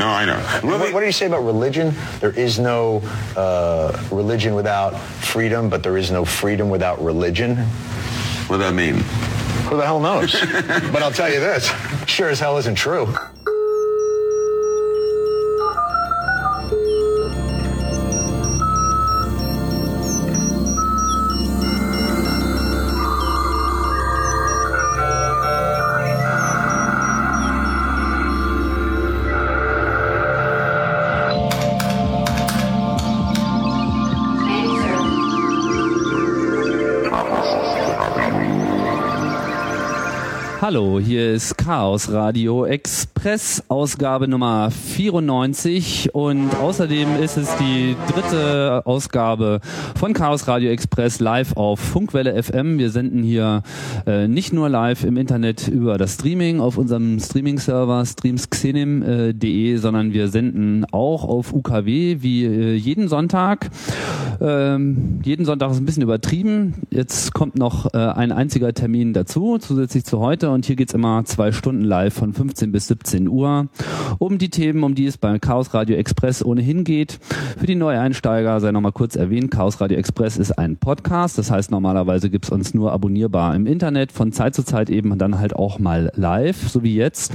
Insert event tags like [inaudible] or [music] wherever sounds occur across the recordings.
No, I know. What, what do you say about religion? There is no uh, religion without freedom, but there is no freedom without religion. What does that mean? Who the hell knows? [laughs] but I'll tell you this, sure as hell isn't true. Hallo, hier ist Chaos Radio Express, Ausgabe Nummer 94 und außerdem ist es die dritte Ausgabe von Chaos Radio Express live auf Funkwelle FM. Wir senden hier äh, nicht nur live im Internet über das Streaming auf unserem Streaming-Server streamsxenim.de, sondern wir senden auch auf UKW wie äh, jeden Sonntag. Ähm, jeden Sonntag ist ein bisschen übertrieben. Jetzt kommt noch äh, ein einziger Termin dazu, zusätzlich zu heute und hier geht's immer zwei Stunden live von 15 bis 17 Uhr um die Themen, um die es beim Chaos Radio Express ohnehin geht. Für die Neueinsteiger sei nochmal kurz erwähnt, Chaos Radio Express ist ein Podcast, das heißt normalerweise gibt's uns nur abonnierbar im Internet, von Zeit zu Zeit eben dann halt auch mal live, so wie jetzt.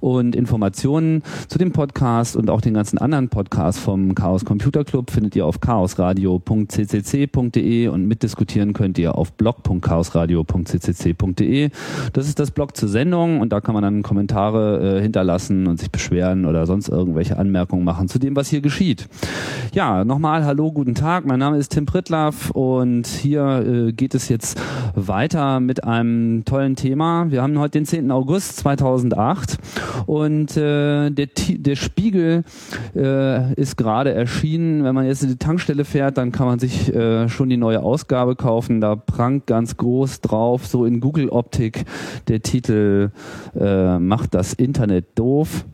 Und Informationen zu dem Podcast und auch den ganzen anderen Podcasts vom Chaos Computer Club findet ihr auf chaosradio.ccc.de und mitdiskutieren könnt ihr auf blog.chaosradio.ccc.de. Das ist das Blog zur Sendung und da kann man dann Kommentare äh, hinterlassen und sich beschweren oder sonst irgendwelche Anmerkungen machen zu dem, was hier geschieht. Ja, nochmal hallo, guten Tag. Mein Name ist Tim Pritlaff und hier äh, geht es jetzt weiter mit einem tollen Thema. Wir haben heute den 10. August 2008 und äh, der, der Spiegel äh, ist gerade erschienen. Wenn man jetzt in die Tankstelle fährt, dann kann man sich äh, schon die neue Ausgabe kaufen. Da prangt ganz groß drauf, so in Google-Optik, der Titel äh, Macht das Internet doof?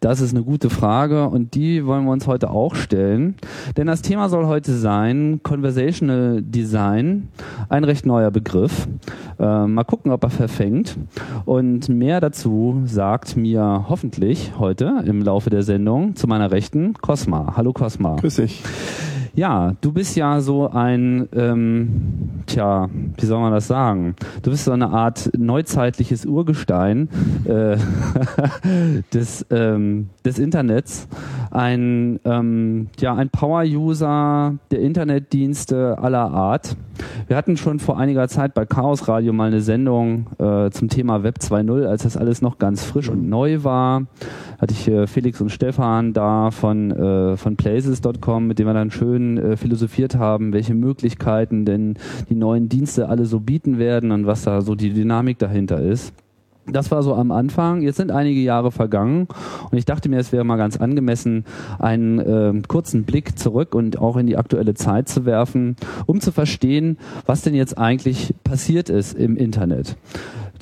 Das ist eine gute Frage und die wollen wir uns heute auch stellen. Denn das Thema soll heute sein Conversational Design, ein recht neuer Begriff. Äh, mal gucken, ob er verfängt. Und mehr dazu sagt mir hoffentlich heute im Laufe der Sendung zu meiner Rechten Cosma. Hallo Cosma. Grüß dich. Ja, du bist ja so ein, ähm, tja, wie soll man das sagen? Du bist so eine Art neuzeitliches Urgestein äh, [laughs] des, ähm, des Internets, ein, ähm, ja, ein Power-User der Internetdienste aller Art. Wir hatten schon vor einiger Zeit bei Chaos Radio mal eine Sendung äh, zum Thema Web 2.0, als das alles noch ganz frisch und neu war. Hatte ich äh, Felix und Stefan da von, äh, von Places.com, mit dem wir dann schön äh, philosophiert haben, welche Möglichkeiten denn die neuen Dienste alle so bieten werden und was da so die Dynamik dahinter ist. Das war so am Anfang. Jetzt sind einige Jahre vergangen und ich dachte mir, es wäre mal ganz angemessen, einen äh, kurzen Blick zurück und auch in die aktuelle Zeit zu werfen, um zu verstehen, was denn jetzt eigentlich passiert ist im Internet.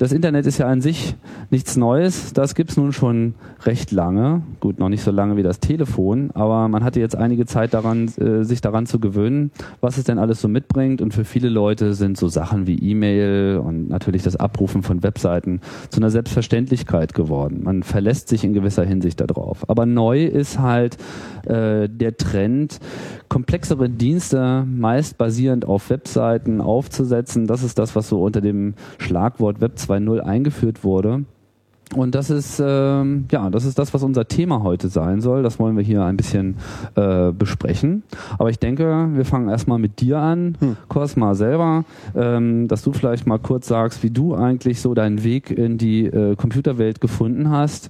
Das Internet ist ja an sich nichts Neues. Das gibt's nun schon recht lange. Gut, noch nicht so lange wie das Telefon, aber man hatte jetzt einige Zeit daran, äh, sich daran zu gewöhnen, was es denn alles so mitbringt. Und für viele Leute sind so Sachen wie E-Mail und natürlich das Abrufen von Webseiten zu einer Selbstverständlichkeit geworden. Man verlässt sich in gewisser Hinsicht darauf. Aber neu ist halt äh, der Trend, komplexere Dienste meist basierend auf Webseiten aufzusetzen. Das ist das, was so unter dem Schlagwort Web 2.0 eingeführt wurde. Und das ist ähm, ja, das ist das, was unser Thema heute sein soll. Das wollen wir hier ein bisschen äh, besprechen. Aber ich denke, wir fangen erstmal mit dir an, hm. Cosma selber, ähm, dass du vielleicht mal kurz sagst, wie du eigentlich so deinen Weg in die äh, Computerwelt gefunden hast.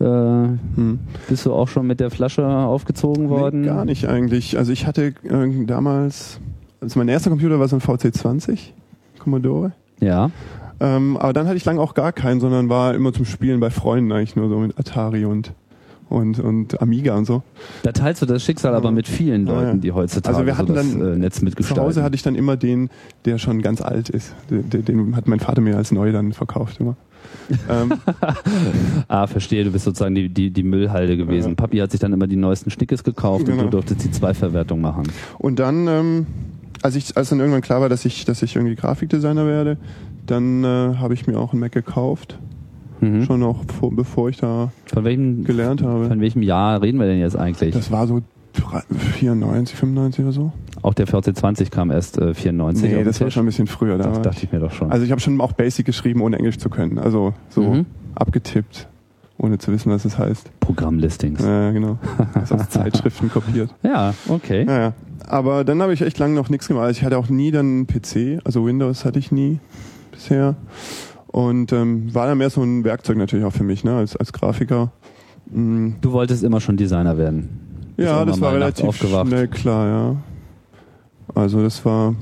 Äh, hm. Bist du auch schon mit der Flasche aufgezogen worden? Nee, gar nicht eigentlich. Also ich hatte äh, damals, also mein erster Computer war so ein VC20, Commodore. Ja. Ähm, aber dann hatte ich lange auch gar keinen, sondern war immer zum Spielen bei Freunden eigentlich nur so mit Atari und und, und Amiga und so. Da teilst du das Schicksal aber mit vielen Leuten, ja. die heutzutage also wir hatten so das dann, äh, Netz mitgestalten. Zu Hause hatte ich dann immer den, der schon ganz alt ist. Den, den hat mein Vater mir als neu dann verkauft immer. ähm. [laughs] ah, verstehe, du bist sozusagen die, die, die Müllhalde gewesen. Ja. Papi hat sich dann immer die neuesten Schnickes gekauft genau. und du durftest die Zweiverwertung machen. Und dann, ähm, als ich, als dann irgendwann klar war, dass ich, dass ich irgendwie Grafikdesigner werde, dann äh, habe ich mir auch einen Mac gekauft Mhm. Schon noch vor, bevor ich da welchem, gelernt habe. von welchem Jahr reden wir denn jetzt eigentlich? Das war so 94, 95 oder so. Auch der 1420 kam erst äh, 94 Nee, das war schon ein bisschen früher. Da Das dachte ich, mir doch schon. also ich habe schon auch Basic geschrieben, ohne Englisch zu können. Also so Mhm. abgetippt, ohne zu wissen, was es heißt. Programmlistings. Ja, genau. Das aus [laughs] Zeitschriften kopiert. Ja, okay. Naja. Aber dann habe ich echt lange noch nichts gemacht. Also ich hatte auch nie dann einen PC, also Windows hatte ich nie bisher. Und ähm, war dann mehr so ein Werkzeug natürlich auch für mich, ne, als, als Grafiker. Mm, Du wolltest immer schon Designer werden. Bist Ja, das war relativ aufgewacht. schnell klar, ja. Also das war,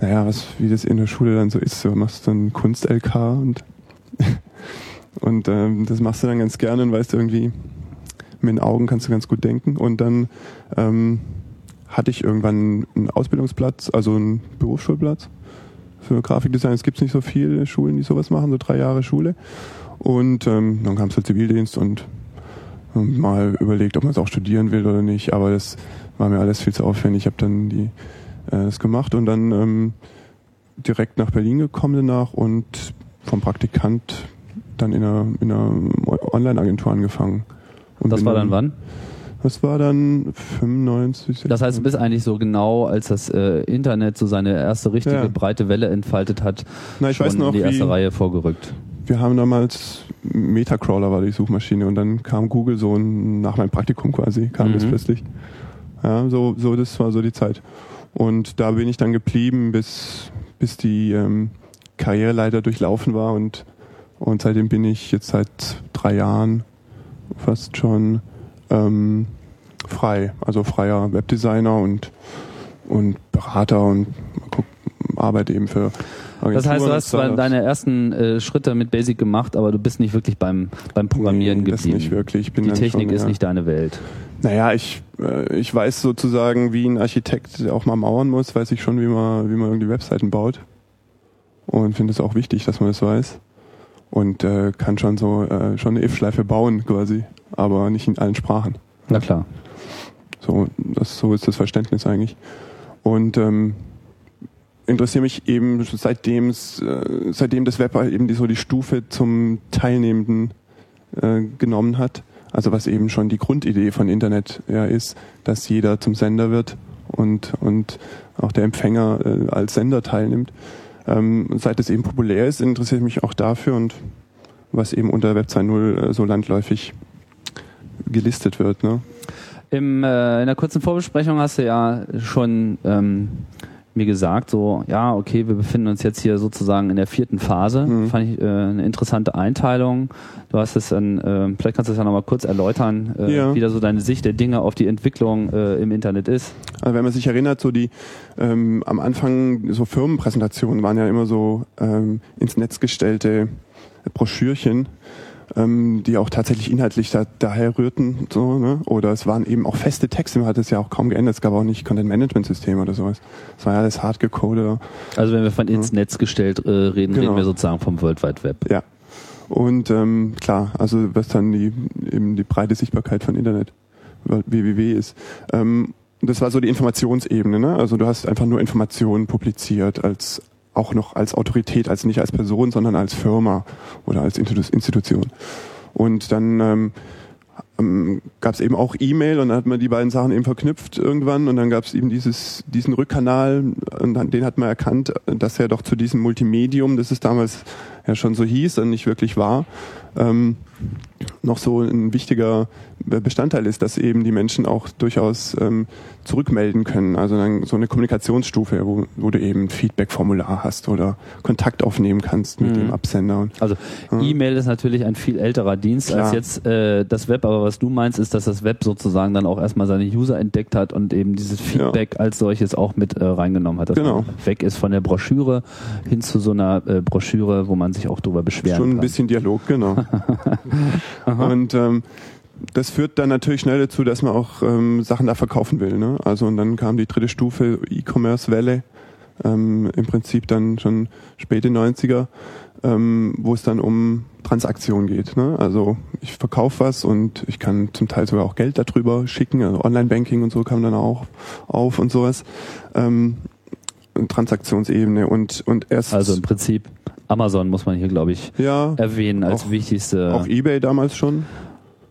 naja, was wie das in der Schule dann so ist, du machst dann Kunst-LK und [laughs] und ähm, das machst du dann ganz gerne und weißt irgendwie, mit den Augen kannst du ganz gut denken. Und dann ähm, hatte ich irgendwann einen Ausbildungsplatz, also einen Berufsschulplatz für Grafikdesign. Es gibt nicht so viele Schulen, die sowas machen, so drei Jahre Schule. Und ähm, dann kam es halt Zivildienst und und mal überlegt, ob man es auch studieren will oder nicht, aber das war mir alles viel zu aufwendig. Ich habe dann die, äh, das gemacht und dann ähm, direkt nach Berlin gekommen danach und vom Praktikant dann in einer, in einer Online-Agentur angefangen. Und Das war dann wann? Das war dann 95. Das heißt, du bist eigentlich so genau, als das äh, Internet so seine erste richtige Ja. breite Welle entfaltet hat, Na, ich schon weiß noch, in die erste Reihe vorgerückt. wir haben damals Metacrawler war die Suchmaschine und dann kam Google so nach meinem Praktikum quasi, kam Mhm. das plötzlich. Ja, so, so, das war so die Zeit. Und da bin ich dann geblieben, bis, bis die ähm, Karriereleiter durchlaufen war und, und seitdem bin ich jetzt seit drei Jahren fast schon ähm, frei, also freier Webdesigner und, und Berater und guck, arbeite eben für Agenturen. Das heißt, du hast zwar deine ersten äh, Schritte mit Basic gemacht, aber du bist nicht wirklich beim, beim Programmieren Nee, geblieben. nicht wirklich. Die Technik schon, ist ja. nicht deine Welt. Naja, ich, äh, ich weiß sozusagen, wie ein Architekt auch mal mauern muss, weiß ich schon, wie man, wie man irgendwie Webseiten baut. Und finde es auch wichtig, dass man das weiß. Und äh, kann schon so äh, schon eine if-Schleife bauen quasi, aber nicht in allen Sprachen. Na klar. So, das, so ist das Verständnis eigentlich. Und ähm, interessiere mich eben seitdem äh, seitdem das Web halt eben die, so die Stufe zum Teilnehmenden äh, genommen hat. Also was eben schon die Grundidee von Internet ja ist, dass jeder zum Sender wird und, und auch der Empfänger äh, als Sender teilnimmt. Ähm, seit es eben populär ist, interessiere ich mich auch dafür und was eben unter Web 2.0 äh, so landläufig gelistet wird. Ne? Im, äh, in der kurzen Vorbesprechung hast du ja schon ähm, mir gesagt, so, ja, okay, wir befinden uns jetzt hier sozusagen in der vierten Phase. Mhm. Fand ich äh, eine interessante Einteilung. Du hast es dann, äh, vielleicht kannst du es ja nochmal kurz erläutern, äh, Ja. wie da so deine Sicht der Dinge auf die Entwicklung äh, im Internet ist. Also wenn man sich erinnert, so die ähm, am Anfang so Firmenpräsentationen waren ja immer so ähm, ins Netz gestellte Broschürchen, ähm, die auch tatsächlich inhaltlich da, daher rührten, so, ne? Oder es waren eben auch feste Texte, man hat es ja auch kaum geändert, es gab auch nicht Content-Management-Systeme oder sowas. Es war ja alles hart. Also wenn wir von ins Netz gestellt äh, reden, Genau. reden wir sozusagen vom World Wide Web. Ja. Und ähm, klar, also was dann die eben die breite Sichtbarkeit von Internet www ist. Ähm, das war so die Informationsebene, ne? Also du hast einfach nur Informationen publiziert als auch noch als Autorität, als nicht als Person, sondern als Firma oder als Institu- Institution. Und dann ähm, ähm, gab es eben auch E-Mail und dann hat man die beiden Sachen eben verknüpft irgendwann und dann gab es eben dieses, diesen Rückkanal und dann, den hat man erkannt, dass er doch zu diesem Multimedium, das es damals ja schon so hieß und nicht wirklich war, ähm, noch so ein wichtiger Bestandteil ist, dass eben die Menschen auch durchaus ähm, zurückmelden können. Also dann so eine Kommunikationsstufe, wo, wo du eben ein Feedback-Formular hast oder Kontakt aufnehmen kannst mit Mhm. dem Absender. Also Ja. E-Mail ist natürlich ein viel älterer Dienst als Klar. jetzt äh, das Web, aber was du meinst, ist, dass das Web sozusagen dann auch erstmal seine User entdeckt hat und eben dieses Feedback als solches auch mit äh, reingenommen hat. Dass Genau. weg ist von der Broschüre hin zu so einer äh, Broschüre, wo man sich auch drüber beschweren Schon ein kann. bisschen Dialog, genau. [laughs] und ähm, das führt dann natürlich schnell dazu, dass man auch ähm, Sachen da verkaufen will. Ne? Also und dann kam die dritte Stufe E-Commerce-Welle, ähm, im Prinzip dann schon späte 90er, ähm, wo es dann um Transaktion geht. Ne? Also ich verkaufe was und ich kann zum Teil sogar auch Geld darüber schicken, also Online-Banking und so kam dann auch auf und sowas. Ähm, Transaktionsebene und und erst Also im Prinzip Amazon muss man hier, glaube ich, Ja, erwähnen als Auch- wichtigste. auch eBay damals schon.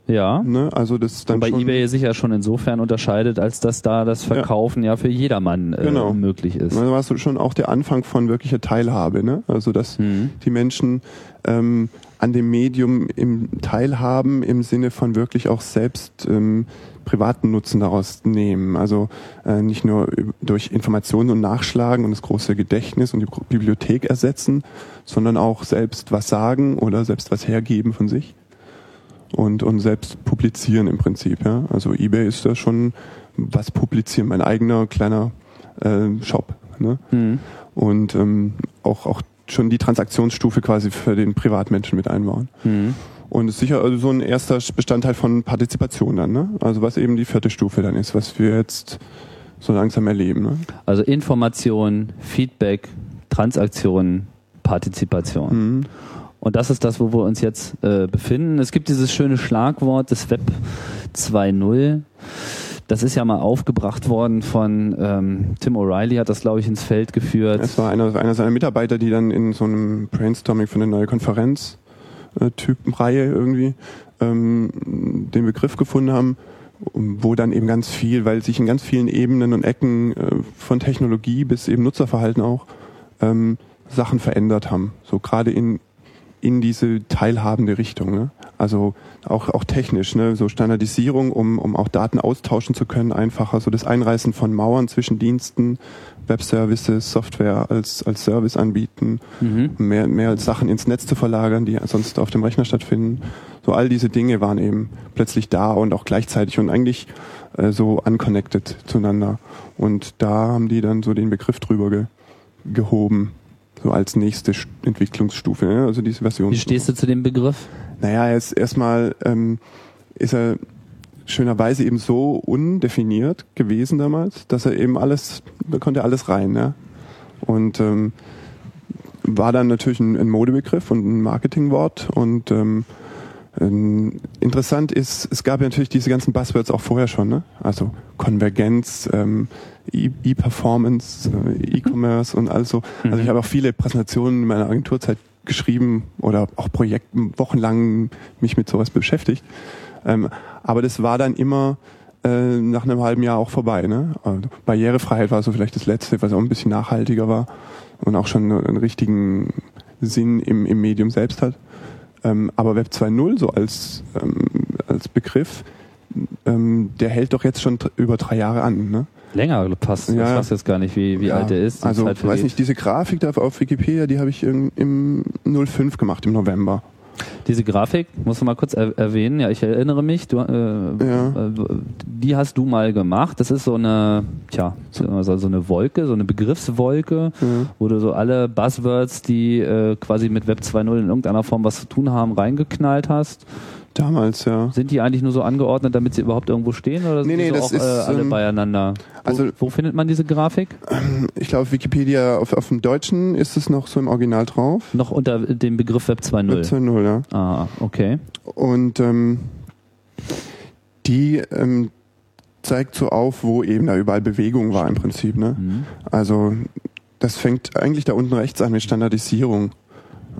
Ja. Ne? Also das ist dann Wobei schon, eBay sich ja schon insofern unterscheidet, als dass da das Verkaufen ja, für jedermann äh, Genau. möglich ist. Da war schon auch der Anfang von wirklicher Teilhabe. Ne? Also dass Mhm. die Menschen ähm, an dem Medium im Teilhaben im Sinne von wirklich auch selbst ähm, privaten Nutzen daraus nehmen. Also äh, nicht nur durch Informationen und Nachschlagen und das große Gedächtnis und die Bibliothek ersetzen, sondern auch selbst was sagen oder selbst was hergeben von sich und, und selbst publizieren im Prinzip. Ja? Also eBay ist da schon was publizieren, mein eigener kleiner äh, Shop. Ne? Mhm. Und ähm, auch, auch schon die Transaktionsstufe quasi für den Privatmenschen mit einbauen. Mhm. Und ist sicher also so ein erster Bestandteil von Partizipation dann, ne? Also was eben die vierte Stufe dann ist, was wir jetzt so langsam erleben. Ne? Also Information, Feedback, Transaktion, Partizipation. Mhm. Und das ist das, wo wir uns jetzt äh, befinden. Es gibt dieses schöne Schlagwort des Web 2.0. Das ist ja mal aufgebracht worden von ähm, Tim O'Reilly, hat das, glaube ich, ins Feld geführt. Es war einer, einer seiner Mitarbeiter, die dann in so einem Brainstorming für eine neue Konferenz äh, Typenreihe irgendwie ähm, den Begriff gefunden haben, wo dann eben ganz viel, weil sich in ganz vielen Ebenen und Ecken äh, von Technologie bis eben Nutzerverhalten auch ähm, Sachen verändert haben. So gerade in in diese teilhabende Richtung. Ne? Also auch, auch technisch, ne? so Standardisierung, um, um auch Daten austauschen zu können, einfacher, so das Einreißen von Mauern zwischen Diensten, Webservices, Software als, als Service anbieten, Mhm. mehr, mehr Sachen ins Netz zu verlagern, die sonst auf dem Rechner stattfinden. So all diese Dinge waren eben plötzlich da und auch gleichzeitig und eigentlich äh, so unconnected zueinander. Und da haben die dann so den Begriff drüber ge, gehoben, so als nächste St- Entwicklungsstufe, ne? also diese Version. Wie stehst du zu dem Begriff? Naja, ist erstmal ähm, ist er schönerweise eben so undefiniert gewesen damals, dass er eben alles, da konnte alles rein, ja. Und ähm, war dann natürlich ein, ein Modebegriff und ein Marketingwort und ähm, ähm, interessant ist, es gab ja natürlich diese ganzen Buzzwords auch vorher schon, ne? Also Konvergenz, ähm, E- E-Performance, äh, E-Commerce und all so. Also ich habe auch viele Präsentationen in meiner Agenturzeit geschrieben oder auch Projekten wochenlang mich mit sowas beschäftigt. Ähm, aber das war dann immer äh, nach einem halben Jahr auch vorbei. Ne? Also Barrierefreiheit war so vielleicht das Letzte, was auch ein bisschen nachhaltiger war und auch schon einen richtigen Sinn im, im Medium selbst hat. Ähm, aber Web 2.0 so als, ähm, als Begriff, ähm, der hält doch jetzt schon über drei Jahre an. Ne? Länger passt. Ja. Ich weiß jetzt gar nicht, wie, wie Ja, alt der ist. Also, Zeit weiß nicht, diese Grafik da auf Wikipedia, die habe ich im, im 05 gemacht, im November. Diese Grafik, musst du mal kurz er erwähnen, ja, ich erinnere mich, du, äh, Ja. die hast du mal gemacht. Das ist so eine, tja, so so eine Wolke, so eine Begriffswolke, Ja. wo du so alle Buzzwords, die äh, quasi mit Web 2.0 in irgendeiner Form was zu tun haben, reingeknallt hast. Damals, ja. Sind die eigentlich nur so angeordnet, damit sie überhaupt irgendwo stehen oder sind Nee, die nee, so das auch äh, ist, alle ähm, beieinander? Wo, also- wo findet man diese Grafik? [clears throat] Ich glaube, Wikipedia auf, auf dem Deutschen ist es noch so im Original drauf. Noch unter dem Begriff Web 2.0. 2.0, ja. Ah, okay. Und ähm, die ähm, zeigt so auf, wo eben da überall Bewegung war im Prinzip. Ne? Mhm. Also das fängt eigentlich da unten rechts an mit Standardisierung,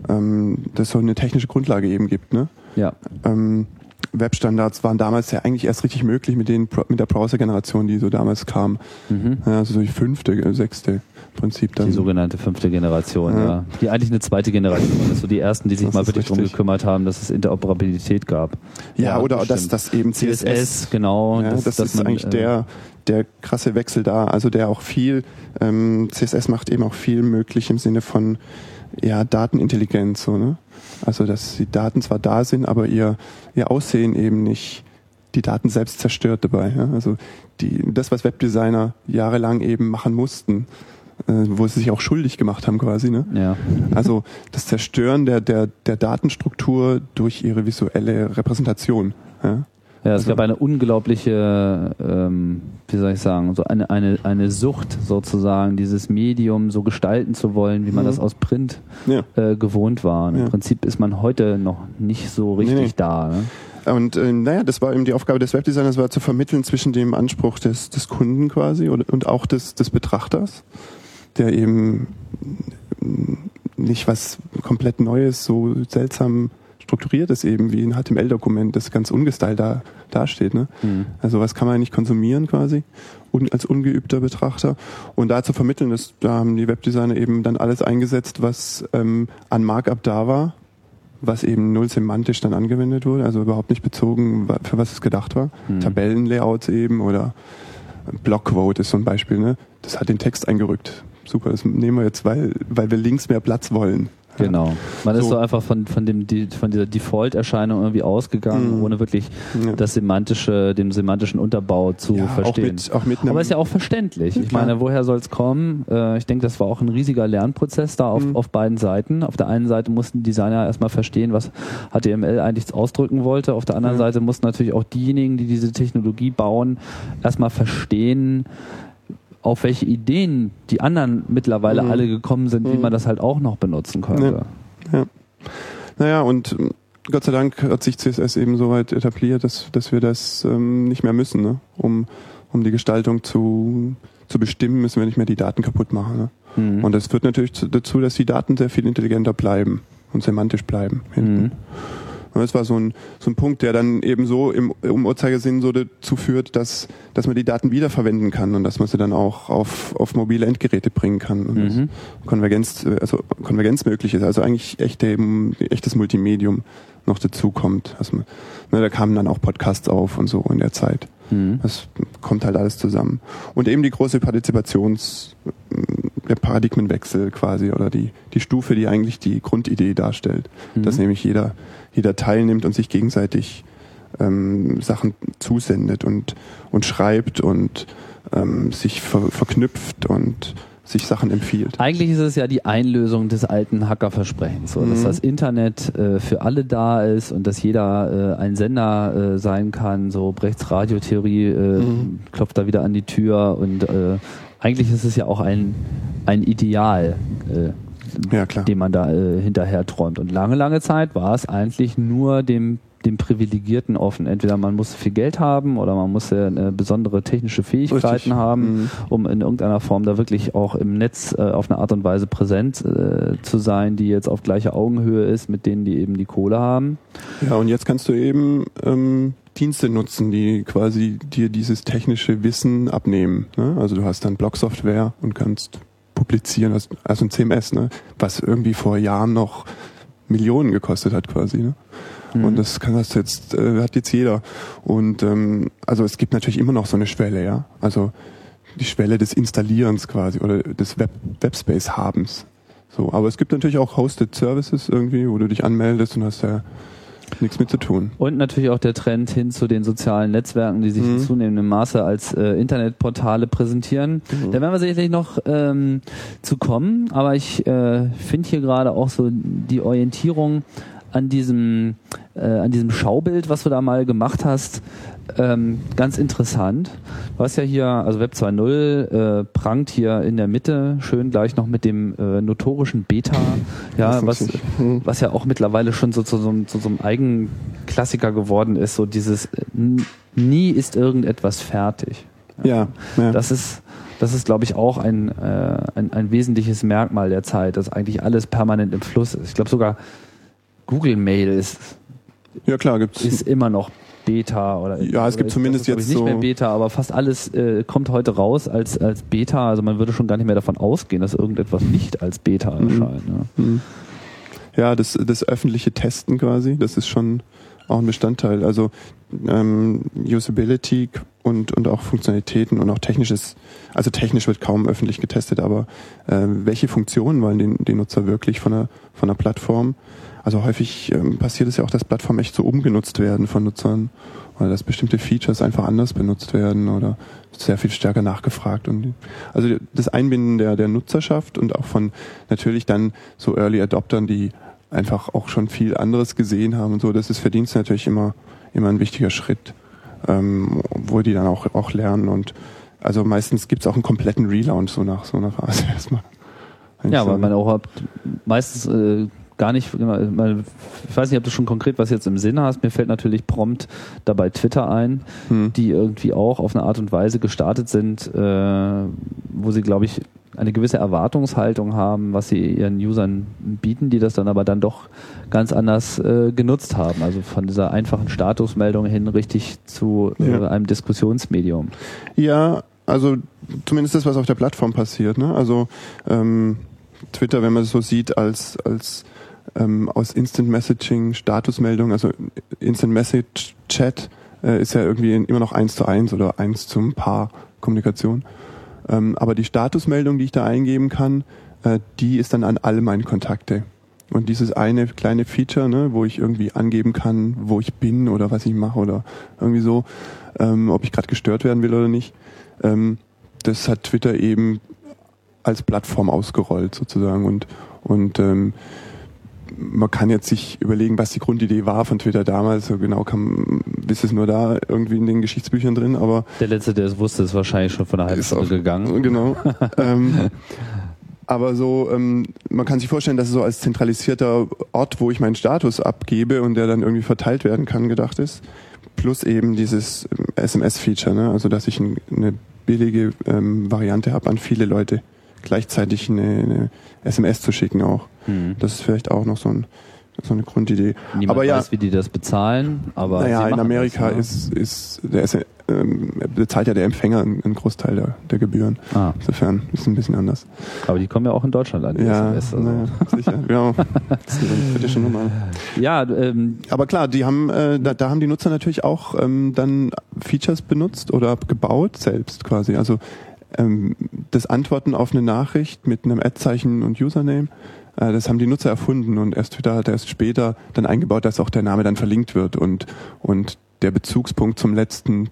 ähm, das so eine technische Grundlage eben gibt. Ne? Ja. Ähm, Webstandards waren damals ja eigentlich erst richtig möglich mit, den, mit der Browser-Generation, die so damals kam. Mhm. Ja, also so die fünfte, äh, sechste Prinzip dann. Die sogenannte fünfte Generation, ja. Ja. Die eigentlich eine zweite Generation ist, so die ersten, die sich Das mal wirklich drum richtig. gekümmert haben, dass es Interoperabilität gab. ja, oder dass stimmt. das eben CSS CSS, genau. Ja, dass- das, dass ist man, eigentlich äh, der, der krasse Wechsel da. Also der auch viel, ähm, CSS macht eben auch viel möglich im Sinne von ja, Datenintelligenz. So, ne? Also dass die Daten zwar da sind, aber ihr, ihr Aussehen eben nicht die Daten selbst zerstört dabei. Ja? Also die, das, was Webdesigner jahrelang eben machen mussten, äh, wo sie sich auch schuldig gemacht haben quasi. Ne? Ja. Also das Zerstören der, der, der Datenstruktur durch ihre visuelle Repräsentation. Ja? Ja, es Also- gab eine unglaubliche, ähm, wie soll ich sagen, so eine, eine, eine Sucht sozusagen, dieses Medium so gestalten zu wollen, wie man Mhm. das aus Print Ja. äh, gewohnt war. Und Ja. Im Prinzip ist man heute noch nicht so richtig Nee, nee. da. Ne? Und äh, naja, das war eben die Aufgabe des Webdesigners, war zu vermitteln zwischen dem Anspruch des, des Kunden quasi und, und auch des, des Betrachters, der eben nicht was komplett Neues, so seltsam strukturiert ist eben wie ein HTML-Dokument, das ganz ungestylt da dasteht. Ne? Mhm. Also was kann man nicht konsumieren quasi un, als ungeübter Betrachter. Und da zu vermitteln, ist, da haben die Webdesigner eben dann alles eingesetzt, was ähm, an Markup da war, was eben null semantisch dann angewendet wurde, also überhaupt nicht bezogen, für was es gedacht war. Mhm. Tabellenlayouts eben oder Blockquote ist so ein Beispiel. Ne? Das hat den Text eingerückt. Super, das nehmen wir jetzt, weil, weil wir links mehr Platz wollen. Genau. Man so. ist so einfach von, von, dem, von dieser Default-Erscheinung irgendwie ausgegangen, mhm. ohne wirklich ja. das semantische, den semantischen Unterbau zu ja, verstehen. Auch mit, auch mit Aber ist ja auch verständlich. Ich meine, woher soll es kommen? Äh, ich denke, das war auch ein riesiger Lernprozess da auf, mhm. auf beiden Seiten. Auf der einen Seite mussten Designer erstmal verstehen, was HTML eigentlich ausdrücken wollte. Auf der anderen ja. Seite mussten natürlich auch diejenigen, die diese Technologie bauen, erstmal verstehen, auf welche Ideen die anderen mittlerweile mhm. alle gekommen sind, wie mhm. man das halt auch noch benutzen könnte. Ja. ja. Naja, und ähm, Gott sei Dank hat sich CSS eben so weit etabliert, dass, dass wir das ähm, nicht mehr müssen, ne? um, um die Gestaltung zu, zu bestimmen, müssen wir nicht mehr die Daten kaputt machen. Ne? Mhm. Und das führt natürlich dazu, dass die Daten sehr viel intelligenter bleiben und semantisch bleiben. Hinten. Mhm. Das war so ein, so ein Punkt, der dann eben so im, im Uhrzeigersinn so dazu führt, dass, dass man die Daten wiederverwenden kann und dass man sie dann auch auf, auf mobile Endgeräte bringen kann und mhm. Konvergenz, also Konvergenz möglich ist. Also eigentlich echte, echtes Multimedium noch dazu kommt. Also, ne, da kamen dann auch Podcasts auf und so in der Zeit. Mhm. Das kommt halt alles zusammen. Und eben die große Partizipations, der Paradigmenwechsel quasi oder die, die Stufe, die eigentlich die Grundidee darstellt. Mhm. Dass nämlich jeder jeder teilnimmt und sich gegenseitig ähm, Sachen zusendet und, und schreibt und ähm, sich ver verknüpft und sich Sachen empfiehlt. Eigentlich ist es ja die Einlösung des alten Hackerversprechens, so, mhm. dass das Internet äh, für alle da ist und dass jeder äh, ein Sender äh, sein kann. So Brechts Radiotheorie äh, mhm. klopft da wieder an die Tür und äh, eigentlich ist es ja auch ein, ein Ideal. Äh, ja, dem man da hinterher träumt. Und lange, lange Zeit war es eigentlich nur dem dem Privilegierten offen. Entweder man muss viel Geld haben oder man muss äh, besondere technische Fähigkeiten Richtig. haben, mhm. um in irgendeiner Form da wirklich auch im Netz äh, auf eine Art und Weise präsent äh, zu sein, die jetzt auf gleicher Augenhöhe ist mit denen, die eben die Kohle haben. Ja, und jetzt kannst du eben ähm, Dienste nutzen, die quasi dir dieses technische Wissen abnehmen. Ne? Also du hast dann Blog-Software und kannst publizieren, also, also ein CMS, ne? was irgendwie vor Jahren noch Millionen gekostet hat quasi. Ne? Mhm. Und das kann das jetzt, äh, hat jetzt jeder. Und ähm, also es gibt natürlich immer noch so eine Schwelle, ja. Also die Schwelle des Installierens quasi oder des Web Webspace-Habens. So, aber es gibt natürlich auch Hosted Services irgendwie, wo du dich anmeldest und hast ja nichts mit zu tun. Und natürlich auch der Trend hin zu den sozialen Netzwerken, die sich mhm. in zunehmendem Maße als äh, Internetportale präsentieren. Mhm. Da werden wir sicherlich noch ähm, zu kommen, aber ich äh, finde hier gerade auch so die Orientierung an diesem, äh, an diesem Schaubild, was du da mal gemacht hast, ähm, ganz interessant. Du hast ja hier, also Web 2.0 äh, prangt hier in der Mitte schön gleich noch mit dem äh, notorischen Beta, ja, was, hm. was ja auch mittlerweile schon so zu so, so, so einem Eigenklassiker geworden ist, so dieses nie ist irgendetwas fertig. Ja, ja. Das ist, das ist, glaube ich, auch ein, äh, ein, ein wesentliches Merkmal der Zeit, dass eigentlich alles permanent im Fluss ist. Ich glaube sogar Google Mail ist, ja, klar, gibt's. ist immer noch Beta oder ja, es gibt zumindest jetzt nicht so mehr Beta, aber fast alles äh, kommt heute raus als als Beta. Also man würde schon gar nicht mehr davon ausgehen, dass irgendetwas nicht als Beta mhm. erscheint. Ne? Mhm. Ja, das das öffentliche Testen quasi, das ist schon auch ein Bestandteil. Also ähm, Usability und und auch Funktionalitäten und auch technisches. Also technisch wird kaum öffentlich getestet, aber äh, welche Funktionen wollen den, den Nutzer wirklich von der von der Plattform? Also häufig ähm, passiert es ja auch, dass Plattformen echt so umgenutzt werden von Nutzern oder dass bestimmte Features einfach anders benutzt werden oder sehr viel stärker nachgefragt. Und also das Einbinden der, der Nutzerschaft und auch von natürlich dann so Early Adoptern, die einfach auch schon viel anderes gesehen haben und so, das ist für Dienste natürlich immer, immer ein wichtiger Schritt, ähm, wo die dann auch, auch lernen und also meistens gibt's auch einen kompletten Relaunch so nach so einer Phase [laughs] erstmal. Ja, weil man auch meistens äh, gar nicht, ich weiß nicht, ob du schon konkret was jetzt im Sinn hast. Mir fällt natürlich prompt dabei Twitter ein, hm. die irgendwie auch auf eine Art und Weise gestartet sind, äh, wo sie, glaube ich, eine gewisse Erwartungshaltung haben, was sie ihren Usern bieten, die das dann aber dann doch ganz anders äh, genutzt haben. Also von dieser einfachen Statusmeldung hin richtig zu äh, Ja. einem Diskussionsmedium. Ja, also zumindest das, was auf der Plattform passiert. Ne? Also ähm, Twitter, wenn man es so sieht, als als ähm, aus Instant Messaging Statusmeldung, also Instant Message Chat äh, ist ja irgendwie immer noch eins zu eins oder eins zum Paar Kommunikation. Ähm, aber die Statusmeldung, die ich da eingeben kann, äh, die ist dann an alle meine Kontakte. Und dieses eine kleine Feature, ne, wo ich irgendwie angeben kann, wo ich bin oder was ich mache oder irgendwie so, ähm, ob ich gerade gestört werden will oder nicht, ähm, das hat Twitter eben als Plattform ausgerollt sozusagen und und ähm, man kann jetzt sich überlegen, was die Grundidee war von Twitter damals. So genau kann, ist es nur da irgendwie in den Geschichtsbüchern drin, aber Der Letzte, der es wusste, ist wahrscheinlich schon von einer halben Stunde gegangen. Genau. [laughs] ähm, aber so, ähm, man kann sich vorstellen, dass es so als zentralisierter Ort, wo ich meinen Status abgebe und der dann irgendwie verteilt werden kann, gedacht ist. Plus eben dieses ähm, SMS-Feature, ne? also dass ich ein, eine billige ähm, Variante habe, an viele Leute gleichzeitig eine, eine SMS zu schicken auch. Hm. Das ist vielleicht auch noch so, ein, so eine Grundidee. Niemand aber ja, weiß, wie die das bezahlen, aber naja, in Amerika das, ne? ist, ist, der ist ähm, bezahlt ja der Empfänger einen, einen Großteil der, der Gebühren. Ah, Insofern ist es ein bisschen anders. aber die kommen ja auch in Deutschland an, die Ja, SMS. Also. naja, sicher. Ja, [laughs] das ist eine kritische Nummer. Ja, ähm, Aber klar, die haben, äh, da, da haben die Nutzer natürlich auch ähm, dann Features benutzt oder gebaut selbst quasi. Also ähm, das Antworten auf eine Nachricht mit einem Ad-Zeichen und Username, äh, das haben die Nutzer erfunden und erst Twitter hat erst später dann eingebaut, dass auch der Name dann verlinkt wird und und der Bezugspunkt zum letzten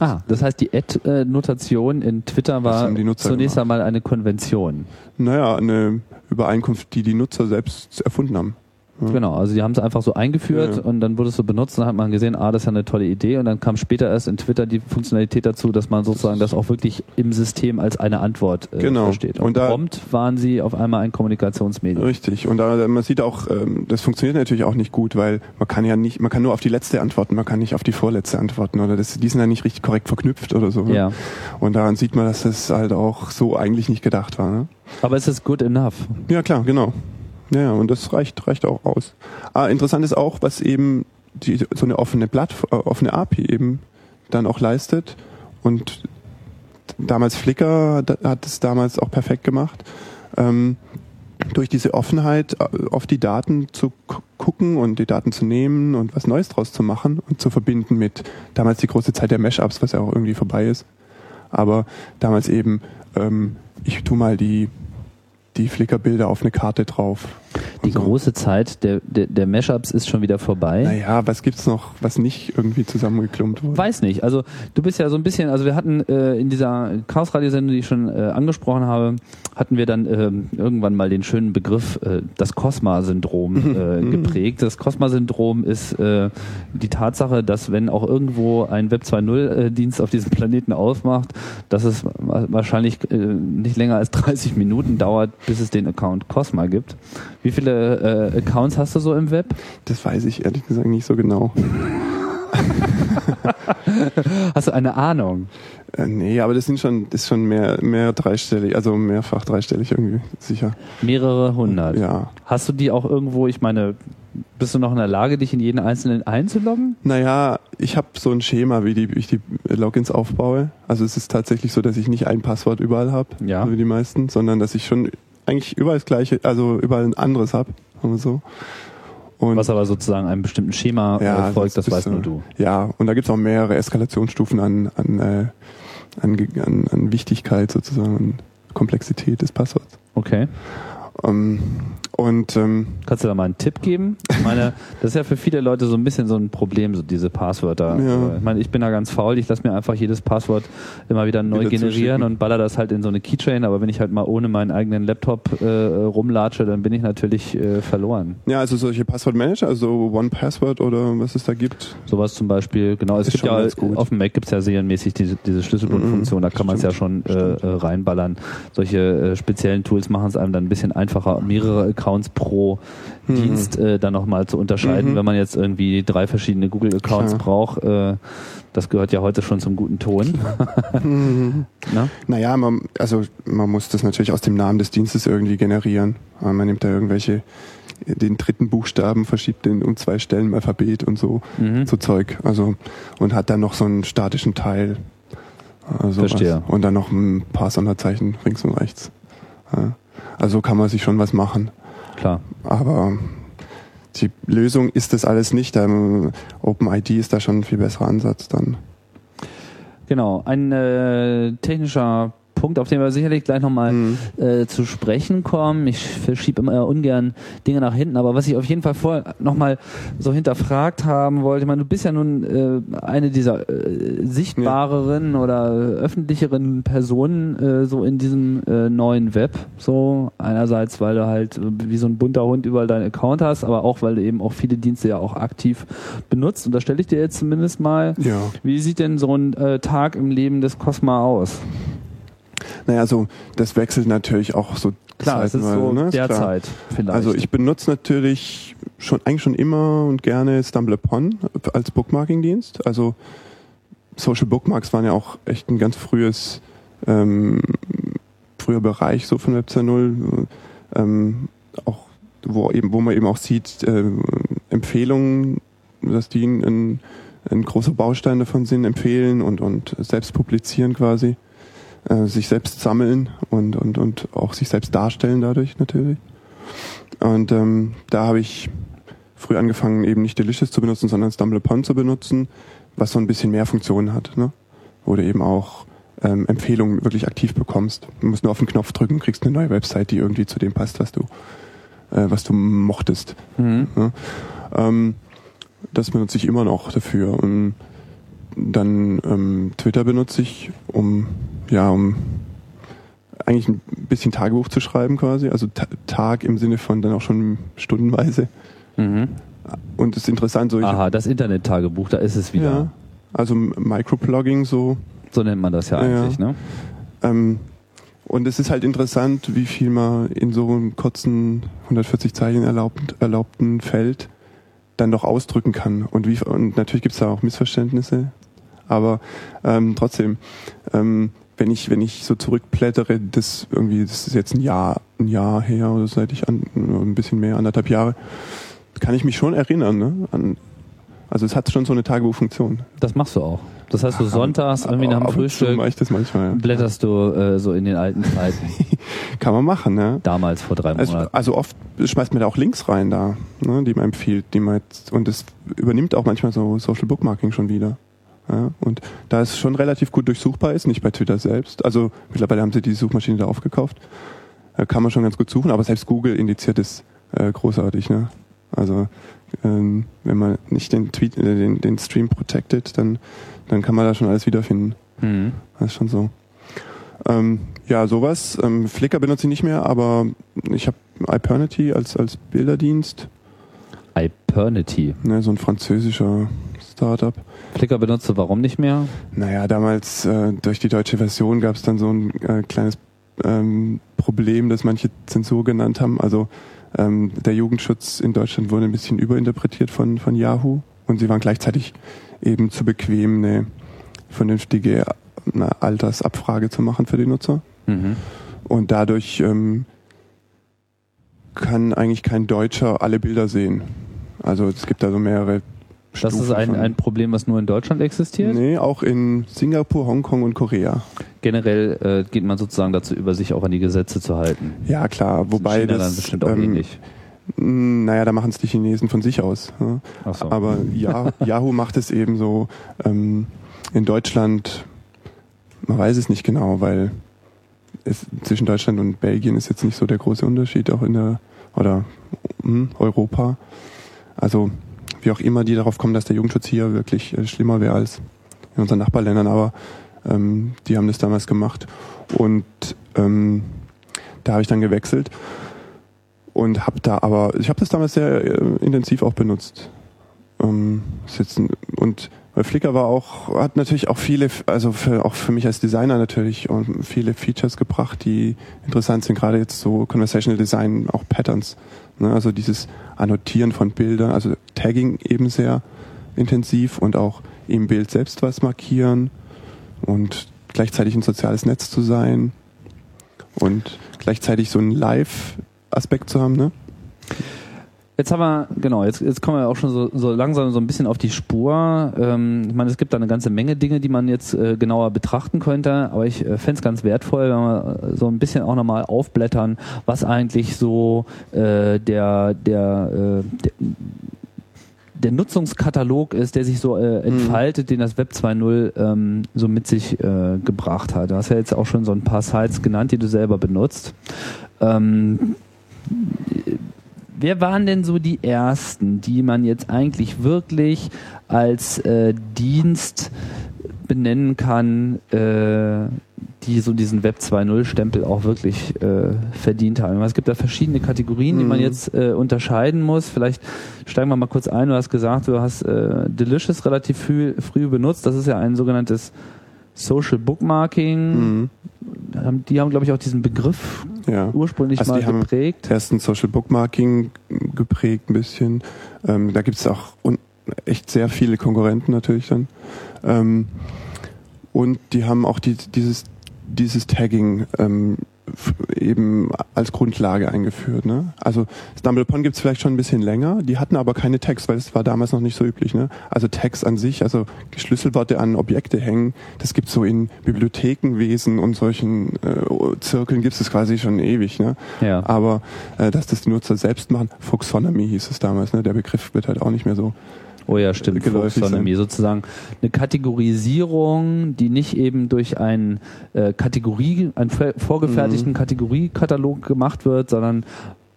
ah, das heißt, die Ad-Notation in Twitter war zunächst einmal eine Konvention. Naja, eine Übereinkunft, die die Nutzer selbst erfunden haben. Ja. Genau, also die haben es einfach so eingeführt Ja. und dann wurde es so benutzt, dann hat man gesehen, ah, das ist ja eine tolle Idee und dann kam später erst in Twitter die Funktionalität dazu, dass man sozusagen das auch wirklich im System als eine Antwort äh, Genau. versteht. Und, Und da- prompt waren sie auf einmal ein Kommunikationsmedium. Richtig. Und da man sieht auch, ähm, das funktioniert natürlich auch nicht gut, weil man kann ja nicht, man kann nur auf die letzte antworten, man kann nicht auf die vorletzte antworten oder das, die sind ja nicht richtig korrekt verknüpft oder so. ne? Ja, Und daran sieht man, dass das halt auch so eigentlich nicht gedacht war. Ne? aber es ist good enough. Ja klar, genau. Ja, und das reicht, reicht auch aus. Ah, interessant ist auch, was eben die, so eine offene Plattform, äh, offene API eben dann auch leistet. Und damals Flickr hat es damals auch perfekt gemacht. Ähm, durch diese Offenheit äh, auf die Daten zu gu- gucken und die Daten zu nehmen und was Neues draus zu machen und zu verbinden mit damals die große Zeit der Mashups, was ja auch irgendwie vorbei ist. Aber damals eben, ähm, ich tu mal die, die Flickr-Bilder auf eine Karte drauf. Die so. große Zeit der, der, der Mashups ist schon wieder vorbei. Naja, was gibt's noch, was nicht irgendwie zusammengeklumpt wurde? Weiß nicht. Also du bist ja so ein bisschen, also wir hatten äh, in dieser Chaos-Radio-Sendung, die ich schon äh, angesprochen habe, hatten wir dann ähm, irgendwann mal den schönen Begriff äh, das Cosma-Syndrom äh, geprägt. Das Cosma-Syndrom ist äh, die Tatsache, dass wenn auch irgendwo ein Web 2.0-Dienst auf diesem Planeten aufmacht, dass es wa- wahrscheinlich äh, nicht länger als 30 Minuten dauert, bis es den Account Cosma gibt. Wie viele äh, Accounts hast du so im Web? Das weiß ich ehrlich gesagt nicht so genau. [laughs] Hast du eine Ahnung? Äh, nee, aber das sind schon, das ist schon mehr, mehr dreistellig, also mehrfach dreistellig irgendwie, sicher. Mehrere hundert. Ja. Hast du die auch irgendwo, ich meine, bist du noch in der Lage, dich in jeden einzelnen einzuloggen? Naja, ich habe so ein Schema, wie, die, wie ich die Logins aufbaue. Also es ist tatsächlich so, dass ich nicht ein Passwort überall habe, Ja. wie die meisten, sondern dass ich schon eigentlich überall das gleiche, also überall ein anderes habe, sagen wir so. Und Was aber sozusagen einem bestimmten Schema Ja, äh, folgt, das sonst weißt nur du. Ja, und da gibt's auch mehrere Eskalationsstufen an, an, äh, an, an, an Wichtigkeit sozusagen, an Komplexität des Passworts. Okay. Ähm, und ähm, Kannst du da mal einen Tipp geben? Ich meine, [laughs] das ist ja für viele Leute so ein bisschen so ein Problem, so diese Passwörter. Ja. Ich meine, ich bin da ganz faul, ich lasse mir einfach jedes Passwort immer wieder neu Wieder generieren und baller das halt in so eine Keychain, aber wenn ich halt mal ohne meinen eigenen Laptop äh, rumlatsche, dann bin ich natürlich äh, verloren. ja, also solche Passwortmanager, also One Password oder was es da gibt. Sowas zum Beispiel, genau, es Ist gibt ja auf dem Mac gibt's ja serienmäßig diese, diese Schlüsselbundfunktion, da kann man es ja schon äh, äh, reinballern. Solche äh, speziellen Tools machen es einem dann ein bisschen einfacher, mehrere Accounts Accounts pro Mhm. Dienst äh, dann nochmal zu unterscheiden, Mhm. wenn man jetzt irgendwie drei verschiedene Google-Accounts braucht. Äh, das gehört ja heute schon zum guten Ton. [laughs] Mhm. ne? Naja, man, also man muss das natürlich aus dem Namen des Dienstes irgendwie generieren. Äh, Man nimmt da irgendwelche, den dritten Buchstaben, verschiebt den um zwei Stellen im Alphabet und so, Mhm. so Zeug. Also, und hat dann noch so einen statischen Teil. äh, sowas. Verstehe. Und dann noch ein paar Sonderzeichen links und rechts. Ja. Also kann man sich schon was machen. Klar. Aber die Lösung ist das alles nicht. Ähm, OpenID ist da schon ein viel besserer Ansatz dann. Genau. Ein äh, technischer Punkt, auf den wir sicherlich gleich nochmal Mhm. äh, zu sprechen kommen. Ich verschiebe immer ungern Dinge nach hinten, aber was ich auf jeden Fall vorher nochmal so hinterfragt haben wollte, ich meine, du bist ja nun äh, eine dieser äh, sichtbareren oder öffentlicheren Personen äh, so in diesem äh, neuen Web. So einerseits, weil du halt äh, wie so ein bunter Hund überall deinen Account hast, aber auch, weil du eben auch viele Dienste ja auch aktiv benutzt. Und da stelle ich dir jetzt zumindest mal, Ja. wie sieht denn so ein äh, Tag im Leben des Cosma aus? Naja, also das wechselt natürlich auch so Klar, es ist so ne? Derzeit vielleicht. Also ich benutze natürlich schon eigentlich schon immer und gerne StumbleUpon als Bookmarking-Dienst. Also Social Bookmarks waren ja auch echt ein ganz frühes ähm, früher Bereich so von Web 2.0, ähm, auch wo eben wo man eben auch sieht äh, Empfehlungen, dass die ein, ein großer Baustein davon sind, empfehlen und und selbst publizieren quasi, äh, sich selbst sammeln und und und auch sich selbst darstellen dadurch natürlich. Und ähm, da habe ich früh angefangen, eben nicht Delicious zu benutzen, sondern StumbleUpon zu benutzen, was so ein bisschen mehr Funktionen hat, ne? Wo du eben auch ähm, Empfehlungen wirklich aktiv bekommst. Du musst nur auf den Knopf drücken, kriegst eine neue Website, die irgendwie zu dem passt, was du, äh, was du mochtest. Mhm. Ne? Ähm, das benutze ich immer noch dafür. Und dann ähm, Twitter benutze ich, um ja, um eigentlich ein bisschen Tagebuch zu schreiben quasi. Also Ta Tag im Sinne von dann auch schon stundenweise. Mhm. Und es ist interessant, so ich, Aha, das Internet-Tagebuch, da ist es wieder. ja, also Microplogging so. So nennt man das ja Ja, eigentlich, ne? Ähm, und es ist halt interessant, wie viel man in so einem kurzen 140 Zeichen erlaubt, erlaubten Feld dann doch ausdrücken kann. Und, wie, und natürlich gibt es da auch Missverständnisse. Aber ähm, trotzdem, ähm, wenn ich, wenn ich so zurückblättere, das irgendwie, das ist jetzt ein Jahr, ein Jahr her oder seit ich an, ein bisschen mehr, anderthalb Jahre, kann ich mich schon erinnern, ne? An, also es hat schon so eine Tagebuchfunktion. Das machst du auch. Das heißt, du sonntags irgendwie nach dem Frühstück mache ich das manchmal. Ja. blätterst du äh, so in den alten Zeiten. [laughs] Kann man machen, ne? Damals vor drei Also, Monaten. also oft schmeißt man da auch Links rein da, ne, die man empfiehlt, die man jetzt, und das übernimmt auch manchmal so Social Bookmarking schon wieder. Ja, und da es schon relativ gut durchsuchbar ist, nicht bei Twitter selbst, also mittlerweile haben sie die Suchmaschine da aufgekauft, äh, kann man schon ganz gut suchen, aber selbst Google indiziert es äh, großartig, ne? Also ähm, wenn man nicht den Tweet, äh, den, den Stream protected, dann, dann kann man da schon alles wiederfinden. Mhm. Das ist schon so. Ähm, ja, sowas. Ähm, Flickr benutze ich nicht mehr, aber ich habe Ipernity als, als Bilderdienst. Ipernity. Ne, so ein französischer Startup. Flickr benutzt du warum nicht mehr? Naja, damals äh, durch die deutsche Version gab es dann so ein äh, kleines ähm, Problem, das manche Zensur genannt haben. Also ähm, der Jugendschutz in Deutschland wurde ein bisschen überinterpretiert von, von Yahoo und sie waren gleichzeitig eben zu bequem, eine vernünftige eine Altersabfrage zu machen für die Nutzer. Mhm. Und dadurch ähm, kann eigentlich kein Deutscher alle Bilder sehen. Also es gibt da so mehrere Das ist ein, ein Problem, was nur in Deutschland existiert. Nee, auch in Singapur, Hongkong und Korea. Generell äh, geht man sozusagen dazu über, sich auch an die Gesetze zu halten. Ja, klar, wobei China das dann bestimmt auch ähm, ähnlich. Naja, da machen es die Chinesen von sich aus. Ja. Ach so. Aber ja, [laughs] Yahoo macht es eben so. Ähm, in Deutschland, man weiß es nicht genau, weil es, zwischen Deutschland und Belgien ist jetzt nicht so der große Unterschied, auch in der, oder mh, Europa. Also, wie auch immer die darauf kommen, dass der Jugendschutz hier wirklich äh, schlimmer wäre als in unseren Nachbarländern, aber ähm, die haben das damals gemacht. Und ähm, da habe ich dann gewechselt und habe da aber, ich habe das damals sehr äh, intensiv auch benutzt. Ähm, ein, und weil Flickr war auch, hat natürlich auch viele, also für, auch für mich als Designer natürlich und viele Features gebracht, die interessant sind, gerade jetzt so Conversational Design, auch Patterns? Also dieses Annotieren von Bildern, also Tagging eben sehr intensiv und auch im Bild selbst was markieren und gleichzeitig ein soziales Netz zu sein und gleichzeitig so einen Live-Aspekt zu haben. Ne? Jetzt haben wir, genau, jetzt, jetzt kommen wir auch schon so, so langsam so ein bisschen auf die Spur. Ähm, ich meine, es gibt da eine ganze Menge Dinge, die man jetzt äh, genauer betrachten könnte, aber ich äh, fände es ganz wertvoll, wenn wir so ein bisschen auch nochmal aufblättern, was eigentlich so äh, der, der, äh, der der Nutzungskatalog ist, der sich so äh, entfaltet, mhm. den das Web 2.0 ähm, so mit sich äh, gebracht hat. Du hast ja jetzt auch schon so ein paar Sites genannt, die du selber benutzt. Ähm, wer waren denn so die ersten, die man jetzt eigentlich wirklich als äh, Dienst benennen kann, äh, die so diesen Web 2.0 Stempel auch wirklich äh, verdient haben. Es gibt da verschiedene Kategorien, die man mhm. jetzt äh, unterscheiden muss. Vielleicht steigen wir mal kurz ein. Du hast gesagt, du hast äh, Delicious relativ früh, früh benutzt. Das ist ja ein sogenanntes Social Bookmarking. Mhm. Die haben, glaube ich, auch diesen Begriff ja. ursprünglich also mal die geprägt. Haben erst ein Social Bookmarking geprägt ein bisschen. Ähm, da gibt es auch echt sehr viele Konkurrenten natürlich dann. Ähm, und die haben auch die, dieses dieses Tagging ähm, eben als Grundlage eingeführt. Ne? Also StumbleUpon gibt's vielleicht schon ein bisschen länger, die hatten aber keine Tags, weil es war damals noch nicht so üblich. Ne? Also Tags an sich, also Schlüsselworte an Objekte hängen, das gibt's so in Bibliothekenwesen und solchen äh, Zirkeln gibt's das quasi schon ewig. Ne? Ja. Aber äh, dass das die Nutzer selbst machen, Fuxonomy hieß es damals, ne? der Begriff wird halt auch nicht mehr so Oh ja, stimmt. Taxonomie sozusagen eine Kategorisierung, die nicht eben durch einen äh, Kategorie, einen vorgefertigten mhm. Kategoriekatalog gemacht wird, sondern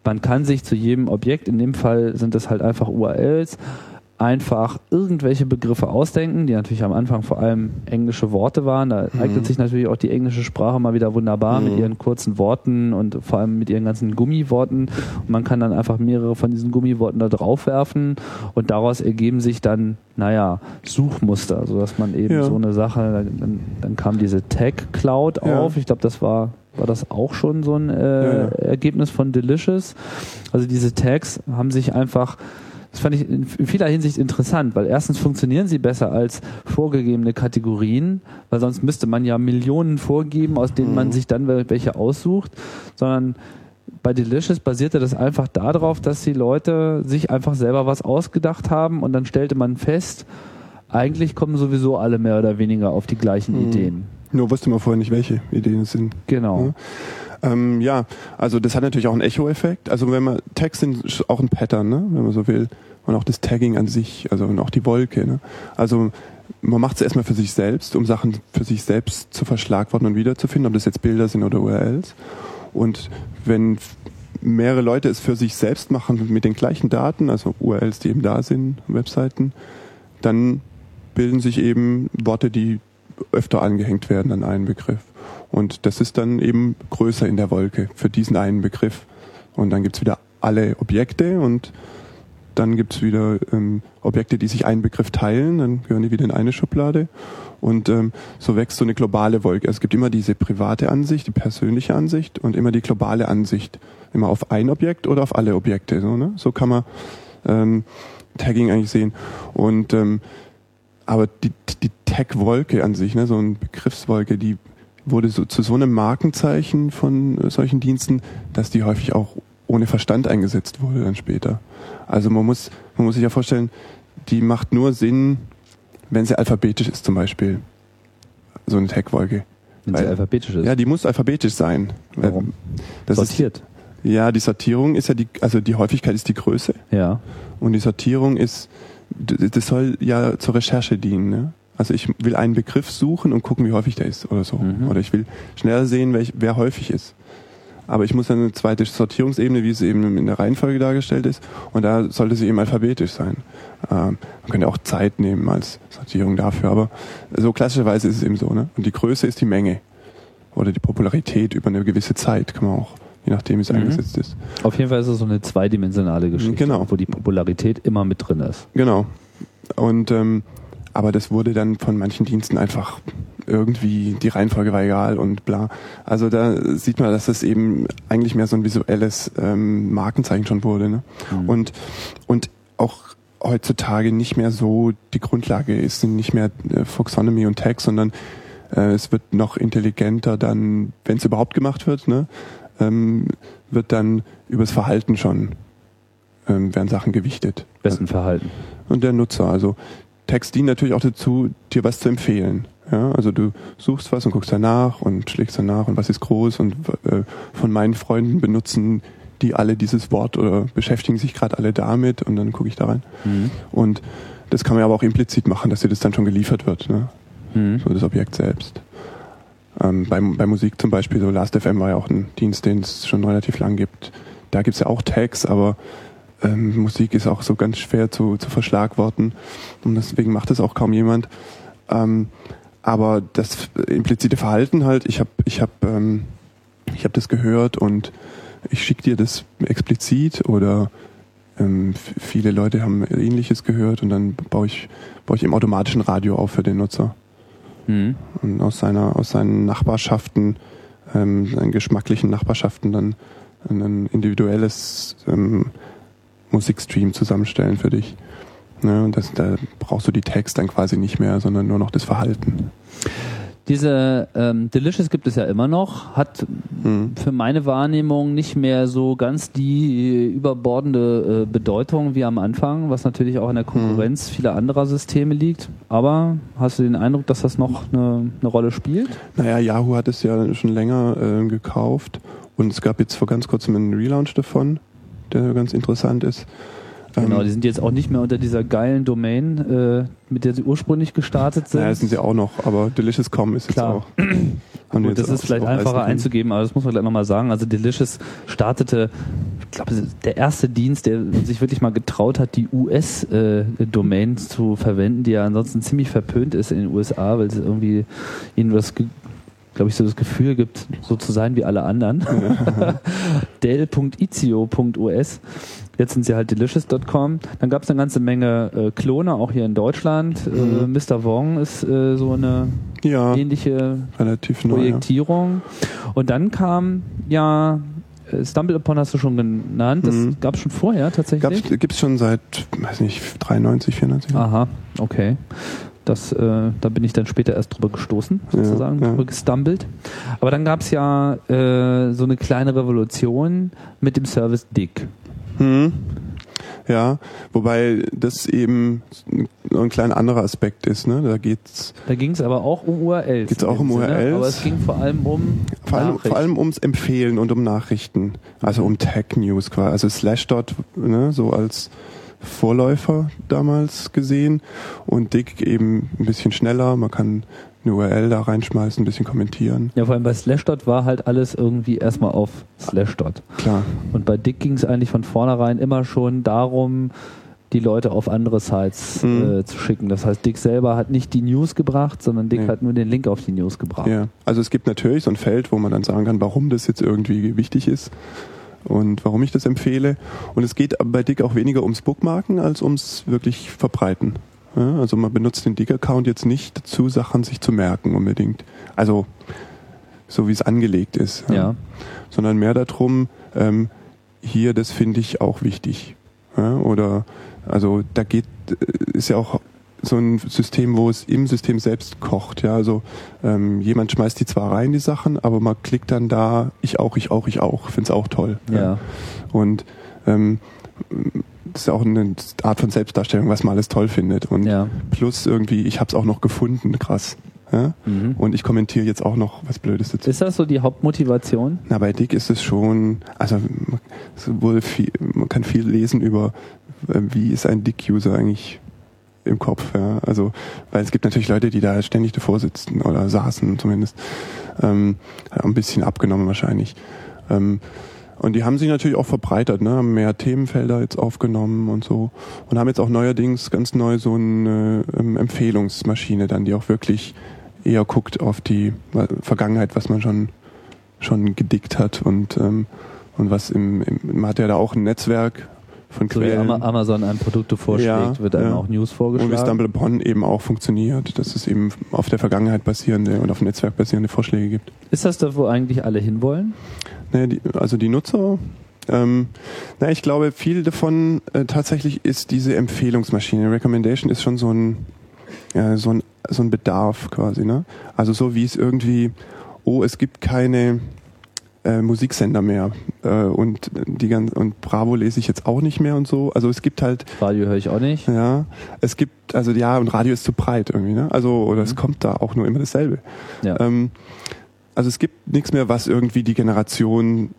man kann sich zu jedem Objekt, in dem Fall sind das halt einfach URLs, einfach irgendwelche Begriffe ausdenken, die natürlich am Anfang vor allem englische Worte waren. Da mhm. eignet sich natürlich auch die englische Sprache mal wieder wunderbar mhm. mit ihren kurzen Worten und vor allem mit ihren ganzen Gummiworten. Und man kann dann einfach mehrere von diesen Gummiworten da drauf werfen und daraus ergeben sich dann, naja, Suchmuster, sodass man eben ja. so eine Sache, dann, dann kam diese Tag Cloud ja. auf. Ich glaube, das war war das auch schon so ein äh, ja, Ergebnis von Delicious. Also diese Tags haben sich einfach das fand ich in vieler Hinsicht interessant, weil erstens funktionieren sie besser als vorgegebene Kategorien, weil sonst müsste man ja Millionen vorgeben, aus denen man mhm. sich dann welche aussucht, sondern bei Delicious basierte das einfach darauf, dass die Leute sich einfach selber was ausgedacht haben und dann stellte man fest, eigentlich kommen sowieso alle mehr oder weniger auf die gleichen mhm. Ideen. Nur wusste man vorher nicht, welche Ideen es sind. Genau. Ja. Ähm, ja, also das hat natürlich auch einen Echo-Effekt. Also wenn man Tags sind auch ein Pattern, ne? wenn man so will. Und auch das Tagging an sich, also und auch die Wolke. Ne? Also man macht es erstmal für sich selbst, um Sachen für sich selbst zu verschlagworten und wiederzufinden, ob das jetzt Bilder sind oder URLs. Und wenn mehrere Leute es für sich selbst machen mit den gleichen Daten, also URLs, die eben da sind, Webseiten, dann bilden sich eben Worte, die öfter angehängt werden an einen Begriff. Und das ist dann eben größer in der Wolke für diesen einen Begriff. Und dann gibt's wieder alle Objekte und dann gibt's wieder ähm, Objekte, die sich einen Begriff teilen, dann gehören die wieder in eine Schublade. Und ähm, so wächst so eine globale Wolke. Es gibt immer diese private Ansicht, die persönliche Ansicht und immer die globale Ansicht. Immer auf ein Objekt oder auf alle Objekte. So, ne? so kann man ähm, Tagging eigentlich sehen. Und ähm, aber die, die Tag-Wolke an sich, ne, so eine Begriffswolke, die wurde so zu so einem Markenzeichen von äh, solchen Diensten, dass die häufig auch ohne Verstand eingesetzt wurde dann später. Also man muss, man muss sich ja vorstellen, die macht nur Sinn, wenn sie alphabetisch ist zum Beispiel. So eine Tag-Wolke. Wenn Weil, sie alphabetisch ist? Ja, die muss alphabetisch sein. Warum? Das Sortiert. Ist, ja, die Sortierung ist ja die, also die Häufigkeit ist die Größe. Ja. Und die Sortierung ist, das soll ja zur Recherche dienen. Ne? Also ich will einen Begriff suchen und gucken, wie häufig der ist oder so. Mhm. Oder ich will schneller sehen, welch, wer häufig ist. Aber ich muss dann eine zweite Sortierungsebene, wie es eben in der Reihenfolge dargestellt ist, und da sollte sie eben alphabetisch sein. Ähm, man könnte auch Zeit nehmen als Sortierung dafür, aber so klassischerweise ist es eben so. Ne? Und die Größe ist die Menge oder die Popularität über eine gewisse Zeit, kann man auch, je nachdem wie es mhm. eingesetzt ist. Auf jeden Fall ist es so eine zweidimensionale Geschichte, genau. wo die Popularität immer mit drin ist. Genau. Und ähm, aber das wurde dann von manchen Diensten einfach irgendwie die Reihenfolge war egal und bla. Also da sieht man, dass das eben eigentlich mehr so ein visuelles ähm, Markenzeichen schon wurde. Ne? Mhm. Und, und auch heutzutage nicht mehr so die Grundlage ist, sind nicht mehr äh, Foxonomy und Text, sondern äh, es wird noch intelligenter dann, wenn es überhaupt gemacht wird, ne, ähm, wird dann übers Verhalten schon ähm, werden Sachen gewichtet. Besten Verhalten. Und der Nutzer, also Text dient natürlich auch dazu, dir was zu empfehlen. Ja, also du suchst was und guckst danach und schlägst danach und was ist groß und äh, von meinen Freunden benutzen die alle dieses Wort oder beschäftigen sich gerade alle damit und dann gucke ich da rein. Mhm. Und das kann man aber auch implizit machen, dass dir das dann schon geliefert wird, ne? Mhm. so das Objekt selbst. Ähm, bei, bei Musik zum Beispiel, so Last.fm war ja auch ein Dienst, den es schon relativ lang gibt. Da gibt's ja auch Tags, aber ähm, Musik ist auch so ganz schwer zu, zu verschlagworten und deswegen macht es auch kaum jemand. Ähm, aber das implizite Verhalten halt, ich habe ich hab, ähm, ich hab das gehört und ich schicke dir das explizit oder ähm, viele Leute haben ähnliches gehört und dann baue ich, baue ich im automatischen Radio auf für den Nutzer. Mhm. Und aus seiner, aus seinen Nachbarschaften, ähm, seinen geschmacklichen Nachbarschaften dann ein individuelles ähm, Musikstream zusammenstellen für dich. Ne, und das, da brauchst du die Tags dann quasi nicht mehr, sondern nur noch das Verhalten. Diese ähm, Delicious gibt es ja immer noch, hat Hm. für meine Wahrnehmung nicht mehr so ganz die überbordende äh, Bedeutung wie am Anfang, was natürlich auch in der Konkurrenz vieler anderer Systeme liegt. Aber hast du den Eindruck, dass das noch eine, eine Rolle spielt? Naja, Yahoo hat es ja schon länger äh, gekauft und es gab jetzt vor ganz kurzem einen Relaunch davon, der ganz interessant ist. Genau, Ähm, die sind jetzt auch nicht mehr unter dieser geilen Domain, äh, mit der sie ursprünglich gestartet sind. naja, sind sie auch noch, aber Delicious.com ist Klar. [clears throat] jetzt auch. haben Gut, das ist vielleicht einfacher einzugeben, aber das muss man gleich nochmal sagen. Also Delicious startete, ich glaube, der erste Dienst, der sich wirklich mal getraut hat, die US-Domain zu verwenden, die ja ansonsten ziemlich verpönt ist in den USA, weil es irgendwie ihnen das, glaube ich, so das Gefühl gibt, so zu sein wie alle anderen. [laughs] Dell.itio.us. Jetzt sind sie halt delicious.com. Dann gab es eine ganze Menge äh, Klone, auch hier in Deutschland. Äh, Mhm. Mr. Wong ist äh, so eine Ja, ähnliche relativ neu. Ja. Projektierung. Und dann kam ja äh, Stumble Upon hast du schon genannt. Das Mhm. gab es schon vorher tatsächlich. Gab's, gibt's schon seit, weiß nicht, 93, 94? Aha, okay. Das, äh, da bin ich dann später erst drüber gestoßen, sozusagen, ja. drüber gestumbled. Aber dann gab es ja äh, so eine kleine Revolution mit dem Service Dick. Hm. Ja, wobei das eben so ein kleiner anderer Aspekt ist. Ne? Da geht's Da ging es aber auch um URLs. Geht's auch um Sinne, URLs? Aber es ging vor allem um vor allem, vor allem ums Empfehlen und um Nachrichten. Also um Tech News quasi. Also Slashdot, ne, so als Vorläufer damals gesehen und Dick eben ein bisschen schneller. Man kann eine URL da reinschmeißen, ein bisschen kommentieren. Ja, vor allem bei Slashdot war halt alles irgendwie erstmal auf Slashdot. Klar. Und bei Dick ging es eigentlich von vornherein immer schon darum, die Leute auf andere Sites Mhm. äh, zu schicken. Das heißt, Dick selber hat nicht die News gebracht, sondern Dick Nee. hat nur den Link auf die News gebracht. Ja. Also es gibt natürlich so ein Feld, wo man dann sagen kann, warum das jetzt irgendwie wichtig ist und warum ich das empfehle. Und es geht bei Dick auch weniger ums Bookmarken als ums wirklich Verbreiten. Ja, also man benutzt den Dick-Account jetzt nicht dazu, Sachen sich zu merken unbedingt. Also so wie es angelegt ist. Ja. Sondern mehr darum, ähm, hier, das finde ich auch wichtig. Ja, oder also da geht, äh, ist ja auch so ein System, wo es im System selbst kocht. Ja, also ähm, jemand schmeißt die zwar rein, die Sachen, aber man klickt dann da, ich auch, ich auch, ich auch, finde es auch toll. Ja. Und ähm, das ist ja auch eine Art von Selbstdarstellung, was man alles toll findet. Und Ja. plus irgendwie, ich habe es auch noch gefunden, krass. Ja? Mhm. Und ich kommentiere jetzt auch noch was Blödes dazu. Ist das so die Hauptmotivation? Na, bei Dick ist es schon, also man, es viel, man kann viel lesen über, äh, wie ist ein Dick-User eigentlich im Kopf. Ja? Also, weil es gibt natürlich Leute, die da ständig davor sitzen oder saßen zumindest. Ähm, ein bisschen abgenommen wahrscheinlich. Ähm, und die haben sich natürlich auch verbreitert, ne? haben mehr Themenfelder jetzt aufgenommen und so. Und haben jetzt auch neuerdings ganz neu so eine ähm, Empfehlungsmaschine dann, die auch wirklich eher guckt auf die Vergangenheit, was man schon schon gedickt hat und ähm, und was im, im man hat ja da auch ein Netzwerk von So wie Quellen. Ama- Amazon einem Produkte vorschlägt, Ja, wird einem ja. auch News Und wie vorgeschlagen. Stumble Upon eben auch funktioniert, dass es eben auf der Vergangenheit basierende und auf dem Netzwerk basierende Vorschläge gibt. Ist das da, wo eigentlich alle hinwollen? Naja, die, also die Nutzer, ähm, na, ich glaube, viel davon äh, tatsächlich ist diese Empfehlungsmaschine. Recommendation ist schon so ein, ja, so ein, so ein Bedarf quasi, ne? Also so wie es irgendwie, oh, es gibt keine äh, Musiksender mehr äh, und die ganz, und Bravo lese ich jetzt auch nicht mehr und so. Also es gibt halt Radio höre ich auch nicht. ja, es gibt, also ja, und Radio ist zu breit irgendwie, ne? Also, oder es kommt da auch nur immer dasselbe. Ja. Ähm, also es gibt nichts mehr, was irgendwie die Generation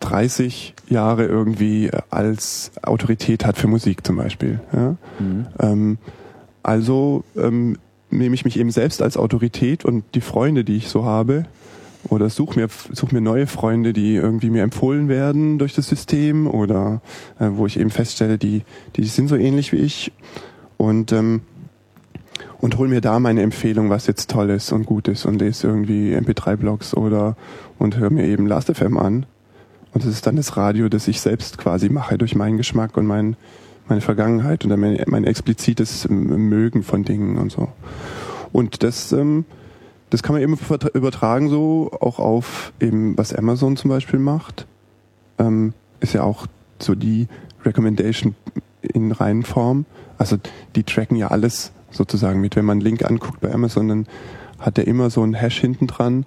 30 Jahre irgendwie als Autorität hat für Musik zum Beispiel. Ja? Mhm. Ähm, also ähm, nehme ich mich eben selbst als Autorität und die Freunde, die ich so habe, oder such mir, such mir neue Freunde, die irgendwie mir empfohlen werden durch das System oder äh, wo ich eben feststelle, die, die sind so ähnlich wie ich und, ähm, und hol mir da meine Empfehlung, was jetzt toll ist und gut ist und lese irgendwie MP3-Blogs oder und höre mir eben Last.fm an. Und das ist dann das Radio, das ich selbst quasi mache durch meinen Geschmack und mein, meine Vergangenheit und mein, mein explizites Mögen von Dingen und so. Und das, ähm, das kann man eben übertragen so auch auf eben, was Amazon zum Beispiel macht. Ähm, ist ja auch so die Recommendation in reinen Form. Also die tracken ja alles sozusagen mit. Wenn man einen Link anguckt bei Amazon, dann hat der immer so ein Hash hinten dran,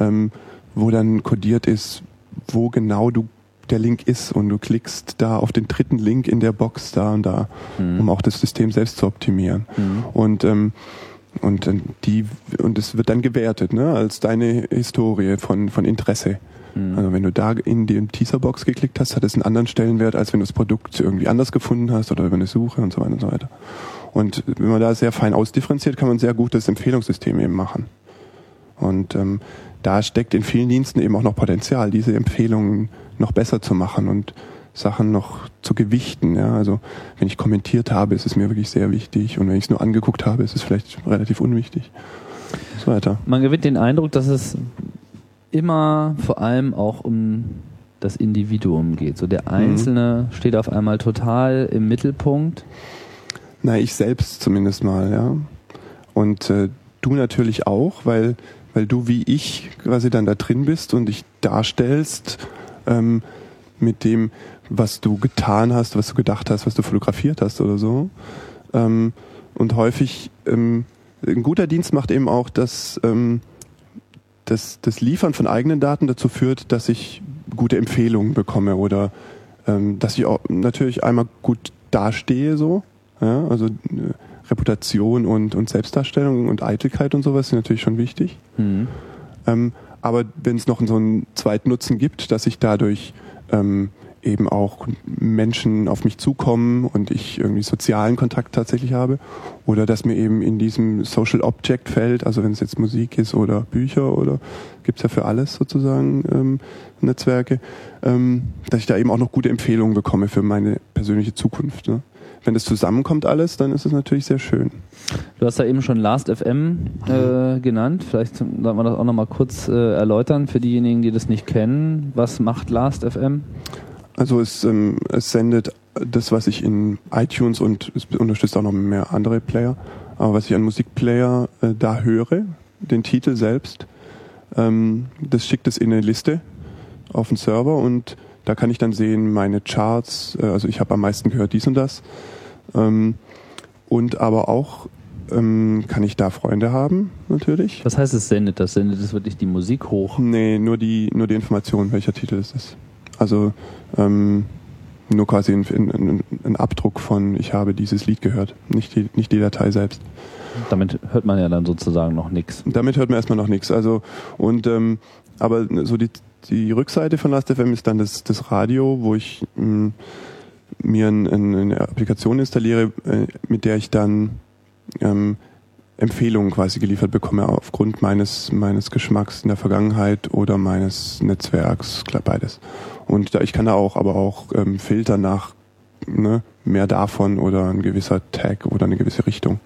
ähm, wo dann kodiert ist, wo genau du der Link ist und du klickst da auf den dritten Link in der Box da und da, Mhm. um auch das System selbst zu optimieren. Mhm. Und ähm, und die und es wird dann gewertet, ne, als deine Historie von von Interesse. Mhm. Also wenn du da in die Teaserbox geklickt hast, hat es einen anderen Stellenwert, als wenn du das Produkt irgendwie anders gefunden hast oder über eine Suche und so weiter und so weiter. Und wenn man da sehr fein ausdifferenziert, kann man sehr gut das Empfehlungssystem eben machen. Und ähm, da steckt in vielen Diensten eben auch noch Potenzial, diese Empfehlungen noch besser zu machen und Sachen noch zu gewichten. Ja? Also wenn ich kommentiert habe, ist es mir wirklich sehr wichtig und wenn ich es nur angeguckt habe, ist es vielleicht relativ unwichtig. So weiter. Man gewinnt den Eindruck, dass es immer vor allem auch um das Individuum geht. So der Einzelne steht auf einmal total im Mittelpunkt. Na, ich selbst zumindest mal, ja. Und äh, du natürlich auch, weil, weil du wie ich quasi dann da drin bist und dich darstellst ähm, mit dem, was du getan hast, was du gedacht hast, was du fotografiert hast oder so. Ähm, und häufig, ähm, ein guter Dienst macht eben auch, dass ähm, das, das Liefern von eigenen Daten dazu führt, dass ich gute Empfehlungen bekomme oder ähm, dass ich auch natürlich einmal gut dastehe so. Ja, also äh, Reputation und, und Selbstdarstellung und Eitelkeit und sowas sind natürlich schon wichtig. Mhm. Ähm, aber wenn es noch so einen zweiten Nutzen gibt, dass ich dadurch ähm, eben auch Menschen auf mich zukommen und ich irgendwie sozialen Kontakt tatsächlich habe oder dass mir eben in diesem Social Object Feld, also wenn es jetzt Musik ist oder Bücher oder gibt's ja für alles sozusagen ähm, Netzwerke, ähm, dass ich da eben auch noch gute Empfehlungen bekomme für meine persönliche Zukunft. Ne? Wenn das zusammenkommt alles, dann ist es natürlich sehr schön. Du hast ja eben schon Last.fm äh, genannt. Vielleicht sollten wir das auch nochmal kurz äh, erläutern für diejenigen, die das nicht kennen. Was macht Last.fm? Also es, ähm, es sendet das, was ich in iTunes und es unterstützt auch noch mehr andere Player, aber was ich an Musikplayer äh, da höre, den Titel selbst, ähm, das schickt es in eine Liste auf den Server und da kann ich dann sehen meine Charts, äh, also ich habe am meisten gehört dies und das ähm, und aber auch ähm, kann ich da Freunde haben natürlich. Was heißt es sendet? Das sendet es wirklich die Musik hoch. Nee, nur die, nur die Information, welcher Titel es ist. Also ähm, nur quasi ein, ein, ein Abdruck von ich habe dieses Lied gehört, nicht die, nicht die Datei selbst. Damit hört man ja dann sozusagen noch nichts. Damit hört man erstmal noch nichts. Also und ähm, aber so die, die Rückseite von Last.fm ist dann das, das Radio, wo ich mh, mir ein, ein, eine Applikation installiere, äh, mit der ich dann ähm, Empfehlungen quasi geliefert bekomme aufgrund meines meines Geschmacks in der Vergangenheit oder meines Netzwerks, klar beides. Und da, ich kann da auch aber auch ähm, filtern nach ne, mehr davon oder ein gewisser Tag oder eine gewisse Richtung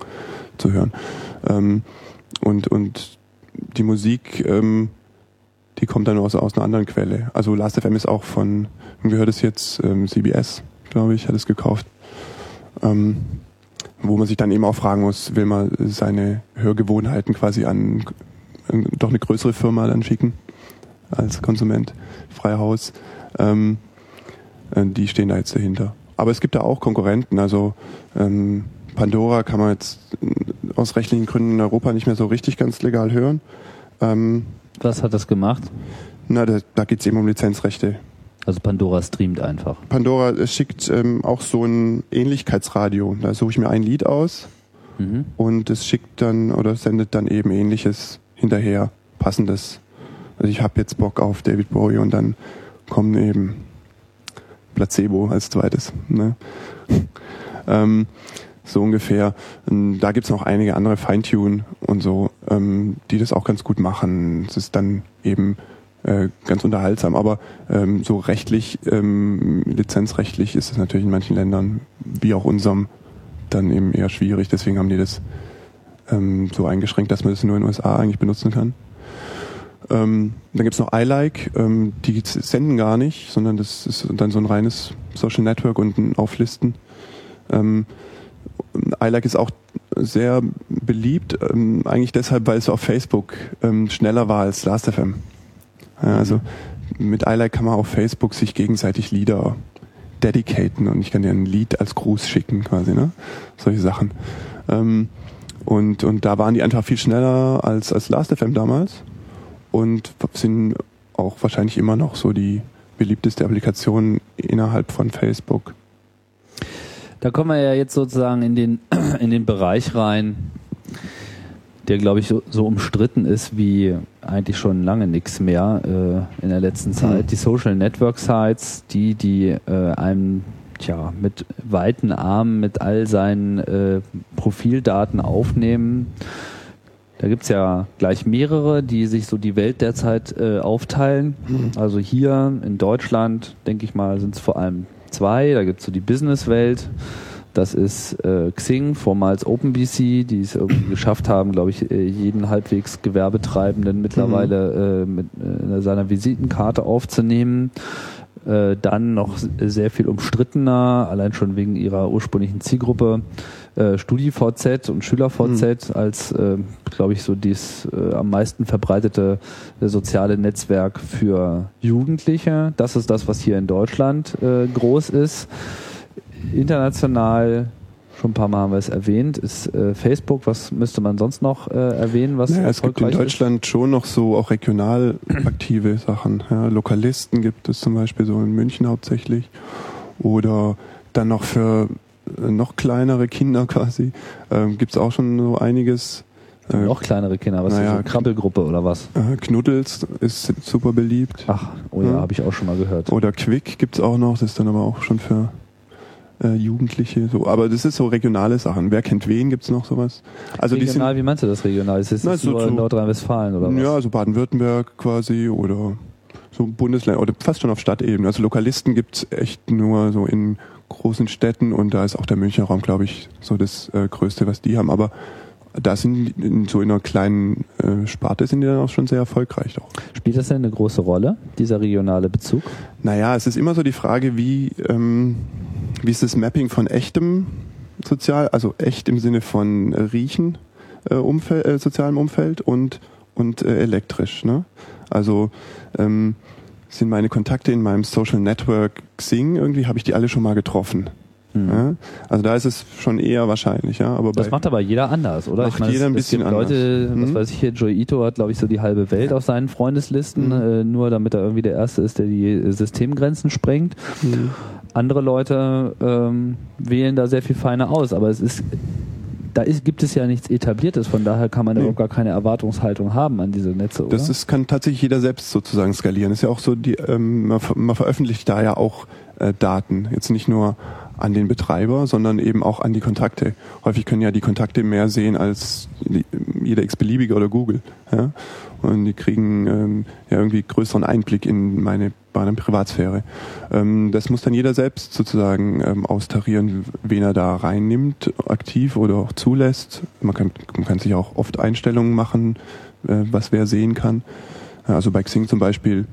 zu hören. Ähm, und und die Musik, ähm, die kommt dann aus, aus einer anderen Quelle. Also Last.fm ist auch von, gehört es jetzt, ähm, CBS, glaube ich, hat es gekauft. Ähm, wo man sich dann eben auch fragen muss, will man seine Hörgewohnheiten quasi an doch eine größere Firma dann schicken als Konsument, Freihaus. Ähm, äh, die stehen da jetzt dahinter. Aber es gibt da auch Konkurrenten. Also ähm, Pandora kann man jetzt äh, aus rechtlichen Gründen in Europa nicht mehr so richtig ganz legal hören. Ähm, Was hat das gemacht? na, da, da geht es eben um Lizenzrechte. Also Pandora streamt einfach. Pandora äh, schickt ähm, auch so ein Ähnlichkeitsradio. Da suche ich mir ein Lied aus Mhm. und es schickt dann oder sendet dann eben ähnliches hinterher, passendes. Also ich habe jetzt Bock auf David Bowie und dann kommen eben Placebo als zweites. Ne? [laughs] ähm, so ungefähr. Und Da gibt's noch einige andere Feintune und so, ähm, die das auch ganz gut machen. Es ist dann eben äh, ganz unterhaltsam, aber ähm, so rechtlich, ähm, lizenzrechtlich ist es natürlich in manchen Ländern, wie auch unserem, dann eben eher schwierig. Deswegen haben die das ähm, so eingeschränkt, dass man das nur in den USA eigentlich benutzen kann. Ähm, dann gibt's noch iLike, ähm, die senden gar nicht, sondern das ist dann so ein reines Social Network und ein Auflisten. Ähm, iLike ist auch sehr beliebt, ähm, eigentlich deshalb, weil es auf Facebook ähm, schneller war als Last.fm. Also mit iLike kann man auf Facebook sich gegenseitig Lieder dedicaten und ich kann dir ein Lied als Gruß schicken quasi, ne? Solche Sachen. Ähm, und, und da waren die einfach viel schneller als, als Last.fm damals und sind auch wahrscheinlich immer noch so die beliebteste Applikation innerhalb von Facebook. Da kommen wir ja jetzt sozusagen in den, [clears throat] in den Bereich rein, der, glaube ich, so, so umstritten ist wie eigentlich schon lange nichts mehr äh, in der letzten Zeit. Die Social Network Sites, die, die äh, einem tja, mit weiten Armen, mit all seinen äh, Profildaten aufnehmen. Da gibt's ja gleich mehrere, die sich so die Welt derzeit äh, aufteilen. Also hier in Deutschland, denke ich mal, sind es vor allem zwei. Da gibt's so die Businesswelt. Das ist äh, Xing, vormals OpenBC, die es irgendwie [clears throat] geschafft haben, glaube ich, äh, jeden halbwegs Gewerbetreibenden mittlerweile äh, mit äh, seiner Visitenkarte aufzunehmen. Äh, dann noch sehr viel umstrittener, allein schon wegen ihrer ursprünglichen Zielgruppe, äh, StudiVZ und SchülerVZ als, äh, glaube ich, so dies äh, am meisten verbreitete soziale Netzwerk für Jugendliche. Das ist das, was hier in Deutschland groß ist. International, schon ein paar Mal haben wir es erwähnt, ist äh, Facebook. Was müsste man sonst noch äh, erwähnen, was Naja, es gibt in Deutschland schon noch so auch regional [clears throat] aktive Sachen. Ja, Lokalisten gibt es zum Beispiel so in München hauptsächlich. Oder dann noch für äh, noch kleinere Kinder quasi ähm, gibt es auch schon so einiges. ist? Äh, Noch kleinere Kinder, was naja, ist so Krabbelgruppe oder was? äh, Knuddels ist super beliebt. Ach, oh ja, Ja. habe ich auch schon mal gehört. Oder Quick gibt's auch noch, das ist dann aber auch schon für äh, Jugendliche. So. Aber das ist so regionale Sachen. Wer kennt wen, gibt's noch sowas. Also die sind regional, wie meinst du das regional? Ist das Na, so nur in Nordrhein-Westfalen oder was? Ja, also Baden-Württemberg quasi oder so Bundesländer oder fast schon auf Stadtebene. Also Lokalisten gibt's echt nur so in großen Städten und da ist auch der Münchner Raum, glaube ich, so das äh, Größte, was die haben. Aber da sind in, so in einer kleinen äh, Sparte sind die dann auch schon sehr erfolgreich auch. Spielt das denn eine große Rolle, dieser regionale Bezug? Naja, es ist immer so die Frage, wie, ähm, wie ist das Mapping von echtem Sozial, also echt im Sinne von äh, Riechen, äh, Umfeld, äh, sozialem Umfeld und, und äh, elektrisch. Ne? Also ähm, sind meine Kontakte in meinem Social Network Xing, irgendwie habe ich die alle schon mal getroffen. Hm. Ja? Also da ist es schon eher wahrscheinlich, ja. Aber Das macht aber jeder anders, oder? Macht jeder ein bisschen es gibt Leute, anders. was Mhm. weiß ich hier, Joey Ito hat, glaube ich, so die halbe Welt auf seinen Freundeslisten, Mhm. äh, nur damit er irgendwie der Erste ist, der die Systemgrenzen sprengt. Mhm. Andere Leute ähm, wählen da sehr viel feiner aus, aber es ist da ist, gibt es ja nichts Etabliertes, von daher kann man Nee. überhaupt gar keine Erwartungshaltung haben an diese Netze, oder? Das ist, kann tatsächlich jeder selbst sozusagen skalieren. ist ja auch so, die, ähm, man, ver- man veröffentlicht da ja auch äh, Daten. Jetzt nicht nur an den Betreiber, sondern eben auch an die Kontakte. Häufig können ja die Kontakte mehr sehen als jeder x-beliebige oder Google. Ja? Und die kriegen ähm, ja irgendwie größeren Einblick in meine, meine Privatsphäre. Ähm, das muss dann jeder selbst sozusagen ähm, austarieren, wen er da reinnimmt, aktiv oder auch zulässt. Man kann, man kann sich auch oft Einstellungen machen, äh, was wer sehen kann. Also bei Xing zum Beispiel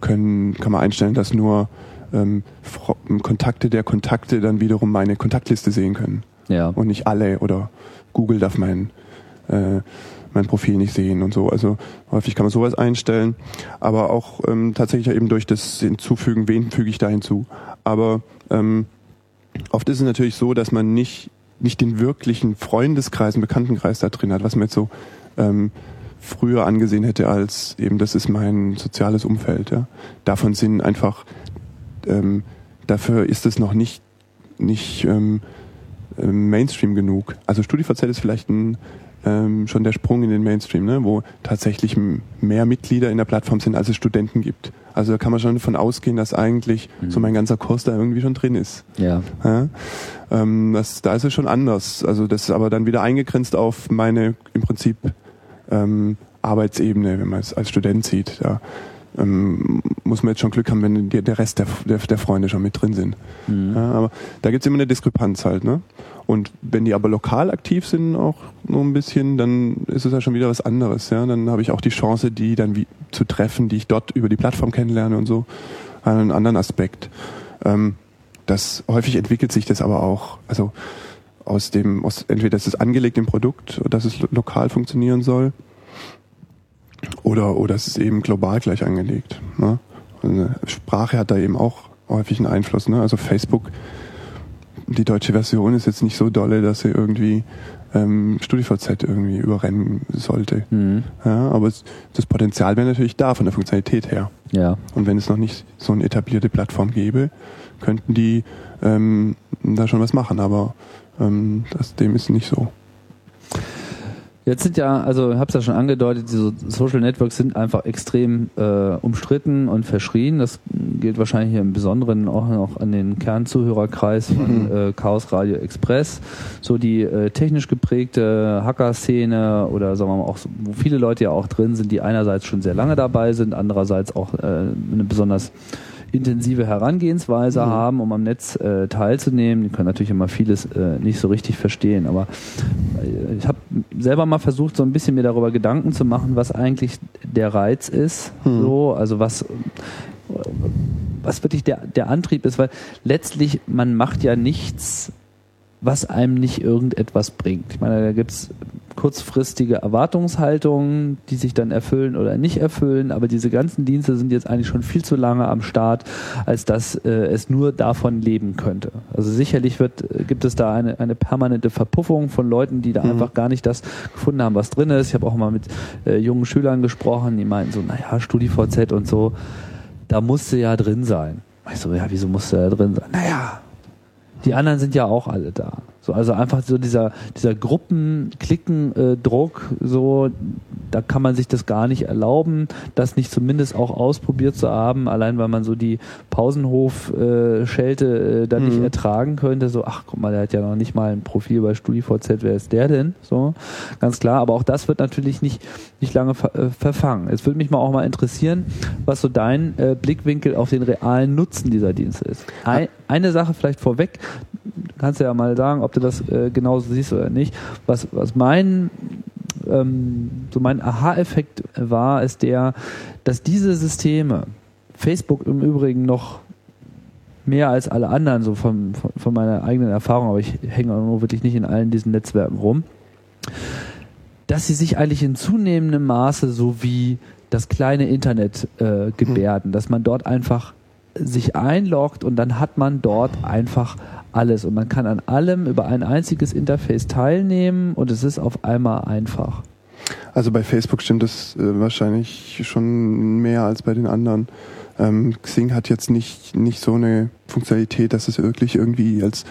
können, kann man einstellen, dass nur ähm, Fro- Kontakte der Kontakte dann wiederum meine Kontaktliste sehen können Ja. und nicht alle oder Google darf mein, äh, mein Profil nicht sehen und so. Also häufig kann man sowas einstellen, aber auch ähm, tatsächlich eben durch das Hinzufügen, wen füge ich da hinzu. Aber ähm, oft ist es natürlich so, dass man nicht, nicht den wirklichen Freundeskreis, einen Bekanntenkreis da drin hat, was man jetzt so ähm, früher angesehen hätte als eben, das ist mein soziales Umfeld. Ja. Davon sind einfach, ähm, dafür ist es noch nicht, nicht ähm, ähm, Mainstream genug. Also StudiVZ ist vielleicht ein, ähm, schon der Sprung in den Mainstream, ne, wo tatsächlich mehr Mitglieder in der Plattform sind, als es Studenten gibt. Also da kann man schon davon ausgehen, dass eigentlich so mein ganzer Kurs da irgendwie schon drin ist. Ja. Ja? Ähm, das, da ist es schon anders. Also das ist aber dann wieder eingegrenzt auf meine im Prinzip ähm, Arbeitsebene, wenn man es als Student sieht. Da ähm, muss man jetzt schon Glück haben, wenn die, der Rest der, der, der Freunde schon mit drin sind. Ja, aber da gibt's immer eine Diskrepanz halt. Ne? Und wenn die aber lokal aktiv sind, auch nur ein bisschen, dann ist es ja schon wieder was anderes. Ja? Dann habe ich auch die Chance, die dann wie, zu treffen, die ich dort über die Plattform kennenlerne und so. Einen anderen Aspekt. Ähm, das häufig entwickelt sich das aber auch, also aus dem, aus, entweder ist es angelegt im Produkt, dass es lo lokal funktionieren soll, oder, oder es ist eben global gleich angelegt. Ne? Also Sprache hat da eben auch häufig einen Einfluss. Ne? Also Facebook, die deutsche Version ist jetzt nicht so dolle, dass sie irgendwie ähm, StudiVZ irgendwie überrennen sollte. Mhm. Ja, aber es, das Potenzial wäre natürlich da von der Funktionalität her. Ja. Und wenn es noch nicht so eine etablierte Plattform gäbe, könnten die ähm, da schon was machen, aber ähm, das, dem ist nicht so. Jetzt sind ja, also ich habe es ja schon angedeutet, diese Social Networks sind einfach extrem äh, umstritten und verschrien. Das gilt wahrscheinlich hier im Besonderen auch noch an den Kernzuhörerkreis von äh, Chaos Radio Express. So die äh, technisch geprägte Hacker-Szene oder sagen wir mal auch, so, wo viele Leute ja auch drin sind, die einerseits schon sehr lange dabei sind, andererseits auch äh, eine besonders intensive Herangehensweise haben, um am Netz äh, teilzunehmen. Die können natürlich immer vieles äh, nicht so richtig verstehen, aber äh, ich habe selber mal versucht, so ein bisschen mir darüber Gedanken zu machen, was eigentlich der Reiz ist, so, also was was wirklich der, der Antrieb ist, weil letztlich man macht ja nichts, was einem nicht irgendetwas bringt. Ich meine, da gibt's kurzfristige Erwartungshaltungen, die sich dann erfüllen oder nicht erfüllen, aber diese ganzen Dienste sind jetzt eigentlich schon viel zu lange am Start, als dass äh, es nur davon leben könnte. Also sicherlich wird, äh, gibt es da eine, eine permanente Verpuffung von Leuten, die da einfach gar nicht das gefunden haben, was drin ist. Ich habe auch mal mit äh, jungen Schülern gesprochen, die meinten so, naja, StudiVZ und so, da musste ja drin sein. Ich so, ja, wieso musste er drin sein? Naja, die anderen sind ja auch alle da. So, also einfach so dieser, dieser Gruppen-Klicken-Druck, so, da kann man sich das gar nicht erlauben, das nicht zumindest auch ausprobiert zu haben, allein weil man so die Pausenhof-Schelte äh, dann nicht ertragen könnte, so, ach guck mal, der hat ja noch nicht mal ein Profil bei StudiVZ, wer ist der denn? So, ganz klar, aber auch das wird natürlich nicht, nicht lange ver äh, verfangen. Es würde mich mal auch mal interessieren, was so dein äh, Blickwinkel auf den realen Nutzen dieser Dienste ist. Ein, eine Sache vielleicht vorweg, kannst du ja mal sagen, ob du das äh, genauso siehst oder nicht. Was, was mein ähm, so mein Aha-Effekt war, ist der, dass diese Systeme, Facebook im Übrigen noch mehr als alle anderen, so von, von, von meiner eigenen Erfahrung, aber ich hänge auch nur wirklich nicht in allen diesen Netzwerken rum, dass sie sich eigentlich in zunehmendem Maße so wie das kleine Internet äh, gebärden, dass man dort einfach sich einloggt und dann hat man dort einfach alles und man kann an allem über ein einziges Interface teilnehmen und es ist auf einmal einfach. Also bei Facebook stimmt das äh, wahrscheinlich schon mehr als bei den anderen. Ähm, Xing hat jetzt nicht, nicht so eine Funktionalität, dass es wirklich irgendwie als,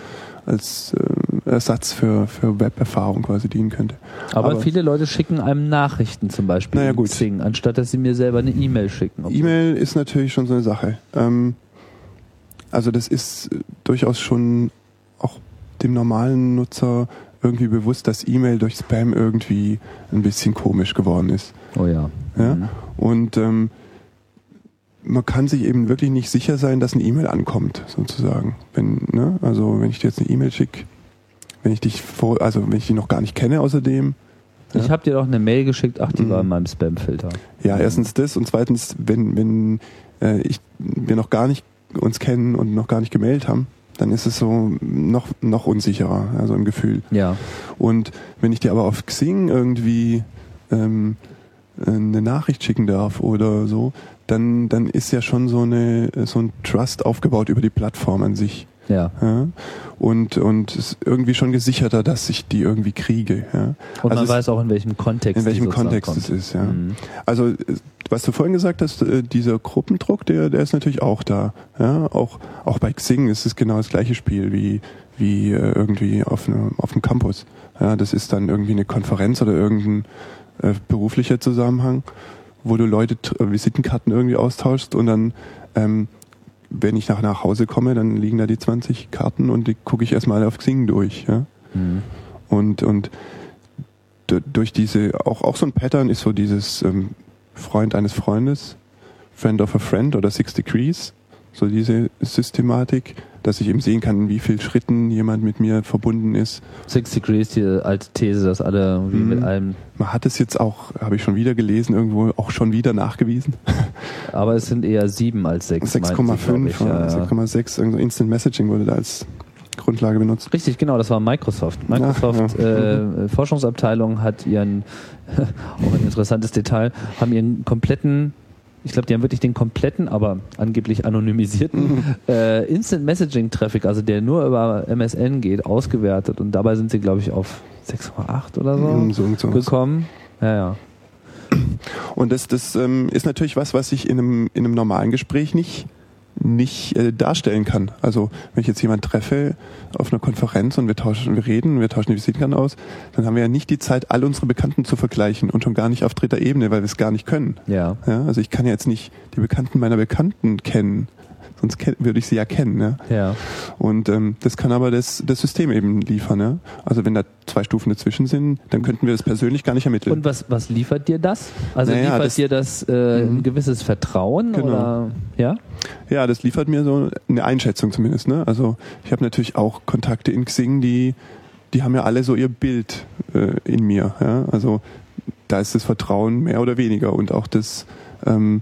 als äh, Ersatz für, für Web-Erfahrung quasi dienen könnte. Aber, viele Leute schicken einem Nachrichten zum Beispiel Naja, gut. Xing, anstatt dass sie mir selber eine E-Mail schicken. E-Mail ist natürlich schon so eine Sache. Ähm, also das ist äh, durchaus schon auch dem normalen Nutzer irgendwie bewusst, dass E-Mail durch Spam irgendwie ein bisschen komisch geworden ist. Oh ja. Ja? Mhm. Und ähm, man kann sich eben wirklich nicht sicher sein, dass eine E-Mail ankommt, sozusagen. Wenn, ne? Also wenn ich dir jetzt eine E-Mail schicke, wenn ich dich vor, also wenn ich die noch gar nicht kenne außerdem, Ich habe dir doch eine Mail geschickt, ach, die Mhm. war in meinem Spam-Filter. Ja, erstens das und zweitens, wenn, wenn äh, ich wir noch gar nicht uns kennen und noch gar nicht gemeldet haben, dann ist es so noch, noch unsicherer, also im Gefühl. Ja. Und wenn ich dir aber auf Xing irgendwie ähm, eine Nachricht schicken darf oder so, dann, dann ist ja schon so, eine, so ein Trust aufgebaut über die Plattform an sich. Ja. Ja? Und, und ist irgendwie schon gesicherter, dass ich die irgendwie kriege. Ja? Und Also man es- weiß auch, in welchem Kontext in welchem Kontext kommt. es ist, ja. Mhm. Also, was du vorhin gesagt hast, äh, dieser Gruppendruck, der, der ist natürlich auch da. Ja, auch, auch bei Xing ist es genau das gleiche Spiel wie, wie äh, irgendwie auf, ne, auf dem Campus. Ja, das ist dann irgendwie eine Konferenz oder irgendein äh, beruflicher Zusammenhang, wo du Leute Visitenkarten irgendwie austauschst und dann, ähm, wenn ich nach, nach Hause komme, dann liegen da die 20 Karten und die gucke ich erstmal auf Xing durch. Ja? Mhm. Und, und durch diese, auch, auch so ein Pattern ist so dieses ähm, Freund eines Freundes, Friend of a Friend oder Six Degrees, so diese Systematik, dass ich eben sehen kann, in wie vielen Schritten jemand mit mir verbunden ist. Six Degrees, die alte These, dass alle irgendwie Mhm. mit allem, Man hat es jetzt auch, habe ich schon wieder gelesen, irgendwo auch schon wieder nachgewiesen. [laughs] aber es sind eher sieben als sechs. meinte sie, glaub 6,5 ich. oder Ja, ja. 6,6, irgendwo Instant Messaging wurde da als Grundlage benutzt. Richtig, genau, das war Microsoft. Microsoft Ach, ja. äh, Forschungsabteilung hat ihren, [laughs] auch ein interessantes Detail, haben ihren kompletten, ich glaube, die haben wirklich den kompletten, aber angeblich anonymisierten äh, Instant Messaging Traffic, also der nur über MSN geht, ausgewertet und dabei sind sie, glaube ich, auf 6,8 oder so so, so. gekommen. Ja, ja. Und das, das ähm, ist natürlich was, was ich in einem, in einem normalen Gespräch nicht, nicht äh, darstellen kann. Also wenn ich jetzt jemanden treffe auf einer Konferenz und wir tauschen, wir reden, wir tauschen die Visitenkarten aus, dann haben wir ja nicht die Zeit, all unsere Bekannten zu vergleichen und schon gar nicht auf dritter Ebene, weil wir es gar nicht können. Ja. Ja, also ich kann ja jetzt nicht die Bekannten meiner Bekannten kennen, sonst würde ich sie ja kennen. Ja? Ja. Und ähm, das kann aber das, das System eben liefern. Ja? Also wenn da zwei Stufen dazwischen sind, dann könnten wir das persönlich gar nicht ermitteln. Und was, was liefert dir das? Also Naja, liefert das- dir das äh, ein Mhm. gewisses Vertrauen Genau. oder ja? Ja, das liefert mir so eine Einschätzung zumindest. Ne? Also ich habe natürlich auch Kontakte in Xing, die, die haben ja alle so ihr Bild äh, in mir. Ja? Also da ist das Vertrauen mehr oder weniger und auch das, ähm,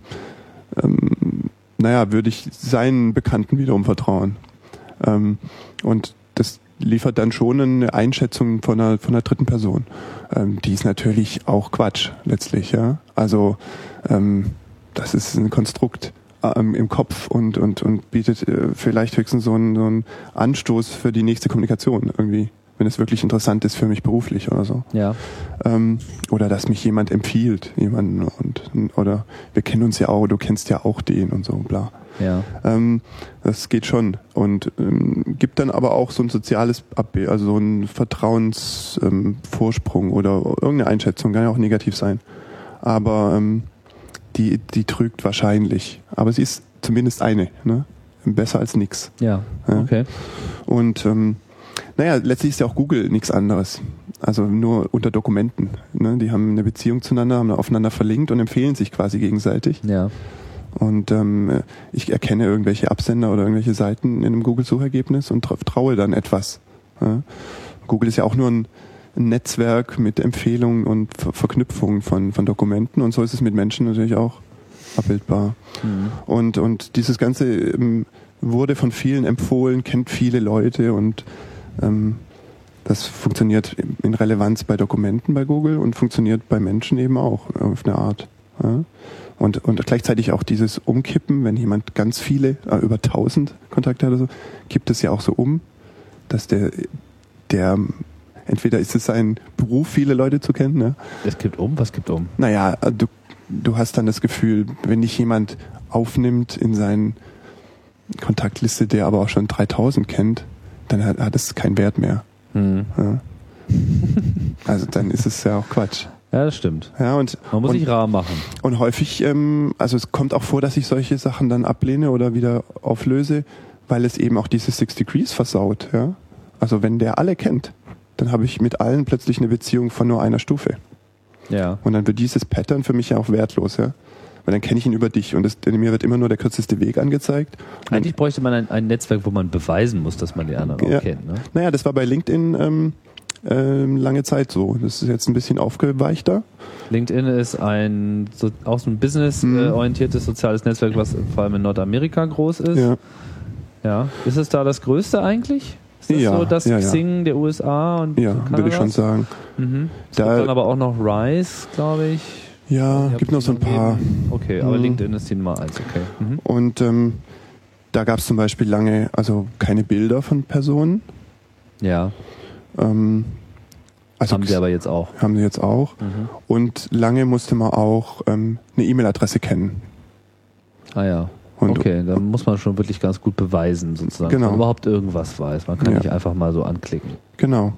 ähm, naja, würde ich seinen Bekannten wiederum vertrauen. Ähm, und das liefert dann schon eine Einschätzung von einer, von einer dritten Person. Ähm, die ist natürlich auch Quatsch letztlich. Ja? Also ähm, das ist ein Konstrukt ähm, im Kopf und, und, und bietet äh, vielleicht höchstens so einen, so einen Anstoß für die nächste Kommunikation irgendwie, wenn es wirklich interessant ist für mich beruflich oder so. Ja. Ähm, oder dass mich jemand empfiehlt, jemanden und oder wir kennen uns ja auch, du kennst ja auch den und so, bla. Ja. Ähm, das geht schon und ähm, gibt dann aber auch so ein soziales Abbild, also so ein Vertrauensvorsprung ähm, oder irgendeine Einschätzung, kann ja auch negativ sein. Aber ähm, die, die trügt wahrscheinlich. Aber sie ist zumindest eine, ne? Besser als nix. Ja. Ja. Okay. Und ähm, naja, letztlich ist ja auch Google nichts anderes. Also nur unter Dokumenten. Ne? Die haben eine Beziehung zueinander, haben aufeinander verlinkt und empfehlen sich quasi gegenseitig. Ja. Und ähm, ich erkenne irgendwelche Absender oder irgendwelche Seiten in einem Google-Suchergebnis und tra traue dann etwas. Ja? Google ist ja auch nur ein, ein Netzwerk mit Empfehlungen und Ver Verknüpfungen von, von Dokumenten und so ist es mit Menschen natürlich auch abbildbar. Mhm. Und, und dieses Ganze ähm, wurde von vielen empfohlen, kennt viele Leute und ähm, das funktioniert in Relevanz bei Dokumenten bei Google und funktioniert bei Menschen eben auch auf eine Art. Ja? Und, und gleichzeitig auch dieses Umkippen, wenn jemand ganz viele, äh, über 1000 Kontakte hat oder so, kippt es ja auch so um, dass der, der entweder ist es sein Beruf, viele Leute zu kennen, ne? Es gibt um, was gibt um? Naja, du, du hast dann das Gefühl, wenn dich jemand aufnimmt in seine Kontaktliste, der aber auch schon 3000 kennt, dann hat, hat es keinen Wert mehr. Hm. Ja. [laughs] Also dann ist es ja auch Quatsch. Ja, das stimmt. Ja, und, Man muss und, sich rar machen. und häufig, ähm, also es kommt auch vor, dass ich solche Sachen dann ablehne oder wieder auflöse, weil es eben auch diese Six Degrees versaut. Ja? Also wenn der alle kennt, dann habe ich mit allen plötzlich eine Beziehung von nur einer Stufe. Ja. Und dann wird dieses Pattern für mich ja auch wertlos, ja. Weil dann kenne ich ihn über dich und das, mir wird immer nur der kürzeste Weg angezeigt. Und Eigentlich bräuchte man ein, ein Netzwerk, wo man beweisen muss, dass man die anderen Ja. auch kennt. Ne? Naja, das war bei LinkedIn ähm, ähm, lange Zeit so. Das ist jetzt ein bisschen aufgeweichter. LinkedIn ist ein so, auch so ein business-orientiertes soziales Netzwerk, was vor allem in Nordamerika groß ist. Ja. Ja. Ist es da das größte eigentlich? Ist das Ja, so das ja, ja. Xing der USA und Ja, würde ich schon sagen. Mhm. Es Da- gibt dann aber auch noch Rise, glaube ich. Ja, gibt noch so ein paar. Okay, aber Mhm. LinkedIn ist die Nummer eins, okay. Mhm. Und ähm, da gab es zum Beispiel lange, also keine Bilder von Personen. Ja, Ähm, also haben sie aber jetzt auch. haben sie jetzt auch. Mhm. Und lange musste man auch ähm, eine E-Mail-Adresse kennen. Ah ja. Und okay, da muss man schon wirklich ganz gut beweisen, sozusagen, Genau. dass man überhaupt irgendwas weiß. Man kann Ja. nicht einfach mal so anklicken. Genau.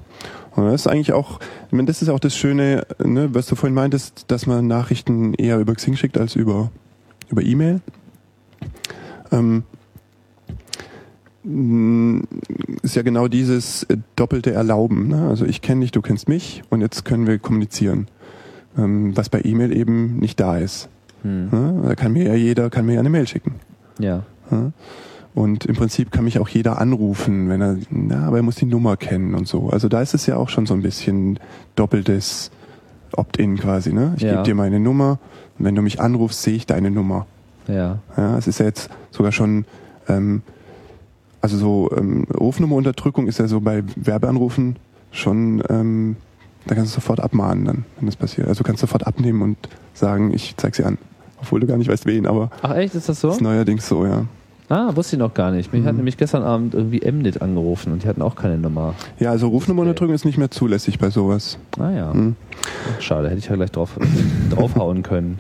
Und das ist eigentlich auch, ich meine, das ist auch das Schöne, ne, was du vorhin meintest, dass man Nachrichten eher über Xing schickt als über, über E-Mail. Ähm, ist ja genau dieses äh, doppelte Erlauben. Ne? Also ich kenne dich, du kennst mich und jetzt können wir kommunizieren. Ähm, was bei E-Mail eben nicht da ist. Hm. Ne? Da kann mir ja jeder, kann mir ja eine Mail schicken. Ja. Ja. Und im Prinzip kann mich auch jeder anrufen, wenn er, na, aber er muss die Nummer kennen und so. Also da ist es ja auch schon so ein bisschen doppeltes Opt-in quasi, ne? Ich Ja. gebe dir meine Nummer und wenn du mich anrufst, sehe ich deine Nummer. Ja. Ja, es ist ja jetzt sogar schon, ähm, also so ähm, Rufnummerunterdrückung ist ja so bei Werbeanrufen schon, ähm, da kannst du sofort abmahnen dann, wenn das passiert. Also du kannst sofort abnehmen und sagen, ich zeig sie an. Obwohl du gar nicht weißt, wen, aber Ach echt, ist das so? ist neuerdings so, ja. Ah, wusste ich noch gar nicht. Mich hat Mhm. nämlich gestern Abend irgendwie Mnet angerufen und die hatten auch keine Nummer. Ja, also Rufnummerunterdrückung ist nicht mehr zulässig bei sowas. Ah ja. Hm. Ach, Schade, hätte ich ja gleich drauf, [laughs] draufhauen können.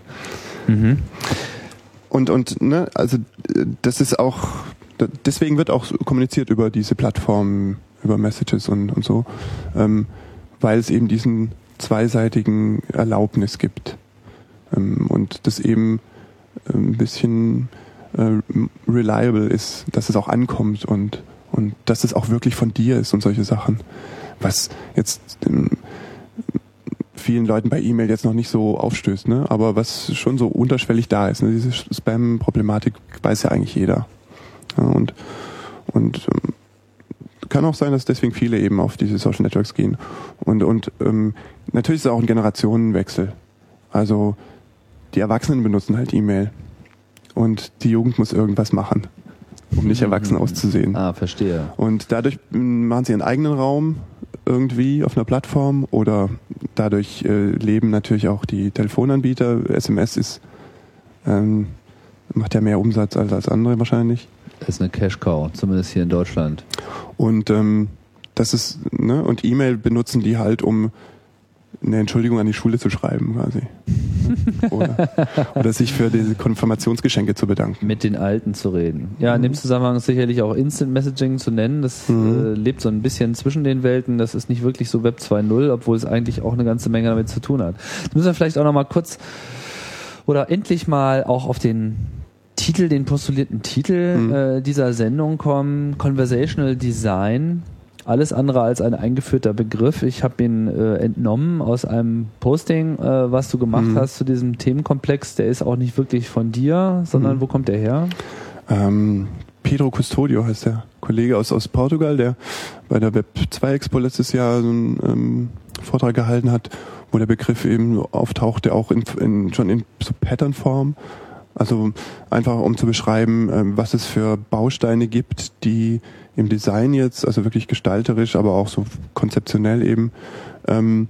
Mhm. Und, und, ne, also das ist auch, deswegen wird auch kommuniziert über diese Plattformen, über Messages und, und so, ähm, weil es eben diesen zweiseitigen Erlaubnis gibt. Ähm, und das eben äh, ein bisschen äh, reliable ist, dass es auch ankommt und, und dass es auch wirklich von dir ist und solche Sachen. Was jetzt ähm, vielen Leuten bei E-Mail jetzt noch nicht so aufstößt, ne? aber was schon so unterschwellig da ist. Ne? Diese Spam-Problematik weiß ja eigentlich jeder. Ja, und und ähm, kann auch sein, dass deswegen viele eben auf diese Social Networks gehen. Und, und ähm, natürlich ist es auch ein Generationenwechsel. Also die Erwachsenen benutzen halt E-Mail und die Jugend muss irgendwas machen, um nicht erwachsen auszusehen. Ah, verstehe. Und dadurch machen sie ihren eigenen Raum irgendwie auf einer Plattform oder dadurch äh, leben natürlich auch die Telefonanbieter. SMS ist ähm, macht ja mehr Umsatz als als andere wahrscheinlich. Das ist eine Cash-Cow, zumindest hier in Deutschland. Und ähm, das ist ne und E-Mail benutzen die halt um eine Entschuldigung an die Schule zu schreiben quasi [laughs] oder, oder sich für diese Konfirmationsgeschenke zu bedanken. Mit den Alten zu reden. Ja, in dem Zusammenhang ist sicherlich auch Instant Messaging zu nennen. Das Mhm. äh, lebt so ein bisschen zwischen den Welten. Das ist nicht wirklich so Web 2.0, obwohl es eigentlich auch eine ganze Menge damit zu tun hat. Jetzt müssen wir vielleicht auch noch mal kurz oder endlich mal auch auf den Titel, den postulierten Titel Mhm. äh, dieser Sendung kommen. Conversational Design. Alles andere als ein eingeführter Begriff. Ich habe ihn äh, entnommen aus einem Posting, äh, was du gemacht Mhm. hast zu diesem Themenkomplex. Der ist auch nicht wirklich von dir, sondern Mhm. wo kommt der her? Ähm, Pedro Custodio heißt der Kollege aus, aus Portugal, der bei der Web 2 Expo letztes Jahr so einen ähm, Vortrag gehalten hat, wo der Begriff eben auftauchte, auch in, in, schon in so Patternform. Also einfach um zu beschreiben, ähm, was es für Bausteine gibt, die im Design jetzt, also wirklich gestalterisch, aber auch so konzeptionell eben, ähm,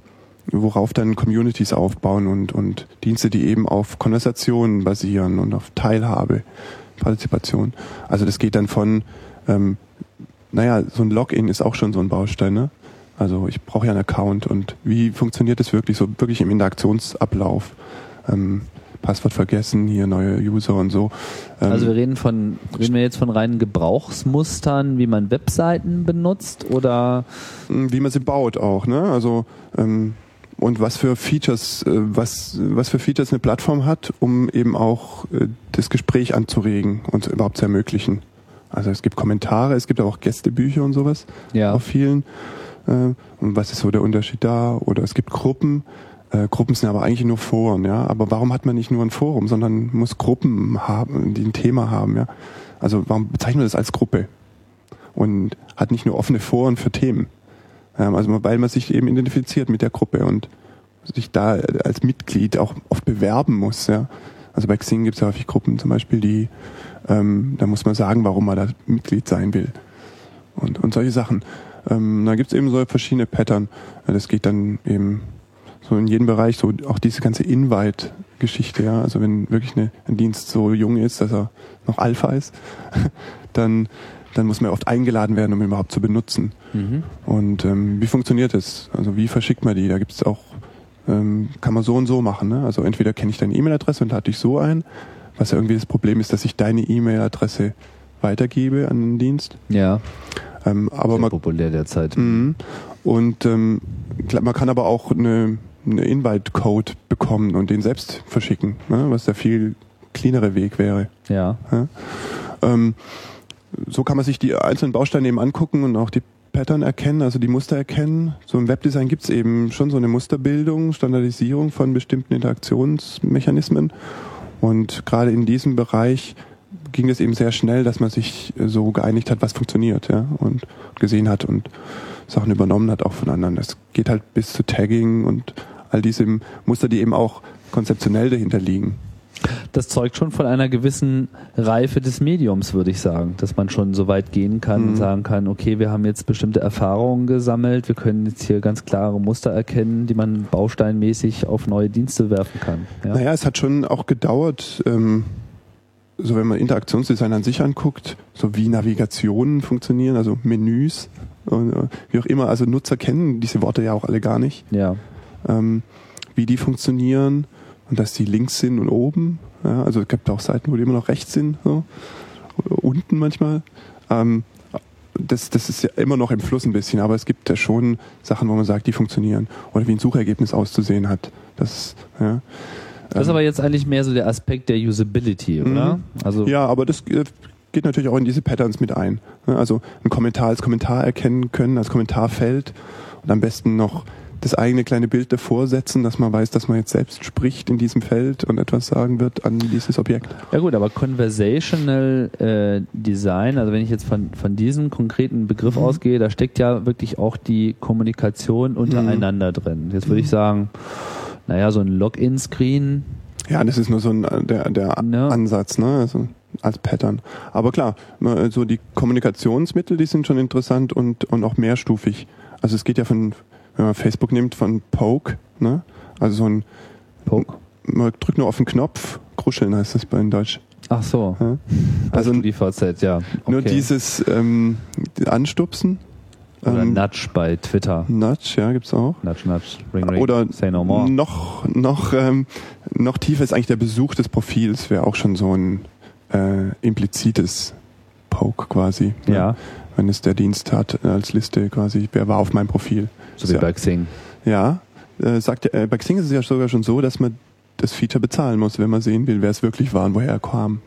worauf dann Communities aufbauen und, und Dienste, die eben auf Konversationen basieren und auf Teilhabe. Partizipation. Also das geht dann von, ähm, naja, so ein Login ist auch schon so ein Baustein, ne? Also ich brauche ja einen Account und wie funktioniert das wirklich so wirklich im Interaktionsablauf? Ähm, Passwort vergessen, hier neue User und so. Ähm, Also wir reden von, reden wir jetzt von reinen Gebrauchsmustern, wie man Webseiten benutzt oder wie man sie baut auch, ne? Also ähm, und was für Features, äh, was was für Features eine Plattform hat, um eben auch äh, das Gespräch anzuregen und überhaupt zu ermöglichen. Also es gibt Kommentare, es gibt auch Gästebücher und sowas ja. auf vielen. Äh, und was ist so der Unterschied da? Oder es gibt Gruppen. Äh, Gruppen sind aber eigentlich nur Foren, ja. Aber warum hat man nicht nur ein Forum, sondern muss Gruppen haben, die ein Thema haben, ja? Also warum bezeichnet man das als Gruppe? Und hat nicht nur offene Foren für Themen. Ähm, also weil man sich eben identifiziert mit der Gruppe und sich da als Mitglied auch oft bewerben muss. Ja. Also bei Xing gibt es ja häufig Gruppen zum Beispiel, die ähm, da muss man sagen, warum man da Mitglied sein will. Und, und solche Sachen. Ähm, da gibt es eben so verschiedene Pattern. Das geht dann eben so in jedem Bereich, so auch diese ganze Invite-Geschichte, ja. Also wenn wirklich eine, ein Dienst so jung ist, dass er noch Alpha ist, [laughs] dann, dann muss man oft eingeladen werden, um ihn überhaupt zu benutzen. Mhm. Und ähm, wie funktioniert das? Also wie verschickt man die? Da gibt es auch, ähm, kann man so und so machen. Ne? Also entweder kenne ich deine E-Mail-Adresse und lade dich so ein, was ja irgendwie das Problem ist, dass ich deine E-Mail-Adresse weitergebe an den Dienst. Ja. Ähm, aber Sehr man, populär derzeit. Mhm. Und ähm, man kann aber auch eine, eine Invite-Code bekommen und den selbst verschicken, ne? was der viel cleanere Weg wäre. Ja. ja? Ähm, so kann man sich die einzelnen Bausteine eben angucken und auch die Pattern erkennen, also die Muster erkennen. So im Webdesign gibt es eben schon so eine Musterbildung, Standardisierung von bestimmten Interaktionsmechanismen. Und gerade in diesem Bereich ging es eben sehr schnell, dass man sich so geeinigt hat, was funktioniert, ja, und gesehen hat und Sachen übernommen hat auch von anderen. Das geht halt bis zu Tagging und all diese Muster, die eben auch konzeptionell dahinter liegen. Das zeugt schon von einer gewissen Reife des Mediums, würde ich sagen, dass man schon so weit gehen kann mhm. und sagen kann, okay, wir haben jetzt bestimmte Erfahrungen gesammelt, wir können jetzt hier ganz klare Muster erkennen, die man bausteinmäßig auf neue Dienste werfen kann. Ja. Naja, es hat schon auch gedauert, ähm, so wenn man Interaktionsdesign an sich anguckt, so wie Navigationen funktionieren, also Menüs, und, äh, wie auch immer, also Nutzer kennen diese Worte ja auch alle gar nicht. Ja. Ähm, wie die funktionieren und dass die links sind und oben. Ja, also es gibt auch Seiten, wo die immer noch rechts sind, so. Unten manchmal. Ähm, das, das ist ja immer noch im Fluss ein bisschen, aber es gibt ja schon Sachen, wo man sagt, die funktionieren. Oder wie ein Suchergebnis auszusehen hat. Das, ja. Das ist aber jetzt eigentlich mehr so der Aspekt der Usability, oder? Mhm. Also ja, aber das äh, geht natürlich auch in diese Patterns mit ein. Also ein Kommentar als Kommentar erkennen können, als Kommentarfeld und am besten noch das eigene kleine Bild davor setzen, dass man weiß, dass man jetzt selbst spricht in diesem Feld und etwas sagen wird an dieses Objekt. Ja gut, aber Conversational äh, Design, also wenn ich jetzt von, von diesem konkreten Begriff mhm. ausgehe, da steckt ja wirklich auch die Kommunikation untereinander mhm. drin. Jetzt würde ich sagen, naja, so ein Login-Screen. Ja, das ist nur so ein, äh, der, der. Ne? Ansatz, ne? Also als Pattern. Aber klar, so die Kommunikationsmittel, die sind schon interessant und, und auch mehrstufig. Also es geht ja von, wenn man Facebook nimmt, von Poke, ne? Also so ein Poke. Man drückt nur auf den Knopf, kruscheln heißt das bei in Deutsch. Ach so. Ja? Also die VZ, ja. Okay. Nur dieses ähm, Anstupsen oder ähm, Nudge bei Twitter. Nudge, ja, gibt's auch. Nudge, Nudge, Ring, Ring, Oder Say No More. Noch, noch, ähm, noch tiefer ist eigentlich der Besuch des Profils, wäre auch schon so ein äh, implizites Poke quasi. Ne? Ja. Wenn es der Dienst hat als Liste quasi, wer war auf meinem Profil. So wie ja, bei Xing. Ja, äh, sagt, äh, bei Xing ist es ja sogar schon so, dass man das Feature bezahlen muss, wenn man sehen will, wer es wirklich war und woher er kam.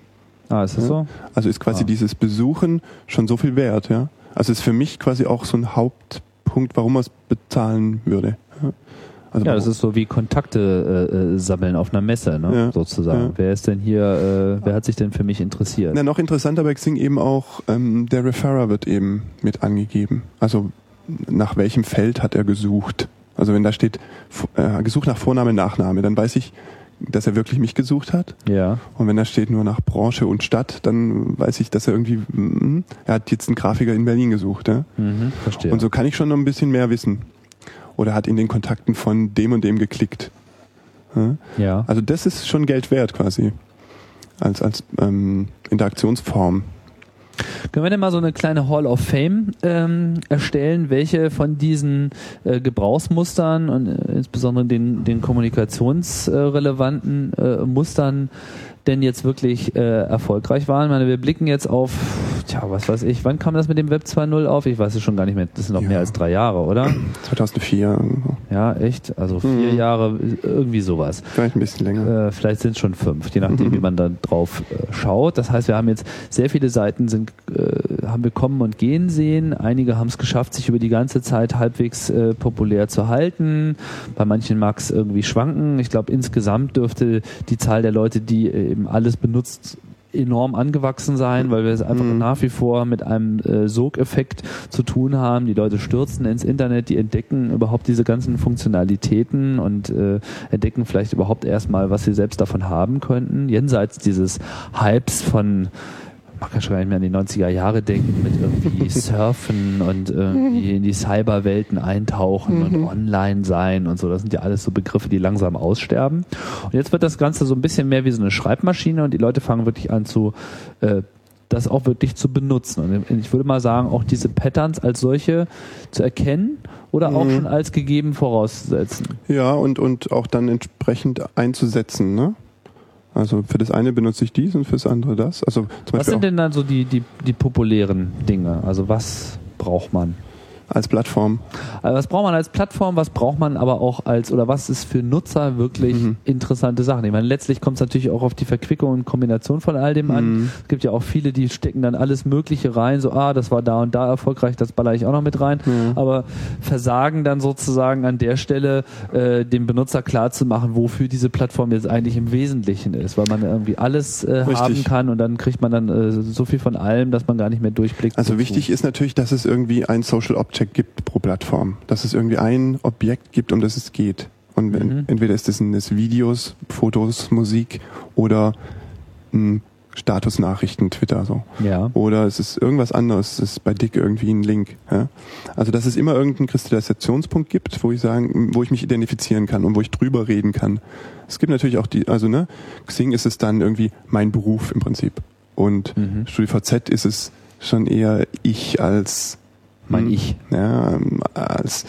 Ah, ist das ja? so? Also ist quasi ah. dieses Besuchen schon so viel wert, ja. Also ist für mich quasi auch so ein Hauptpunkt, warum man es bezahlen würde. Ja, also ja das ist so wie Kontakte äh, äh, sammeln auf einer Messe, ne? Ja, sozusagen. Ja. Wer ist denn hier, äh, wer hat sich denn für mich interessiert? Na, noch interessanter bei Xing eben auch, ähm, der Referrer wird eben mit angegeben. Also nach welchem Feld hat er gesucht? Also wenn da steht, äh, gesucht nach Vorname, Nachname, dann weiß ich, dass er wirklich mich gesucht hat. Ja. Und wenn da steht nur nach Branche und Stadt, dann weiß ich, dass er irgendwie, mh, er hat jetzt einen Grafiker in Berlin gesucht. Ja? Mhm, verstehe. Und so kann ich schon noch ein bisschen mehr wissen. Oder hat in den Kontakten von dem und dem geklickt. Ja. ja. Also das ist schon Geld wert quasi. Als, als ähm, Interaktionsform. Können wir denn mal so eine kleine Hall of Fame ähm, erstellen, welche von diesen äh, Gebrauchsmustern und äh, insbesondere den, den kommunikationsrelevanten äh, Mustern denn jetzt wirklich äh, erfolgreich waren. Ich meine, wir blicken jetzt auf, tja, was weiß ich, wann kam das mit dem Web 2.0 auf? Ich weiß es schon gar nicht mehr. Das sind noch ja. mehr als drei Jahre, oder? 2004. Ja, echt? Also vier hm. Jahre, irgendwie sowas. Vielleicht ein bisschen länger. Äh, vielleicht sind es schon fünf, je nachdem, wie [laughs] man da drauf äh, schaut. Das heißt, wir haben jetzt sehr viele Seiten sind, äh, haben wir kommen und gehen sehen. Einige haben es geschafft, sich über die ganze Zeit halbwegs äh, populär zu halten. Bei manchen mag es irgendwie schwanken. Ich glaube, insgesamt dürfte die Zahl der Leute, die äh, eben alles benutzt enorm angewachsen sein, weil wir es einfach Mhm. nach wie vor mit einem äh, Sogeffekt zu tun haben. Die Leute stürzen ins Internet, die entdecken überhaupt diese ganzen Funktionalitäten und äh, entdecken vielleicht überhaupt erstmal, was sie selbst davon haben könnten. Jenseits dieses Hypes von man kann schon gar nicht mehr an die 90er Jahre denken, mit irgendwie [laughs] Surfen und irgendwie in die Cyberwelten eintauchen und online sein und so. Das sind ja alles so Begriffe, die langsam aussterben. Und jetzt wird das Ganze so ein bisschen mehr wie so eine Schreibmaschine und die Leute fangen wirklich an zu äh, das auch wirklich zu benutzen. Und ich würde mal sagen, auch diese Patterns als solche zu erkennen oder auch Mhm. schon als gegeben vorauszusetzen. Ja, und, und auch dann entsprechend einzusetzen, ne? Also für das eine benutze ich dies und für das andere das. Also Was Beispiel sind denn dann so die, die, die populären Dinge? Also was braucht man? Als Plattform. Also was braucht man als Plattform, was braucht man aber auch als, oder was ist für Nutzer wirklich Mhm. interessante Sachen? Ich meine, letztlich kommt es natürlich auch auf die Verquickung und Kombination von all dem an. Mhm. Es gibt ja auch viele, die stecken dann alles Mögliche rein, so, ah, das war da und da erfolgreich, das baller ich auch noch mit rein, Ja. aber versagen dann sozusagen an der Stelle, äh, dem Benutzer klarzumachen, wofür diese Plattform jetzt eigentlich im Wesentlichen ist, weil man irgendwie alles äh, haben kann und dann kriegt man dann äh, so viel von allem, dass man gar nicht mehr durchblickt. Also wichtig ist natürlich, dass es irgendwie ein Social Object gibt pro Plattform. Dass es irgendwie ein Objekt gibt, um das es geht. Und wenn, Mhm. entweder ist es, es Videos, Fotos, Musik oder mh, Statusnachrichten, Twitter so. Ja. Oder es ist irgendwas anderes, es ist bei Dick irgendwie ein Link. Ja? Also dass es immer irgendeinen Kristallisationspunkt gibt, wo ich sagen, wo ich mich identifizieren kann und wo ich drüber reden kann. Es gibt natürlich auch die, also ne, Xing ist es dann irgendwie mein Beruf im Prinzip. Und Mhm. StudiVZ ist es schon eher ich als Mein hm, Ich. Ja, ähm, als,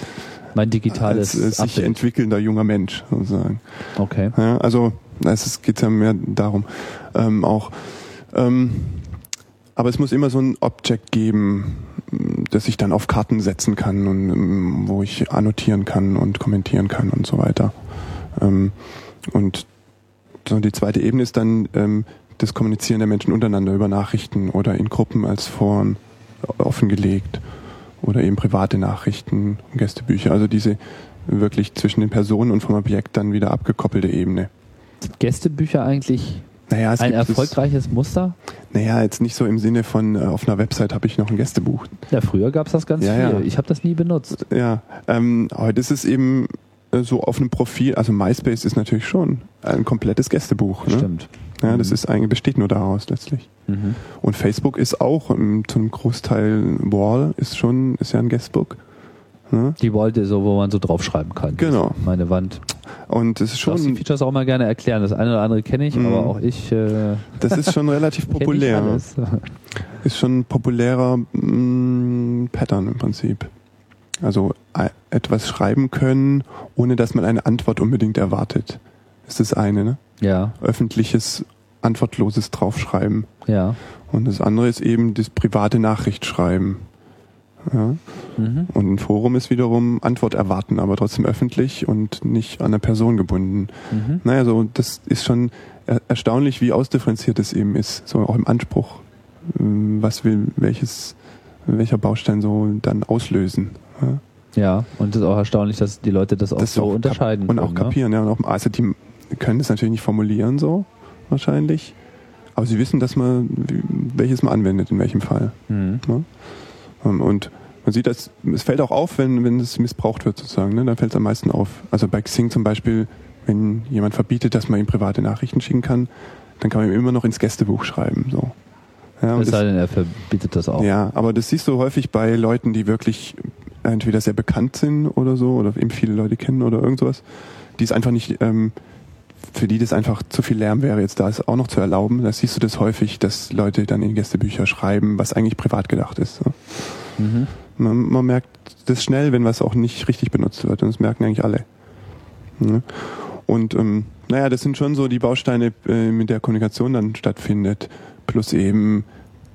Mein digitales als äh, sich Update. entwickelnder junger Mensch sozusagen. Okay. Ja, also es geht ja mehr darum ähm, auch. Ähm, aber es muss immer so ein Object geben, das ich dann auf Karten setzen kann und ähm, wo ich annotieren kann und kommentieren kann und so weiter. Ähm, und so die zweite Ebene ist dann ähm, das Kommunizieren der Menschen untereinander über Nachrichten oder in Gruppen als Foren offengelegt oder eben private Nachrichten, Gästebücher. Also diese wirklich zwischen den Personen und vom Objekt dann wieder abgekoppelte Ebene. Sind Gästebücher eigentlich Naja, es ein erfolgreiches Muster? Es, naja, jetzt nicht so im Sinne von, äh, auf einer Website habe ich noch ein Gästebuch. Ja, früher gab es das ganz Ja, viel. ja. Ich habe das nie benutzt. Ja, ähm, heute ist es eben äh, so auf einem Profil, also MySpace ist natürlich schon ein komplettes Gästebuch. Ne? Stimmt. Ja, das Mhm. ist eigentlich, besteht nur daraus letztlich. Mhm. Und Facebook ist auch ähm, zum Großteil Wall, ist schon, ist ja ein Guestbook. Ne? Die wollte so, wo man so draufschreiben kann. Genau. Meine Wand. Und es ist Ich darf die schon, Features auch mal gerne erklären. Das eine oder andere kenne ich, Mhm. aber auch ich äh, [laughs] das ist schon relativ [laughs] populär. [laughs] ist schon ein populärer mh, Pattern im Prinzip. Also äh, etwas schreiben können, ohne dass man eine Antwort unbedingt erwartet. Das ist das eine, ne? Ja, Öffentliches, antwortloses draufschreiben. ja. Und das andere ist eben das private Nachricht schreiben. Ja? Mhm. Und ein Forum ist wiederum Antwort erwarten, aber trotzdem öffentlich und nicht an eine Person gebunden. Mhm. Naja, so das ist schon er erstaunlich, wie ausdifferenziert es eben ist, so auch im Anspruch. Ähm, Was will welches, welcher Baustein so dann auslösen. Ja? Ja, und es ist auch erstaunlich, dass die Leute das auch Das so auch unterscheiden Und auch können, ne? kapieren, ja. Und auch, also die können es natürlich nicht formulieren so, wahrscheinlich. Aber sie wissen, dass man, welches man anwendet, in welchem Fall. Mhm. Ne? Ähm, Und man sieht, dass, es fällt auch auf, wenn, wenn es missbraucht wird, sozusagen. Ne? Dann fällt es am meisten auf. Also bei Xing zum Beispiel, wenn jemand verbietet, dass man ihm private Nachrichten schicken kann, dann kann man ihm immer noch ins Gästebuch schreiben. So. Ja, Es sei denn, er verbietet das auch. ja, aber das siehst du häufig bei Leuten, die wirklich entweder sehr bekannt sind oder so, oder eben viele Leute kennen oder irgend sowas, die es einfach nicht, ähm, für die das einfach zu viel Lärm wäre, jetzt da es auch noch zu erlauben. Da siehst du das häufig, dass Leute dann in Gästebücher schreiben, was eigentlich privat gedacht ist. Mhm. Man, man merkt das schnell, wenn was auch nicht richtig benutzt wird. Und das merken eigentlich alle. Ja. Und ähm, naja, das sind schon so die Bausteine, äh, mit der Kommunikation dann stattfindet. Plus eben,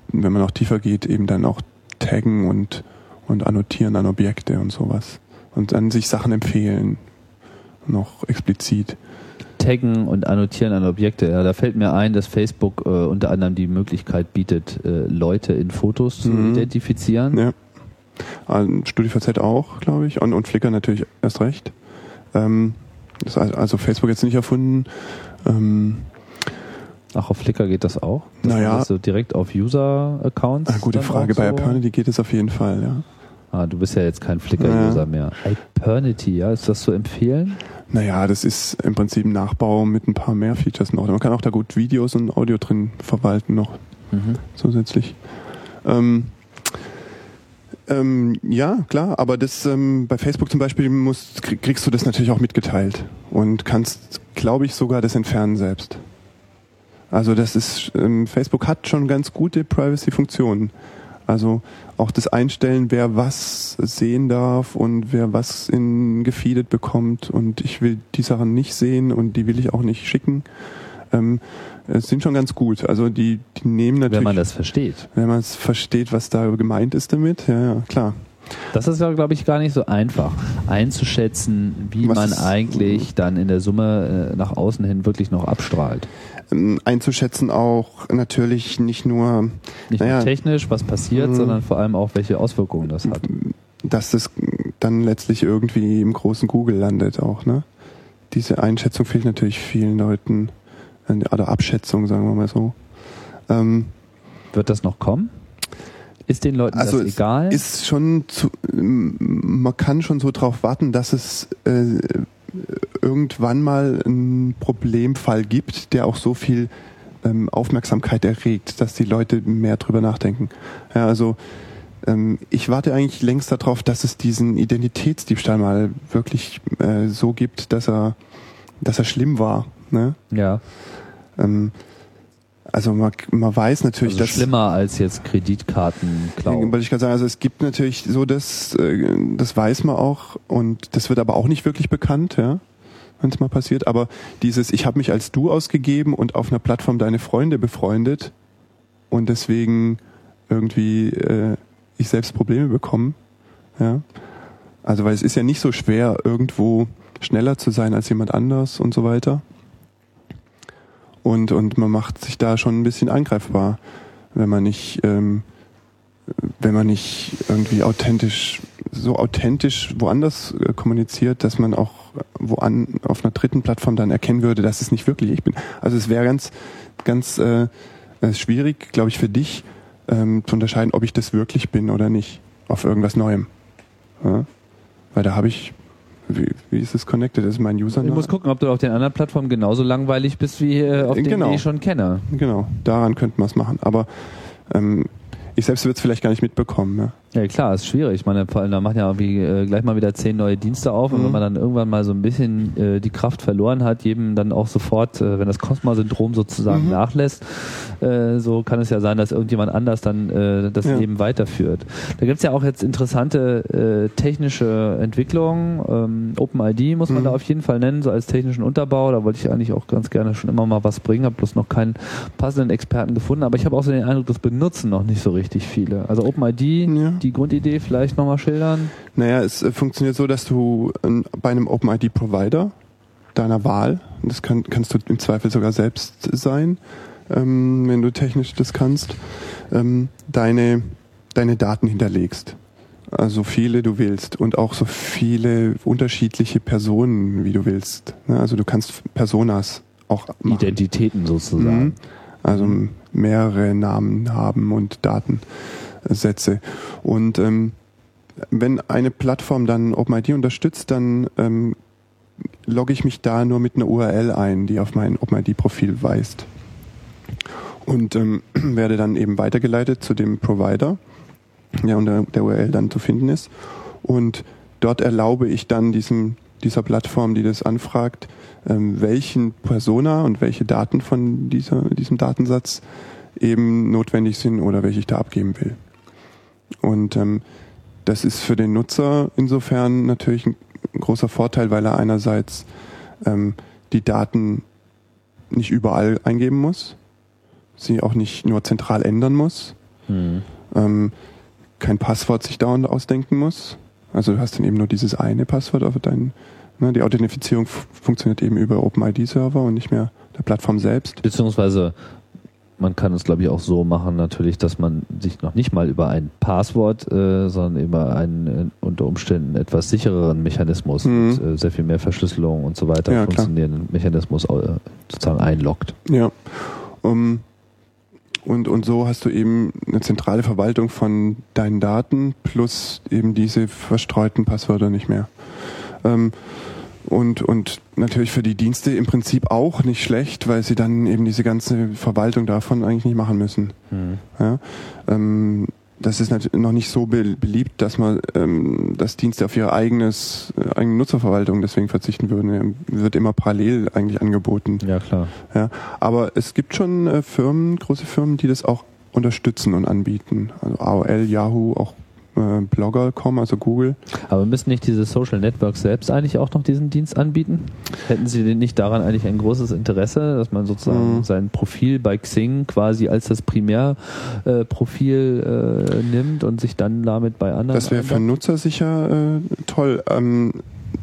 wenn man auch tiefer geht, eben dann auch taggen und, und annotieren an Objekte und sowas. Und dann sich Sachen empfehlen. Noch explizit. Taggen und Annotieren an Objekte. Ja, da fällt mir ein, dass Facebook äh, unter anderem die Möglichkeit bietet, äh, Leute in Fotos zu Mhm. identifizieren. Ja. StudiVZ auch, glaube ich. Und, und Flickr natürlich erst recht. Ähm, das also Facebook jetzt nicht erfunden. Ähm, Ach, auf Flickr geht das auch? Das naja. So direkt auf User-Accounts? Ah, gute Frage. Bei so? Apernity geht es auf jeden Fall, ja. Ah, du bist ja jetzt kein Flickr-User ja. mehr. Hypernity, ja, ist das zu empfehlen? Naja, das ist im Prinzip ein Nachbau mit ein paar mehr Features noch. Man kann auch da gut Videos und Audio drin verwalten noch mhm. zusätzlich. Ähm, ähm, ja, klar, aber das ähm, bei Facebook zum Beispiel musst, kriegst du das natürlich auch mitgeteilt und kannst, glaube ich, sogar das entfernen selbst. Also das ist ähm, Facebook hat schon ganz gute Privacy-Funktionen. Also auch das Einstellen, wer was sehen darf und wer was in gefeedet bekommt und ich will die Sachen nicht sehen und die will ich auch nicht schicken, ähm, sind schon ganz gut. Also die, die nehmen natürlich. Wenn man das versteht. Wenn man es versteht, was da gemeint ist damit, ja, ja, klar. Das ist ja, glaube ich, gar nicht so einfach einzuschätzen, wie was man eigentlich dann in der Summe äh, nach außen hin wirklich noch abstrahlt. Ähm, einzuschätzen auch natürlich nicht nur, nicht naja, nur technisch, was passiert, mh, sondern vor allem auch, welche Auswirkungen das hat. Dass das dann letztlich irgendwie im großen Google landet auch, ne? Diese Einschätzung fehlt natürlich vielen Leuten, äh, oder Abschätzung, sagen wir mal so. Ähm, Wird das noch kommen? Ist den Leuten also das egal? Ist schon zu, man kann schon so drauf warten, dass es äh, irgendwann mal einen Problemfall gibt, der auch so viel ähm, Aufmerksamkeit erregt, dass die Leute mehr drüber nachdenken. Ja, also ähm, ich warte eigentlich längst darauf, dass es diesen Identitätsdiebstahl mal wirklich äh, so gibt, dass er, dass er schlimm war. Ne? Ja. Ähm, also man, man weiß natürlich, also dass schlimmer als jetzt Kreditkarten klauen. Wollte ich gerade sagen, also es gibt natürlich so das, äh, das weiß man auch und das wird aber auch nicht wirklich bekannt, ja, wenn es mal passiert. Aber dieses, ich habe mich als du ausgegeben und auf einer Plattform deine Freunde befreundet und deswegen irgendwie äh, ich selbst Probleme bekommen, ja. Also weil es ist ja nicht so schwer, irgendwo schneller zu sein als jemand anders und so weiter und, und man macht sich da schon ein bisschen angreifbar, wenn man nicht, ähm, wenn man nicht irgendwie authentisch, so authentisch woanders äh, kommuniziert, dass man auch wo an, auf einer dritten Plattform dann erkennen würde, dass es nicht wirklich ich bin. Also es wäre ganz, ganz äh, äh schwierig, glaube ich, für dich ähm, zu unterscheiden, ob ich das wirklich bin oder nicht auf irgendwas Neuem. Ja? Weil da habe ich wie, wie ist es connected? Ist mein Username. Ich muss gucken, ob du auf den anderen Plattformen genauso langweilig bist wie äh, auf denen, genau. die ich schon kenne. Genau, daran könnte man es machen. Aber ähm, ich selbst würde es vielleicht gar nicht mitbekommen. Ja. Ja klar, ist schwierig. Ich meine, vor allem, da machen ja irgendwie äh, gleich mal wieder zehn neue Dienste auf mhm. und wenn man dann irgendwann mal so ein bisschen äh, die Kraft verloren hat, jedem dann auch sofort, äh, wenn das Cosma-Syndrom sozusagen mhm. nachlässt, äh, so kann es ja sein, dass irgendjemand anders dann äh, das ja. Leben weiterführt. Da gibt's ja auch jetzt interessante äh, technische Entwicklungen. Ähm, OpenID muss man mhm. da auf jeden Fall nennen, so als technischen Unterbau. Da wollte ich eigentlich auch ganz gerne schon immer mal was bringen, habe bloß noch keinen passenden Experten gefunden. Aber ich habe auch so den Eindruck, das benutzen noch nicht so richtig viele. Also OpenID, ja die Grundidee vielleicht nochmal schildern? Naja, es äh, funktioniert so, dass du ähm, bei einem OpenID-Provider deiner Wahl, das kann, kannst du im Zweifel sogar selbst sein, ähm, wenn du technisch das kannst, ähm, deine, deine Daten hinterlegst. Also viele du willst und auch so viele unterschiedliche Personen, wie du willst. Ne? Also du kannst Personas auch machen. Identitäten sozusagen. Mhm. Also mehrere Namen haben und Daten setze. Und ähm, wenn eine Plattform dann OpenID unterstützt, dann ähm, logge ich mich da nur mit einer URL ein, die auf mein OpenID-Profil weist. Und ähm, [clears throat] werde dann eben weitergeleitet zu dem Provider, der unter der URL dann zu finden ist. Und dort erlaube ich dann diesem, dieser Plattform, die das anfragt, ähm, welchen Persona und welche Daten von dieser, diesem Datensatz eben notwendig sind oder welche ich da abgeben will. Und ähm, das ist für den Nutzer insofern natürlich ein, großer Vorteil, weil er einerseits ähm, die Daten nicht überall eingeben muss, sie auch nicht nur zentral ändern muss, mhm. ähm, kein Passwort sich dauernd ausdenken muss. Also du hast dann eben nur dieses eine Passwort auf deinen, ne, die Authentifizierung funktioniert eben über OpenID-Server und nicht mehr der Plattform selbst. Beziehungsweise man kann es, glaube ich, auch so machen, natürlich, dass man sich noch nicht mal über ein Passwort, äh, sondern über einen äh, unter Umständen etwas sichereren Mechanismus mhm. mit äh, sehr viel mehr Verschlüsselung und so weiter ja, funktionierenden. Mechanismus äh, sozusagen einloggt. Ja. Um, und, und so hast du eben eine zentrale Verwaltung von deinen Daten plus eben diese verstreuten Passwörter nicht mehr. Ähm, und, und natürlich für die Dienste im Prinzip auch nicht schlecht, weil sie dann eben diese ganze Verwaltung davon eigentlich nicht machen müssen. Hm. Ja? Ähm, das ist natürlich noch nicht so be- beliebt, dass man, ähm, dass Dienste auf ihre eigenes, äh, eigene Nutzerverwaltung deswegen verzichten würden. Ja, Wird immer parallel eigentlich angeboten. Ja, klar. Ja, aber es gibt schon äh, Firmen, große Firmen, die das auch unterstützen und anbieten. Also AOL, Yahoo, auch äh, Blogger.com, also Google. Aber müssen nicht diese Social Networks selbst eigentlich auch noch diesen Dienst anbieten? Hätten Sie denn nicht daran eigentlich ein großes Interesse, dass man sozusagen Mhm. sein Profil bei Xing quasi als das Primärprofil äh, äh, nimmt und sich dann damit bei anderen Das wäre für? Nutzer sicher äh, toll. Ähm,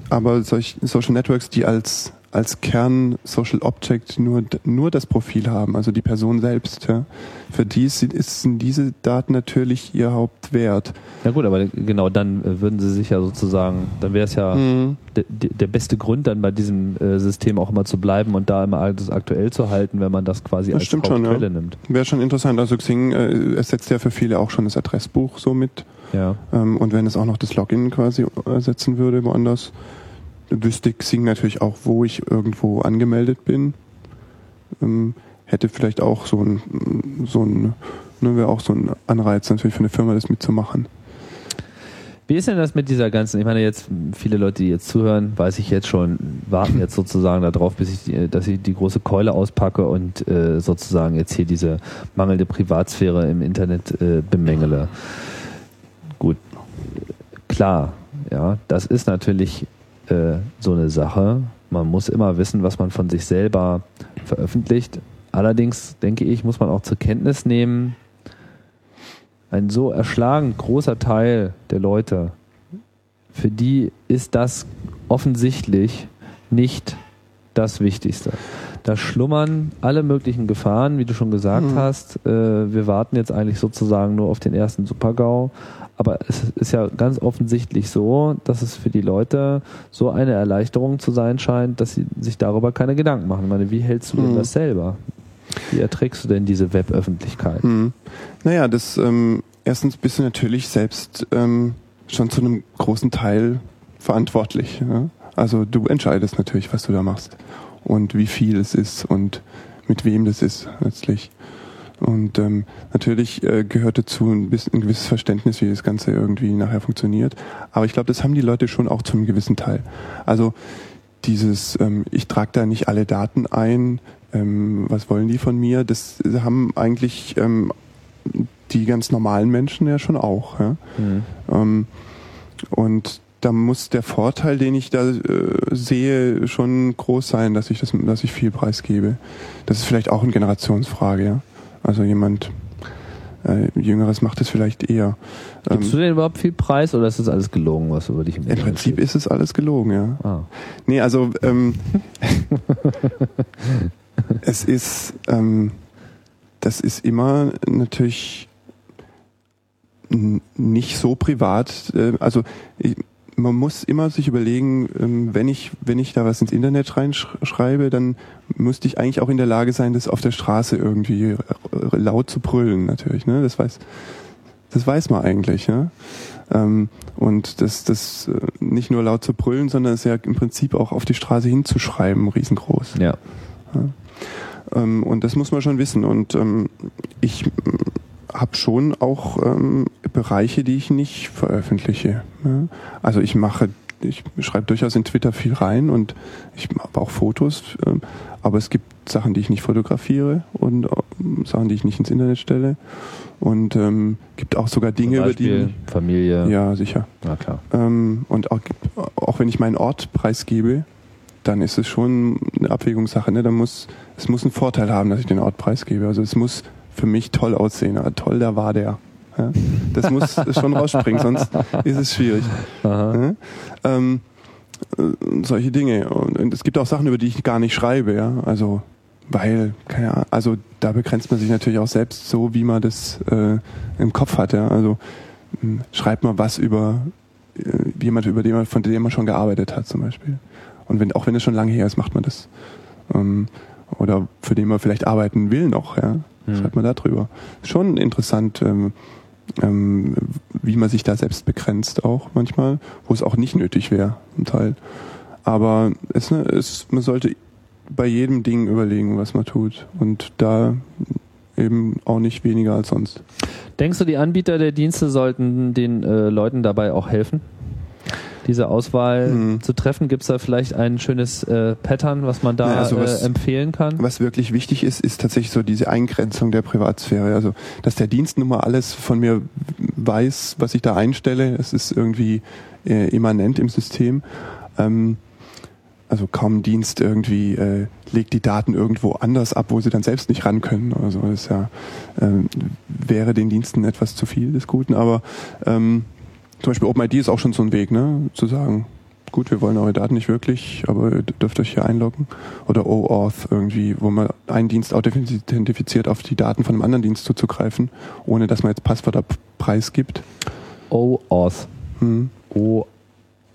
aber solch Social Networks, die als als Kern Social Object nur nur das Profil haben, also die Person selbst, ja, für die ist, sind diese Daten natürlich ihr Hauptwert. Ja gut, aber genau dann äh, würden Sie sich ja sozusagen, dann wäre es ja Mhm. de, de, der beste Grund, dann bei diesem äh, System auch immer zu bleiben und da immer alles aktuell zu halten, wenn man das quasi Das als stimmt schon, Hauptquelle ja. nimmt. Wäre schon interessant. Also Xing äh, ersetzt ja für viele auch schon das Adressbuch so mit. Ja. Ähm, und wenn es auch noch das Login quasi ersetzen würde woanders, wüsste Xing natürlich auch, wo ich irgendwo angemeldet bin. Ähm, hätte vielleicht auch so ein, so ein, ne, wäre auch so ein Anreiz natürlich für eine Firma, das mitzumachen. Wie ist denn das mit dieser ganzen, ich meine jetzt, viele Leute, die jetzt zuhören, weiß ich jetzt schon, warten jetzt sozusagen darauf, bis ich, dass ich die große Keule auspacke und äh, sozusagen jetzt hier diese mangelnde Privatsphäre im Internet äh, bemängele. Gut, klar, ja, das ist natürlich äh, so eine Sache. Man muss immer wissen, was man von sich selber veröffentlicht. Allerdings, denke ich, muss man auch zur Kenntnis nehmen, ein so erschlagend großer Teil der Leute, für die ist das offensichtlich nicht das Wichtigste. Da schlummern alle möglichen Gefahren, wie du schon gesagt Mhm. hast. Äh, wir warten jetzt eigentlich sozusagen nur auf den ersten Supergau. Aber es ist ja ganz offensichtlich so, dass es für die Leute so eine Erleichterung zu sein scheint, dass sie sich darüber keine Gedanken machen. Ich meine, wie hältst du denn Mhm. das selber? Wie erträgst du denn diese Weböffentlichkeit? Hm. Naja, das ähm, erstens bist du natürlich selbst ähm, schon zu einem großen Teil verantwortlich. Ja? Also du entscheidest natürlich, was du da machst und wie viel es ist und mit wem das ist letztlich. Und ähm, natürlich äh, gehört dazu ein, bisschen, ein gewisses Verständnis, wie das Ganze irgendwie nachher funktioniert. Aber ich glaube, das haben die Leute schon auch zu einem gewissen Teil. Also dieses, ähm, ich trage da nicht alle Daten ein, ähm, was wollen die von mir, das haben eigentlich ähm, die ganz normalen Menschen ja schon auch. Ja? Mhm. Ähm, und da muss der Vorteil, den ich da äh, sehe, schon groß sein, dass ich das, dass ich viel preisgebe. Das ist vielleicht auch eine Generationsfrage, ja. Also jemand äh, Jüngeres macht es vielleicht eher. Gibst Ähm, du denn überhaupt viel Preis oder ist das alles gelogen, was über dich im Im Prinzip steht? ist es alles gelogen, ja. Ah. Nee, also ähm, [laughs] es ist ähm, das ist immer natürlich nicht so privat. Äh, also ich, man muss immer sich überlegen, ähm, wenn ich wenn ich da was ins Internet reinschreibe, dann müsste ich eigentlich auch in der Lage sein, das auf der Straße irgendwie äh, laut zu brüllen, natürlich. Ne? Das weiß das weiß man eigentlich. Ähm, und das, das äh, nicht nur laut zu brüllen, sondern es ja im Prinzip auch auf die Straße hinzuschreiben, riesengroß. Ja. Ähm, und das muss man schon wissen. Und ähm, ich habe schon auch ähm, Bereiche, die ich nicht veröffentliche. Ja? Also ich mache, ich schreibe durchaus in Twitter viel rein und ich habe auch Fotos, ähm, aber es gibt Sachen, die ich nicht fotografiere und ähm, Sachen, die ich nicht ins Internet stelle. Und ähm, gibt auch sogar Dinge, über die Familie. ja sicher. Na klar. Ähm, und auch, auch wenn ich meinen Ort preisgebe, dann ist es schon eine Abwägungssache. Ne? Da muss, es muss einen Vorteil haben, dass ich den Ort preisgebe. Also es muss für mich toll aussehen. Ah, toll, da war der. Ja? Das muss [laughs] schon rausspringen, sonst ist es schwierig. Ja? Ähm, äh, solche Dinge. Und, und es gibt auch Sachen, über die ich gar nicht schreibe. Ja? Also weil, keine Ahnung, also da begrenzt man sich natürlich auch selbst so, wie man das äh, im Kopf hat. Ja? Also mh, schreibt man was über äh, jemand, über den man, von dem man schon gearbeitet hat zum Beispiel. Und wenn, auch wenn es schon lange her ist, macht man das. Ähm, oder für den man vielleicht arbeiten will noch, ja. Hm. Schreibt man da drüber. Schon interessant, ähm, ähm, wie man sich da selbst begrenzt auch manchmal, wo es auch nicht nötig wäre, im Teil. Aber es, ne, es, man sollte bei jedem Ding überlegen, was man tut. Und da eben auch nicht weniger als sonst. Denkst du, die Anbieter der Dienste sollten den äh, Leuten dabei auch helfen? Diese Auswahl Hm. zu treffen, gibt es da vielleicht ein schönes äh, Pattern, was man da Naja, also was- äh, empfehlen kann? Was wirklich wichtig ist, ist tatsächlich so diese Eingrenzung der Privatsphäre. Also, dass der Dienst nun mal alles von mir weiß, was ich da einstelle, es ist irgendwie äh, immanent im System. Ähm, also kaum Dienst irgendwie äh, legt die Daten irgendwo anders ab, wo sie dann selbst nicht ran können. Also das ist ja ähm, wäre den Diensten etwas zu viel des Guten. Aber ähm, zum Beispiel OpenID ist auch schon so ein Weg, ne, zu sagen, gut, wir wollen eure Daten nicht wirklich, aber ihr dürft euch hier einloggen. Oder OAuth irgendwie, wo man einen Dienst authentifiziert, auf die Daten von einem anderen Dienst zuzugreifen, ohne dass man jetzt Passwörter preisgibt. OAuth. Hm. O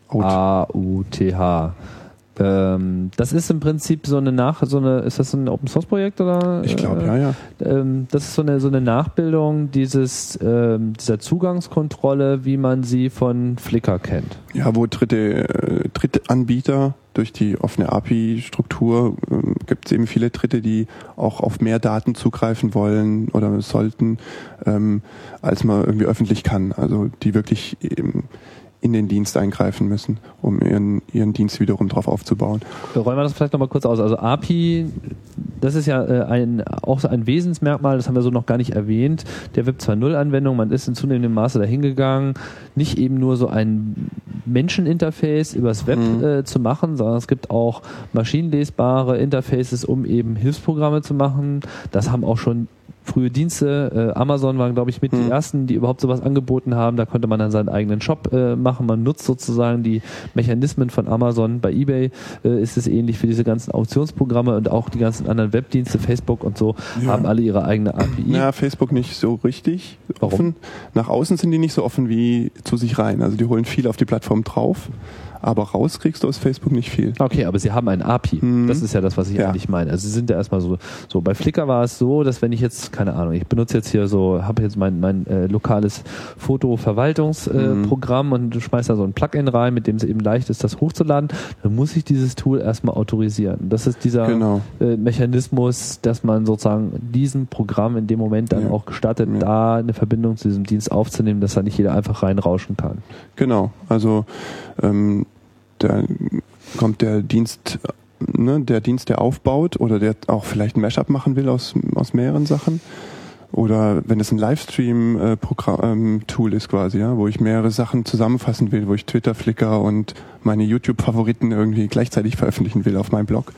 Out. A-U-T-H. Ähm, das ist im Prinzip so eine Nach, so eine, ist das ein Open Source Projekt oder? Ich glaube, äh, ja, ja. Ähm, das ist so eine, so eine Nachbildung dieses, ähm, dieser Zugangskontrolle, wie man sie von Flickr kennt. Ja, wo dritte, äh, dritte Anbieter durch die offene API-Struktur ähm, gibt es eben viele Dritte, die auch auf mehr Daten zugreifen wollen oder sollten, ähm, als man irgendwie öffentlich kann. Also die wirklich eben in den Dienst eingreifen müssen, um ihren, ihren Dienst wiederum drauf aufzubauen. Räumen wir das vielleicht nochmal kurz aus. Also API, das ist ja äh, ein, auch so ein Wesensmerkmal, das haben wir so noch gar nicht erwähnt, der Web 2.0-Anwendung. Man ist in zunehmendem Maße dahingegangen, nicht eben nur so ein Menscheninterface übers Web Mhm. äh, zu machen, sondern es gibt auch maschinenlesbare Interfaces, um eben Hilfsprogramme zu machen. Das haben auch schon frühe Dienste. Äh, Amazon waren, glaube ich, mit die Mhm. ersten, die überhaupt sowas angeboten haben. Da konnte man dann seinen eigenen Shop äh, machen. Man nutzt sozusagen die Mechanismen von Amazon. Bei eBay äh, ist es ähnlich für diese ganzen Auktionsprogramme und auch die ganzen anderen Webdienste, Facebook und so, Ja. haben alle ihre eigene API. Ja, Facebook nicht so richtig Warum? offen. Nach außen sind die nicht so offen wie zu sich rein. Also die holen viel auf die Plattform drauf, aber raus kriegst du aus Facebook nicht viel. Okay, aber sie haben ein API. Mhm. Das ist ja das, was ich Ja. eigentlich meine. Also sie sind ja erstmal so, so. Bei Flickr war es so, dass wenn ich jetzt, keine Ahnung, ich benutze jetzt hier so, habe jetzt mein, mein äh, lokales Fotoverwaltungsprogramm äh, Mhm. Und du schmeißt da so ein Plugin rein, mit dem es eben leicht ist, das hochzuladen, dann muss ich dieses Tool erstmal autorisieren. Das ist dieser Genau. äh, Mechanismus, dass man sozusagen diesem Programm in dem Moment dann Ja. auch gestattet, Ja. da eine Verbindung zu diesem Dienst aufzunehmen, dass da nicht jeder einfach reinrauschen kann. Genau. Also ähm, da kommt der Dienst, ne, der Dienst, der aufbaut oder der auch vielleicht ein Mashup machen will aus, aus mehreren Sachen. Oder wenn es ein Livestream-Tool ist quasi, ja, wo ich mehrere Sachen zusammenfassen will, wo ich Twitter, Flickr und meine YouTube-Favoriten irgendwie gleichzeitig veröffentlichen will auf meinem Blog,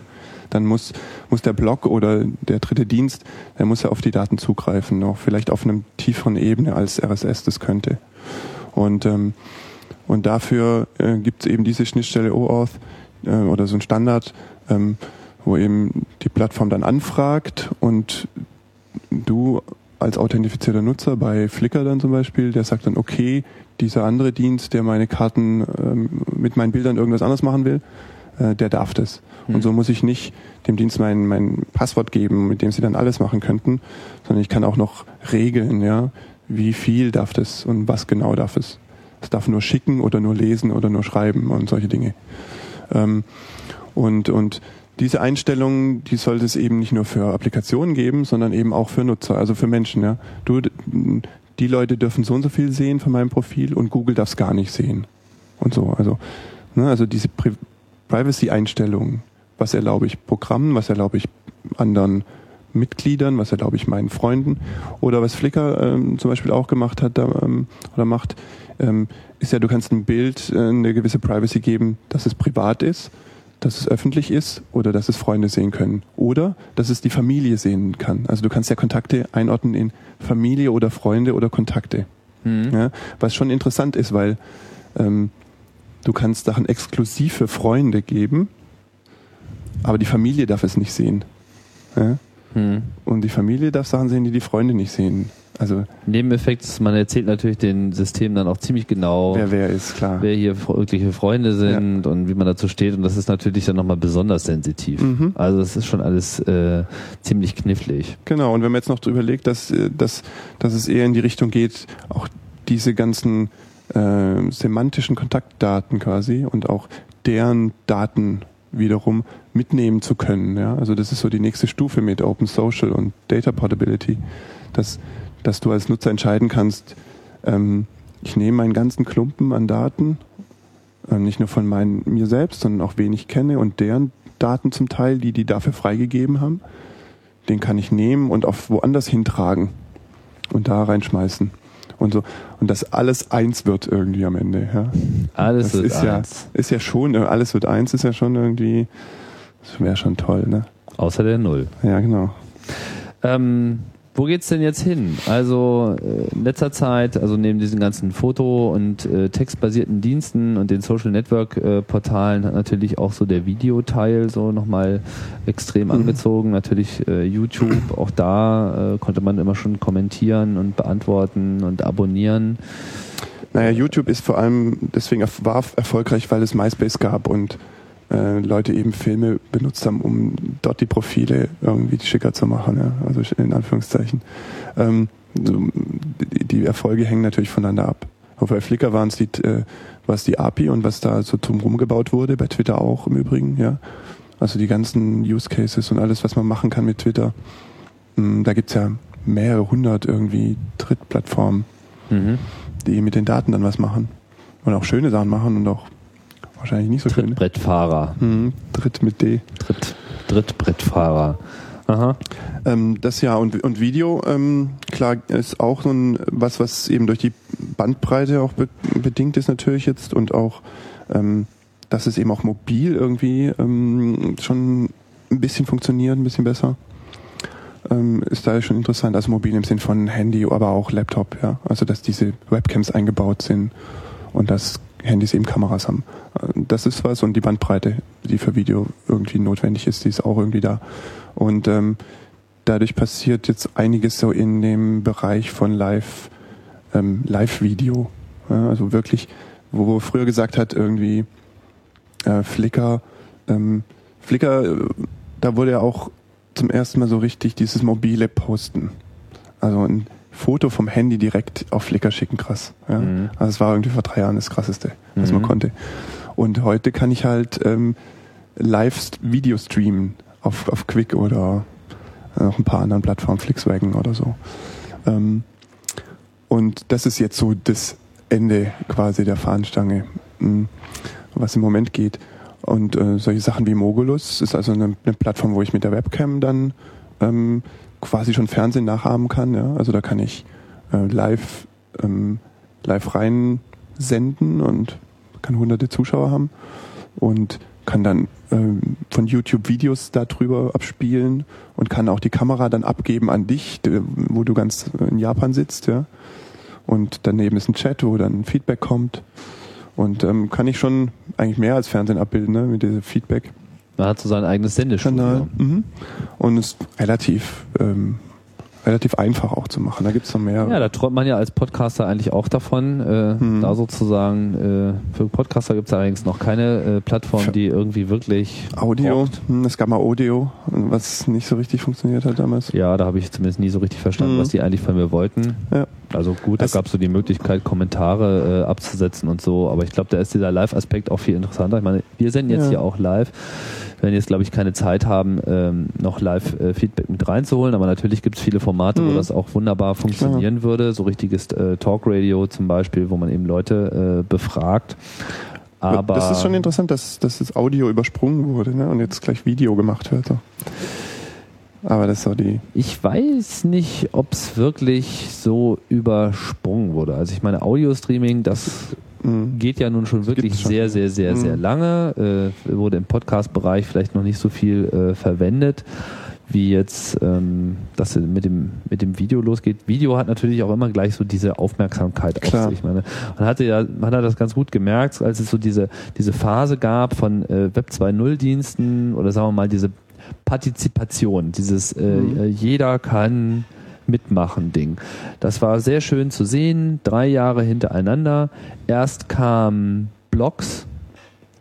dann muss, muss der Blog oder der dritte Dienst, der muss ja auf die Daten zugreifen, auch vielleicht auf einem tieferen Ebene als RSS das könnte. Und, ähm, und dafür äh, gibt es eben diese Schnittstelle OAuth äh, oder so ein Standard, ähm, wo eben die Plattform dann anfragt und du als authentifizierter Nutzer bei Flickr dann zum Beispiel, der sagt dann, okay, dieser andere Dienst, der meine Karten ähm, mit meinen Bildern irgendwas anderes machen will, äh, der darf das. Hm. Und so muss ich nicht dem Dienst mein, mein Passwort geben, mit dem sie dann alles machen könnten, sondern ich kann auch noch regeln, ja, wie viel darf das und was genau darf es. Es darf nur schicken oder nur lesen oder nur schreiben und solche Dinge. Ähm, und, und diese Einstellungen, die sollte es eben nicht nur für Applikationen geben, sondern eben auch für Nutzer, also für Menschen. Ja. Du, die Leute dürfen so und so viel sehen von meinem Profil und Google darf es gar nicht sehen. Und so. Also, ne, also diese Pri Privacy-Einstellungen, was erlaube ich Programmen, was erlaube ich anderen Mitgliedern, was erlaube ich meinen Freunden. Oder was Flickr ähm, zum Beispiel auch gemacht hat ähm, oder macht, ähm, ist ja, du kannst ein Bild äh, eine gewisse Privacy geben, dass es privat ist, dass es öffentlich ist oder dass es Freunde sehen können. Oder dass es die Familie sehen kann. Also du kannst ja Kontakte einordnen in Familie oder Freunde oder Kontakte. Mhm. Ja, was schon interessant ist, weil ähm, du kannst Sachen exklusiv für Freunde geben, aber die Familie darf es nicht sehen. Ja? Hm. Und die Familie darf Sachen sehen, die die Freunde nicht sehen. Also Nebeneffekt ist, man erzählt natürlich den Systemen dann auch ziemlich genau, wer wer ist, klar. wer hier wirkliche Freunde sind ja. und wie man dazu steht. Und das ist natürlich dann nochmal besonders sensitiv. Mhm. Also das ist schon alles äh, ziemlich knifflig. Genau, und wenn man jetzt noch überlegt, dass, äh, dass, dass es eher in die Richtung geht, auch diese ganzen äh, semantischen Kontaktdaten quasi und auch deren Daten wiederum mitnehmen zu können. Ja? Also das ist so die nächste Stufe mit Open Social und Data Portability, dass, dass du als Nutzer entscheiden kannst, ähm, ich nehme meinen ganzen Klumpen an Daten, äh, nicht nur von meinen, mir selbst, sondern auch wen ich kenne und deren Daten zum Teil, die die dafür freigegeben haben, den kann ich nehmen und auf woanders hintragen und da reinschmeißen und so und dass alles eins wird irgendwie am Ende. Ja. Alles das wird ist eins. Ja, ist ja schon, alles wird eins, ist ja schon irgendwie, das wäre schon toll, ne? Außer der Null. Ja, genau. Ähm, wo geht's denn jetzt hin? Also äh, in letzter Zeit, also neben diesen ganzen Foto- und äh, textbasierten Diensten und den Social Network äh, Portalen hat natürlich auch so der Videoteil so nochmal extrem mhm. angezogen. Natürlich äh, YouTube, [clears throat] auch da äh, konnte man immer schon kommentieren und beantworten und abonnieren. Naja, YouTube ist vor allem deswegen war erfolgreich, weil es MySpace gab und äh, Leute eben Filme benutzt haben, um dort die Profile irgendwie schicker zu machen, ja? also in Anführungszeichen. Ähm, so, die, die, Erfolge hängen natürlich voneinander ab. Auf bei Flickr waren es die, äh, was die API und was da so drumherum gebaut wurde, bei Twitter auch im Übrigen, ja. Also die ganzen Use Cases und alles, was man machen kann mit Twitter. Ähm, da gibt's ja mehrere hundert irgendwie Drittplattformen, mhm. die mit den Daten dann was machen. Und auch schöne Sachen machen und auch Wahrscheinlich nicht so schön. Trittbrettfahrer. Mhm. Dritt mit D. Dritt, Drittbrettfahrer. Aha. Ähm, das ja und, und Video, ähm, klar, ist auch so ein was, was eben durch die Bandbreite auch be bedingt ist natürlich jetzt und auch, ähm, dass es eben auch mobil irgendwie ähm, schon ein bisschen funktioniert, ein bisschen besser. Ähm, ist da schon interessant. Also mobil im Sinn von Handy, aber auch Laptop, ja. Also dass diese Webcams eingebaut sind und dass Handys eben Kameras haben. Das ist was und die Bandbreite, die für Video irgendwie notwendig ist, die ist auch irgendwie da. Und ähm, dadurch passiert jetzt einiges so in dem Bereich von Live, ähm, Live-Video. Ja, also wirklich, wo, wo früher gesagt hat, irgendwie äh, Flickr, ähm, Flickr, äh, da wurde ja auch zum ersten Mal so richtig dieses mobile Posten. Also ein Foto vom Handy direkt auf Flickr schicken, krass. Ja? Mhm. Also es war irgendwie vor drei Jahren das krasseste, was mhm. man konnte. Und heute kann ich halt ähm, live Video streamen auf, auf Quick oder noch ein paar anderen Plattformen, Flixwagon oder so. Ähm, und das ist jetzt so das Ende quasi der Fahnenstange, hm, was im Moment geht. Und äh, solche Sachen wie Mogulus ist also eine, eine Plattform, wo ich mit der Webcam dann ähm, quasi schon Fernsehen nachahmen kann. Ja? Also da kann ich äh, live, ähm, live rein senden und kann hunderte Zuschauer haben und kann dann ähm, von YouTube Videos darüber abspielen und kann auch die Kamera dann abgeben an dich, wo du ganz in Japan sitzt, ja. Und daneben ist ein Chat, wo dann Feedback kommt. Und ähm, kann ich schon eigentlich mehr als Fernsehen abbilden, ne, mit diesem Feedback. Man hat so sein eigenes Sendestudio. Mhm. Und ist relativ ähm, relativ einfach auch zu machen. Da gibt's noch mehr. Ja, da träumt man ja als Podcaster eigentlich auch davon. Äh, hm. Da sozusagen, äh, für Podcaster gibt's allerdings noch keine äh, Plattform, die irgendwie wirklich. Audio, hm, es gab mal Audio, was nicht so richtig funktioniert hat damals. Ja, da habe ich zumindest nie so richtig verstanden, hm. was die eigentlich von mir wollten. Ja. Also gut, da gab es so die Möglichkeit, Kommentare äh, abzusetzen und so, aber ich glaube, da ist dieser Live-Aspekt auch viel interessanter. Ich meine, wir senden jetzt ja. hier auch live. Wir werden jetzt, glaube ich, keine Zeit haben, ähm, noch Live-Feedback mit reinzuholen, aber natürlich gibt es viele Formate, mhm. wo das auch wunderbar funktionieren Klar. würde. So richtiges äh, Talk-Radio zum Beispiel, wo man eben Leute äh, befragt. Aber das ist schon interessant, dass, dass das Audio übersprungen wurde ne? und jetzt gleich Video gemacht wird. So. Aber das ist so die. Ich weiß nicht, ob es wirklich so übersprungen wurde. Also ich meine, Audio-Streaming, das mhm. geht ja nun schon wirklich schon. sehr, sehr, sehr, mhm. sehr lange. Äh, wurde im Podcast-Bereich vielleicht noch nicht so viel äh, verwendet wie jetzt ähm, das mit dem mit dem Video losgeht. Video hat natürlich auch immer gleich so diese Aufmerksamkeit Klar. auf sich. Man, man hatte ja, man hat das ganz gut gemerkt, als es so diese diese Phase gab von äh, Web 2.0 Diensten oder sagen wir mal diese Partizipation, dieses äh, mhm. jeder kann mitmachen Ding. Das war sehr schön zu sehen, drei Jahre hintereinander. Erst kam Blogs,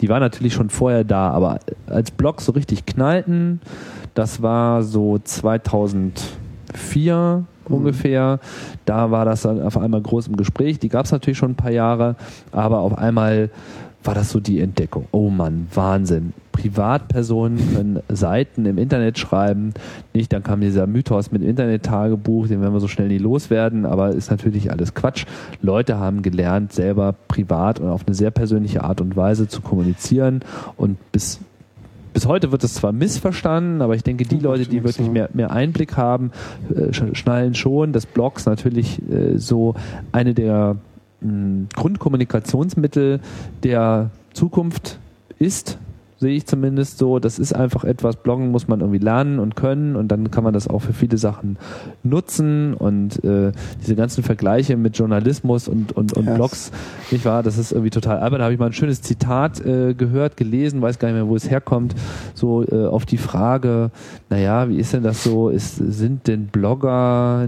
die waren natürlich schon vorher da, aber als Blogs so richtig knallten, das war so 2004 mhm. ungefähr. Da war das dann auf einmal groß im Gespräch. Die gab es natürlich schon ein paar Jahre, aber auf einmal war das so die Entdeckung. Oh Mann, Wahnsinn. Privatpersonen können Seiten im Internet schreiben. Nicht, dann kam dieser Mythos mit Internet-Tagebuch, den werden wir so schnell nie loswerden, aber ist natürlich alles Quatsch. Leute haben gelernt, selber privat und auf eine sehr persönliche Art und Weise zu kommunizieren und bis bis heute wird es zwar missverstanden, aber ich denke, die Leute, die wirklich mehr, mehr Einblick haben, äh, schnallen schon, dass Blogs natürlich äh, so eine der Grundkommunikationsmittel der Zukunft ist sehe ich zumindest so. Das ist einfach etwas, Bloggen muss man irgendwie lernen und können und dann kann man das auch für viele Sachen nutzen und äh, diese ganzen Vergleiche mit Journalismus und, und, und yes. Blogs, nicht wahr, das ist irgendwie total albern. Da habe ich mal ein schönes Zitat äh, gehört, gelesen, weiß gar nicht mehr, wo es herkommt, so äh, auf die Frage, naja, wie ist denn das so, ist, sind denn Blogger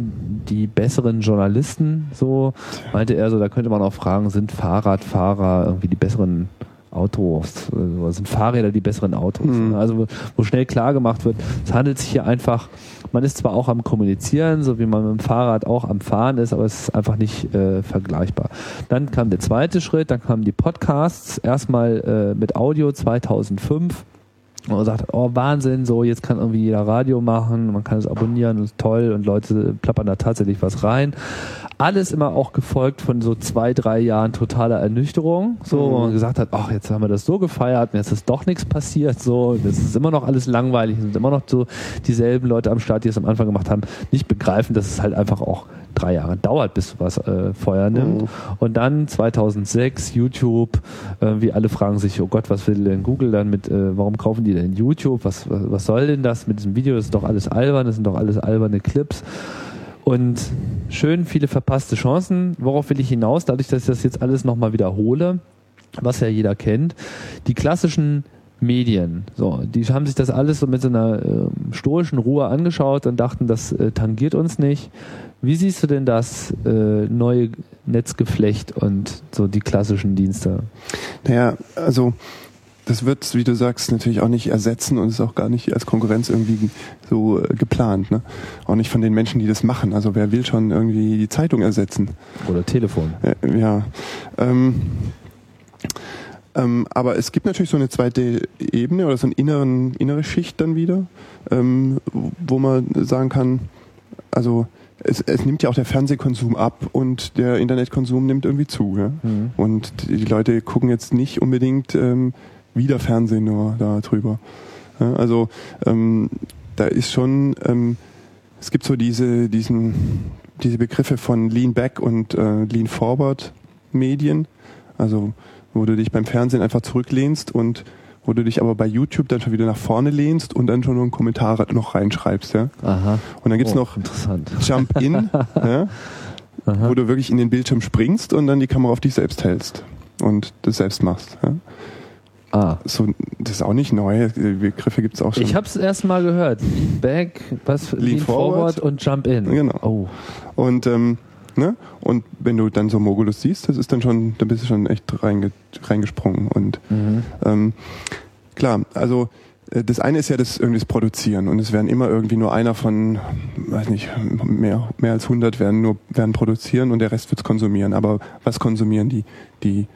die besseren Journalisten? So meinte er so, da könnte man auch fragen, sind Fahrradfahrer irgendwie die besseren Autos, also sind Fahrräder die besseren Autos. Mhm. Also wo schnell klar gemacht wird, es handelt sich hier einfach, man ist zwar auch am Kommunizieren, so wie man mit dem Fahrrad auch am Fahren ist, aber es ist einfach nicht äh, vergleichbar. Dann kam der zweite Schritt, dann kamen die Podcasts, erstmal äh, mit Audio 2005 und man sagt, oh Wahnsinn, so jetzt kann irgendwie jeder Radio machen, man kann es abonnieren, ist toll und Leute plappern da tatsächlich was rein. Alles immer auch gefolgt von so zwei, drei Jahren totaler Ernüchterung, so mhm. wo man gesagt hat, ach jetzt haben wir das so gefeiert, jetzt ist doch nichts passiert, so das ist immer noch alles langweilig, sind immer noch so dieselben Leute am Start, die es am Anfang gemacht haben, nicht begreifen, dass es halt einfach auch drei Jahre dauert, bis was äh, Feuer nimmt. Mhm. Und dann 2006 YouTube, äh, wie alle fragen sich, oh Gott, was will denn Google dann mit, äh, warum kaufen die denn YouTube? Was, was, was soll denn das mit diesem Video? Das ist doch alles albern, das sind doch alles alberne Clips. Und schön viele verpasste Chancen. Worauf will ich hinaus? Dadurch, dass ich das jetzt alles nochmal wiederhole, was ja jeder kennt, die klassischen Medien. So, die haben sich das alles so mit so einer äh, stoischen Ruhe angeschaut und dachten, das äh, tangiert uns nicht. Wie siehst du denn das äh, neue Netzgeflecht und so die klassischen Dienste? Naja, also das wird, wie du sagst, natürlich auch nicht ersetzen und ist auch gar nicht als Konkurrenz irgendwie so äh, geplant. Ne? Auch nicht von den Menschen, die das machen. Also wer will schon irgendwie die Zeitung ersetzen? Oder Telefon. Äh, ja. Ähm, ähm, aber es gibt natürlich so eine zweite Ebene oder so eine inneren, innere Schicht dann wieder, ähm, wo man sagen kann, also es, es nimmt ja auch der Fernsehkonsum ab und der Internetkonsum nimmt irgendwie zu. Ja? Mhm. Und die Leute gucken jetzt nicht unbedingt ähm, wieder Fernsehen nur da drüber. Ja? Also ähm, da ist schon, ähm, es gibt so diese, diesen, diese Begriffe von Lean Back und äh, Lean Forward Medien, also wo du dich beim Fernsehen einfach zurücklehnst und wo du dich aber bei YouTube dann schon wieder nach vorne lehnst und dann schon nur einen Kommentar noch reinschreibst. Ja? Aha. Und dann gibt's oh, noch Jump In, [laughs] ja? wo du wirklich in den Bildschirm springst und dann die Kamera auf dich selbst hältst und das selbst machst. Ja? Ah. So, das ist auch nicht neu. Die Begriffe gibt's auch schon. Ich habe es erst mal gehört. Back, was? Lean, Lean forward. forward. und Jump In. Genau. Oh. Und ähm, ne? Und wenn du dann so Mogulus siehst, das ist dann schon, da bist du schon echt reinge, reingesprungen. Und mhm. ähm, klar, also äh, das eine ist ja das irgendwie das Produzieren und es werden immer irgendwie nur einer von, weiß nicht, mehr, mehr als 100 werden nur werden produzieren und der Rest wird's konsumieren. Aber was konsumieren die? Die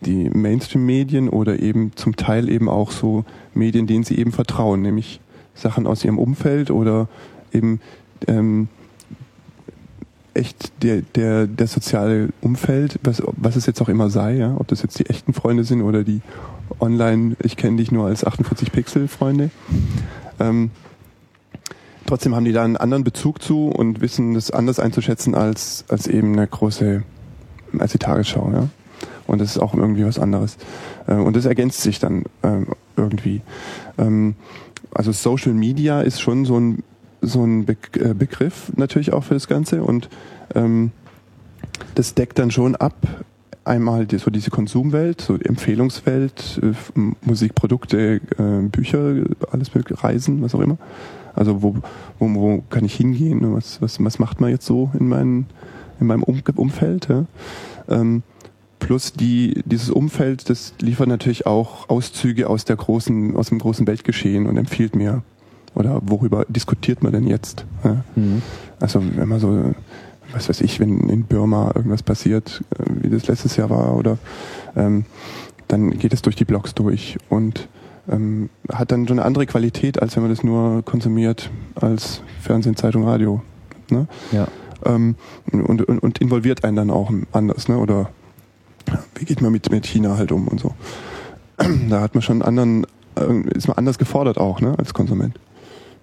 die Mainstream-Medien oder eben zum Teil eben auch so Medien, denen sie eben vertrauen, nämlich Sachen aus ihrem Umfeld oder eben ähm, echt der, der, der soziale Umfeld, was, was es jetzt auch immer sei, ja, ob das jetzt die echten Freunde sind oder die online, ich kenne dich nur als 48 Pixel Freunde. Ähm, trotzdem haben die da einen anderen Bezug zu und wissen das anders einzuschätzen als, als eben eine große, als die Tagesschau, ja. Und das ist auch irgendwie was anderes. Äh, und das ergänzt sich dann äh, irgendwie. Ähm, also Social Media ist schon so ein so ein äh, Begriff natürlich auch für das Ganze und ähm, das deckt dann schon ab einmal so diese Konsumwelt, so Empfehlungswelt, äh, Musikprodukte, Bücher, alles mögliche, Reisen, was auch immer. Also wo, wo, wo kann ich hingehen? Was, was, was macht man jetzt so in, mein, in meinem um Umfeld? Ja? Plus die, dieses Umfeld, das liefert natürlich auch Auszüge aus der großen, aus dem großen Weltgeschehen und empfiehlt mir. Oder worüber diskutiert man denn jetzt? Ja? Mhm. Also wenn man so, was weiß ich, wenn in Burma irgendwas passiert, äh, wie das letztes Jahr war, oder ähm, dann geht es durch die Blogs durch und ähm, hat dann schon eine andere Qualität, als wenn man das nur konsumiert als Fernsehen, Zeitung, Radio. Ne? Ja. Ähm, und, und, und involviert einen dann auch anders, ne? Oder wie geht man mit, mit China halt um und so. [clears throat] Da hat man schon anderen, ist man anders gefordert auch, ne, als Konsument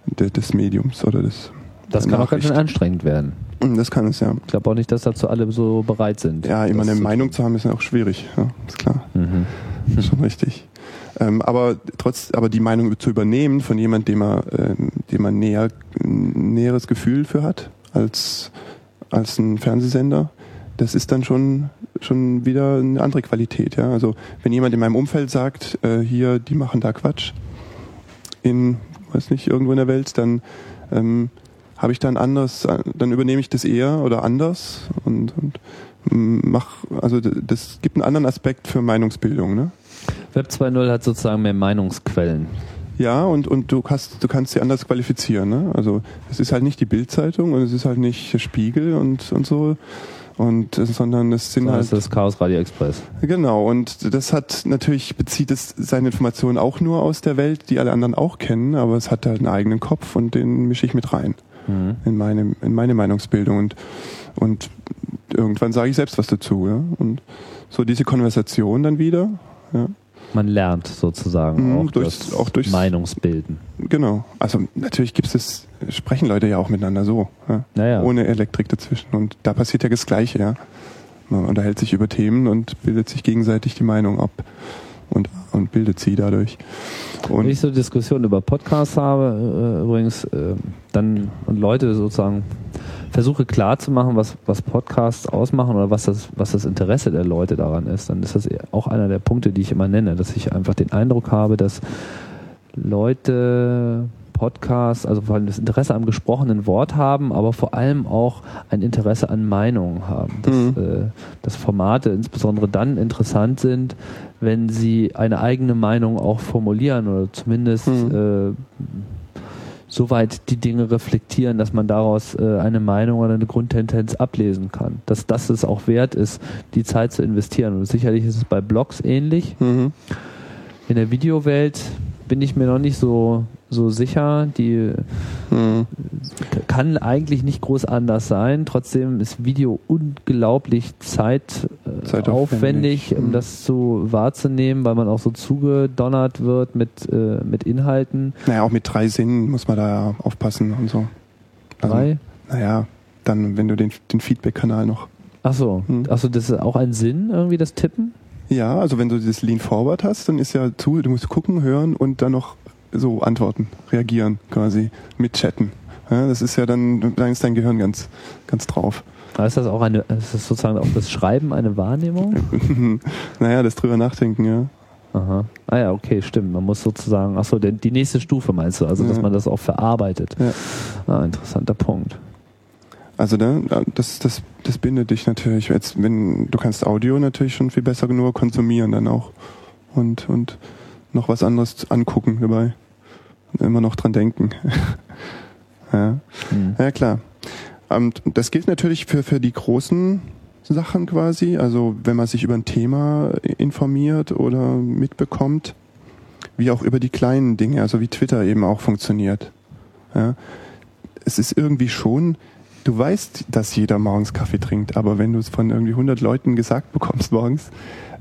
des Mediums oder des. Das kann auch ganz schön anstrengend werden. Das kann es, ja. Ich glaube auch nicht, dass dazu alle so bereit sind. Ja, immer eine Meinung zu haben, ist ja auch schwierig, ja, ist klar. Mhm. Ist [laughs] schon richtig. Ähm, aber trotz, aber die Meinung zu übernehmen von jemand, dem man, äh, dem man näher, ein näheres Gefühl für hat, als, als ein Fernsehsender, das ist dann schon, schon wieder eine andere Qualität, ja. Also, wenn jemand in meinem Umfeld sagt, äh, hier, die machen da Quatsch, in, weiß nicht, irgendwo in der Welt, dann, ähm, habe ich dann anders, dann übernehme ich das eher oder anders und, und mach, also das gibt einen anderen Aspekt für Meinungsbildung, ne? Web 2.0 hat sozusagen mehr Meinungsquellen. Ja, und, und du, kannst, du kannst sie anders qualifizieren. Ne? Also es ist halt nicht die Bildzeitung und es ist halt nicht Spiegel und, und so, und sondern es sind so, halt das ist Chaos Radio Express. Genau und das hat natürlich bezieht es seine Informationen auch nur aus der Welt, die alle anderen auch kennen, aber es hat halt einen eigenen Kopf und den mische ich mit rein mhm. in meine in meine Meinungsbildung und und irgendwann sage ich selbst was dazu, ja und so diese Konversation dann wieder, ja man lernt sozusagen mhm, auch, durchs, auch durchs Meinungsbilden. Genau. Also natürlich gibt es sprechen Leute ja auch miteinander so, ja? Naja. ohne Elektrik dazwischen. Und da passiert ja das Gleiche, ja. Man unterhält sich über Themen und bildet sich gegenseitig die Meinung ab und, und bildet sie dadurch. Und Wenn ich so Diskussionen über Podcasts habe, äh, übrigens, äh, dann und Leute sozusagen versuche klarzumachen, was, was Podcasts ausmachen oder was das, was das Interesse der Leute daran ist, dann ist das auch einer der Punkte, die ich immer nenne, dass ich einfach den Eindruck habe, dass Leute Podcasts, also vor allem das Interesse am gesprochenen Wort haben, aber vor allem auch ein Interesse an Meinungen haben. Dass, mhm. äh, dass Formate insbesondere dann interessant sind, wenn sie eine eigene Meinung auch formulieren oder zumindest mhm. äh, soweit die Dinge reflektieren, dass man daraus äh, eine Meinung oder eine Grundtendenz ablesen kann. Dass das es auch wert ist, die Zeit zu investieren. Und sicherlich ist es bei Blogs ähnlich. Mhm. In der Videowelt bin ich mir noch nicht so so sicher. Die hm. kann eigentlich nicht groß anders sein. Trotzdem ist Video unglaublich zeit, äh, zeitaufwendig, um hm. das zu wahrzunehmen, weil man auch so zugedonnert wird mit, äh, mit Inhalten. Naja, auch mit drei Sinnen muss man da aufpassen und so. Also, drei? Naja, dann, wenn du den, den Feedback-Kanal noch. Achso, hm. achso, das ist auch ein Sinn, irgendwie das Tippen? Ja, also wenn du das Lean Forward hast, dann ist ja zu, du musst gucken, hören und dann noch so antworten, reagieren quasi, mitchatten. Ja, das ist ja dann, dann ist dein Gehirn ganz, ganz drauf. Aber ist das auch eine, ist das sozusagen auch das Schreiben eine Wahrnehmung? [laughs] naja, das drüber nachdenken, ja. Aha. Ah ja, okay, stimmt. Man muss sozusagen, achso, die nächste Stufe meinst du, also dass ja. man das auch verarbeitet. Ja. Ah, interessanter Punkt. Also da, das, das, das bindet dich natürlich. Jetzt, wenn du kannst Audio natürlich schon viel besser nur konsumieren dann auch und und noch was anderes angucken dabei immer noch dran denken. [laughs] ja. Mhm. ja, klar. Und das gilt natürlich für, für die großen Sachen quasi. Also wenn man sich über ein Thema informiert oder mitbekommt, wie auch über die kleinen Dinge, also wie Twitter eben auch funktioniert. Ja. Es ist irgendwie schon, du weißt, dass jeder morgens Kaffee trinkt, aber wenn du es von irgendwie 100 Leuten gesagt bekommst morgens,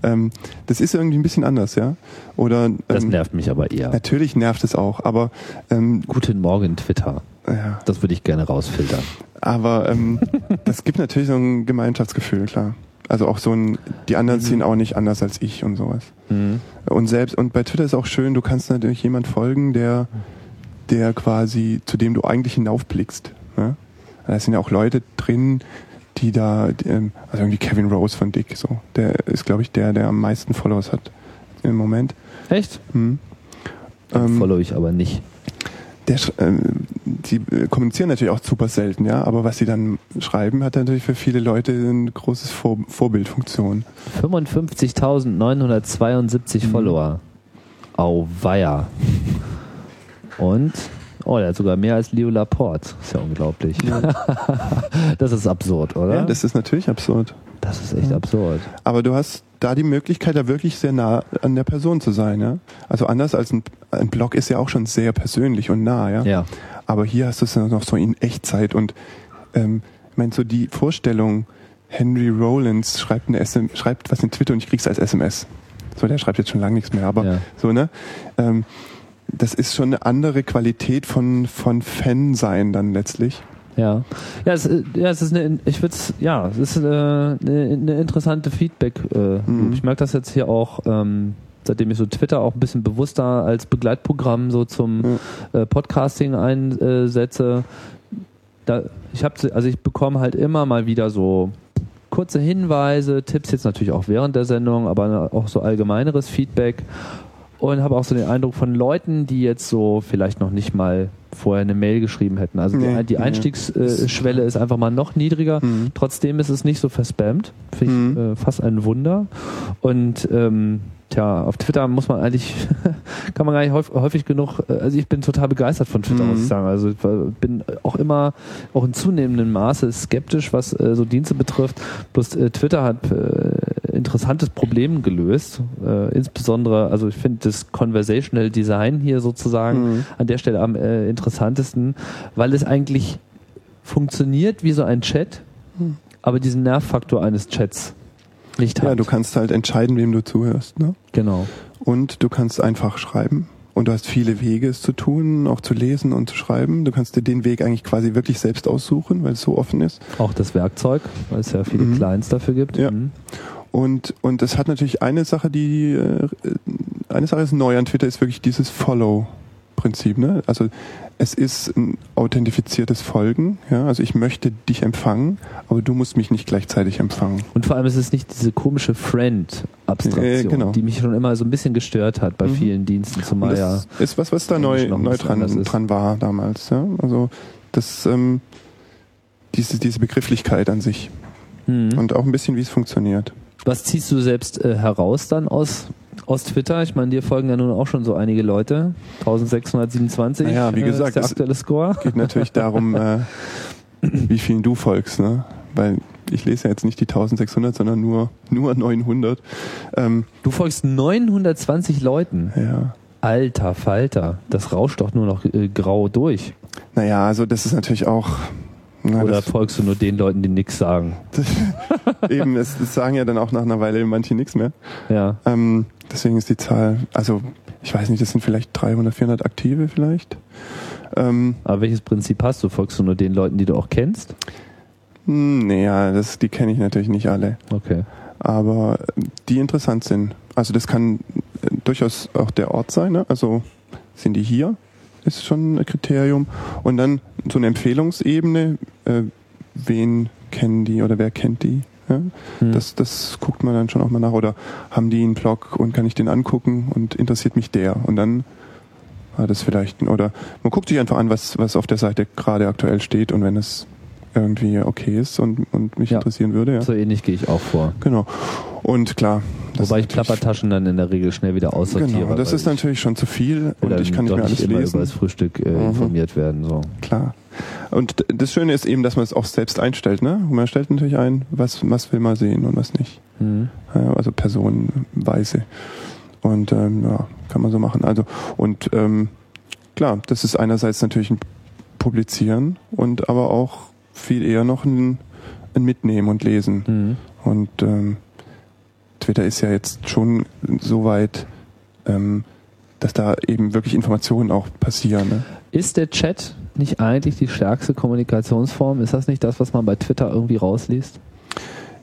ähm, das ist irgendwie ein bisschen anders, ja. Oder ähm, das nervt mich aber eher. Natürlich nervt es auch, aber ähm, guten Morgen Twitter. Ja. Das würde ich gerne rausfiltern. Aber ähm, [laughs] das gibt natürlich so ein Gemeinschaftsgefühl, klar. Also auch so ein, die anderen mhm. ziehen auch nicht anders als ich und sowas. Mhm. Und selbst, und bei Twitter ist auch schön, du kannst natürlich jemand folgen, der, der quasi, zu dem du eigentlich hinaufblickst. Ne? Da sind ja auch Leute drin, die da, die, ähm, also irgendwie Kevin Rose von Dick, so. Der ist, glaube ich, der, der am meisten Followers hat im Moment. Echt? Hm. Ähm, Follow ich aber nicht. Der, ähm, die äh, kommunizieren natürlich auch super selten, ja, aber was sie dann schreiben, hat natürlich für viele Leute ein großes Vor Vorbildfunktion. 55.972 mhm. Follower. Auweia. Und Oh, der hat sogar mehr als Leo Laporte. Ist ja unglaublich. Ja. [laughs] das ist absurd, oder? Ja, das ist natürlich absurd. Das ist echt ja. absurd. Aber du hast da die Möglichkeit, da wirklich sehr nah an der Person zu sein, ja. Also anders als ein, ein Blog ist ja auch schon sehr persönlich und nah, ja. ja. Aber hier hast du es ja noch so in Echtzeit und ähm, ich meine, so die Vorstellung, Henry Rollins schreibt, eine SM, schreibt was in Twitter und ich krieg's als SMS. So, der schreibt jetzt schon lange nichts mehr, aber ja. so, ne? Ähm, das ist schon eine andere Qualität von, von Fan sein dann letztlich. Ja, ja, es, ja, es ist eine, ich würde ja, es ist eine, eine, eine interessante Feedback. Äh, mhm. Ich merke das jetzt hier auch, ähm, seitdem ich so Twitter auch ein bisschen bewusster als Begleitprogramm so zum ja. äh, Podcasting einsetze. Da, ich habe, also ich bekomme halt immer mal wieder so kurze Hinweise, Tipps jetzt natürlich auch während der Sendung, aber auch so allgemeineres Feedback und habe auch so den Eindruck von Leuten, die jetzt so vielleicht noch nicht mal vorher eine Mail geschrieben hätten. Also nee, die, Einstiegsschwelle äh, ist einfach mal noch niedriger. Mhm. Trotzdem ist es nicht so verspammt. Finde ich mhm. äh, fast ein Wunder. Und ähm, Tja, auf Twitter muss man eigentlich, [laughs] kann man gar nicht häufig, häufig, genug, äh, also ich bin total begeistert von Twitter, mhm. muss ich sagen. Also ich bin auch immer, auch in zunehmendem Maße skeptisch, was äh, so Dienste betrifft. Bloß äh, Twitter hat äh, interessantes Problem gelöst. Äh, insbesondere, also ich finde das Conversational Design hier sozusagen mhm. an der Stelle am äh, interessantesten, weil es eigentlich funktioniert wie so ein Chat, mhm. aber diesen Nervfaktor eines Chats nicht hat. Ja, du kannst halt entscheiden, wem du zuhörst. Ne? Genau. Und du kannst einfach schreiben. Und du hast viele Wege, es zu tun, auch zu lesen und zu schreiben. Du kannst dir den Weg eigentlich quasi wirklich selbst aussuchen, weil es so offen ist. Auch das Werkzeug, weil es ja viele mhm. Clients dafür gibt. Ja. Mhm. Und, und es hat natürlich eine Sache, die, äh, eine Sache ist neu an Twitter, ist wirklich dieses Follow. Prinzip. Ne? Also es ist ein authentifiziertes Folgen. Ja? Also ich möchte dich empfangen, aber du musst mich nicht gleichzeitig empfangen. Und vor allem ist es nicht diese komische Friend-Abstraktion, äh, genau. die mich schon immer so ein bisschen gestört hat bei mhm. vielen Diensten, zumal ja. ist was, was da neu, neu dran, dran war damals. Ja? Also das, ähm, diese, diese Begrifflichkeit an sich. Mhm. Und auch ein bisschen, wie es funktioniert. Was ziehst du selbst äh, heraus dann aus aus Twitter. Ich meine, dir folgen ja nun auch schon so einige Leute. 1627 naja, wie gesagt, äh, ist der aktuelle Score. geht natürlich darum, [laughs] äh, wie vielen du folgst, ne? Weil ich lese ja jetzt nicht die 1600, sondern nur, nur 900. Ähm, du folgst 920 Leuten? Ja. Alter Falter, das rauscht doch nur noch äh, grau durch. Naja, also das ist natürlich auch na, Oder folgst du nur den Leuten, die nichts sagen? [laughs] Eben, es, es, sagen ja dann auch nach einer Weile manche nichts mehr. Ja. Ähm, deswegen ist die Zahl, also ich weiß nicht, das sind vielleicht 300, 400 Aktive vielleicht. Ähm, Aber welches Prinzip hast du? Folgst du nur den Leuten, die du auch kennst? Hm, naja, das, die kenne ich natürlich nicht alle. Okay. Aber die interessant sind. Also das kann äh, durchaus auch der Ort sein. Ne? Also sind die hier? Ist schon ein Kriterium. Und dann so eine Empfehlungsebene, äh, wen kennen die oder wer kennt die? Ja? Hm. Das, das guckt man dann schon auch mal nach. Oder haben die einen Blog und kann ich den angucken und interessiert mich der? Und dann war das vielleicht, oder man guckt sich einfach an, was, was auf der Seite gerade aktuell steht und wenn es irgendwie okay ist und, und mich ja. interessieren würde. Ja. So ähnlich gehe ich auch vor. Genau. Und klar. Wobei ich Plappertaschen dann in der Regel schnell wieder aussortiere. Genau, das ist natürlich schon zu viel und ich kann nicht mehr alles nicht immer lesen. über das Frühstück äh, mhm. informiert werden. So. Klar. Und das Schöne ist eben, dass man es auch selbst einstellt. Ne? Man stellt natürlich ein, was, was will man sehen und was nicht. Mhm. Also personenweise. Und ähm, ja, kann man so machen. Also und ähm, klar, das ist einerseits natürlich ein Publizieren und aber auch viel eher noch ein, ein Mitnehmen und Lesen. Mhm. Und ähm, Twitter ist ja jetzt schon so weit, ähm, dass da eben wirklich Informationen auch passieren. Ne? Ist der Chat nicht eigentlich die stärkste Kommunikationsform? Ist das nicht das, was man bei Twitter irgendwie rausliest?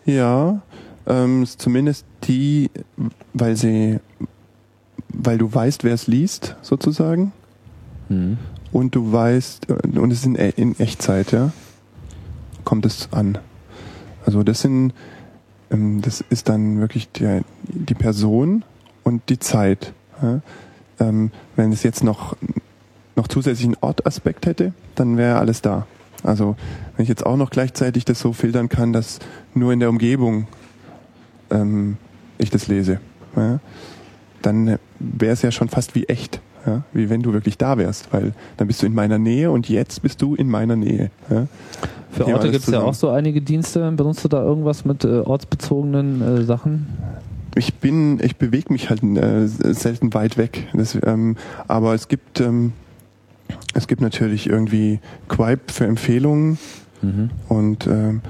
Ja, ähm, zumindest die, weil sie, weil du weißt, wer es liest, sozusagen. Mhm. Und du weißt, und es ist in, in Echtzeit, ja kommt es an. Also das sind, ähm, das ist dann wirklich der, die Person und die Zeit. Ähm, wenn es jetzt noch, noch zusätzlichen Ortaspekt hätte, dann wäre alles da. Also wenn ich jetzt auch noch gleichzeitig das so filtern kann, dass nur in der Umgebung ähm, ich das lese, dann wäre es ja schon fast wie echt, ja, wie wenn du wirklich da wärst, weil dann bist du in meiner Nähe und jetzt bist du in meiner Nähe. Ja. Für Orte gibt es ja auch so einige Dienste. Benutzt du da irgendwas mit äh, ortsbezogenen äh, Sachen? Ich bin, ich bewege mich halt äh, selten weit weg. Das, ähm, aber es gibt, ähm, es gibt natürlich irgendwie Quipe für Empfehlungen mhm. und ähm,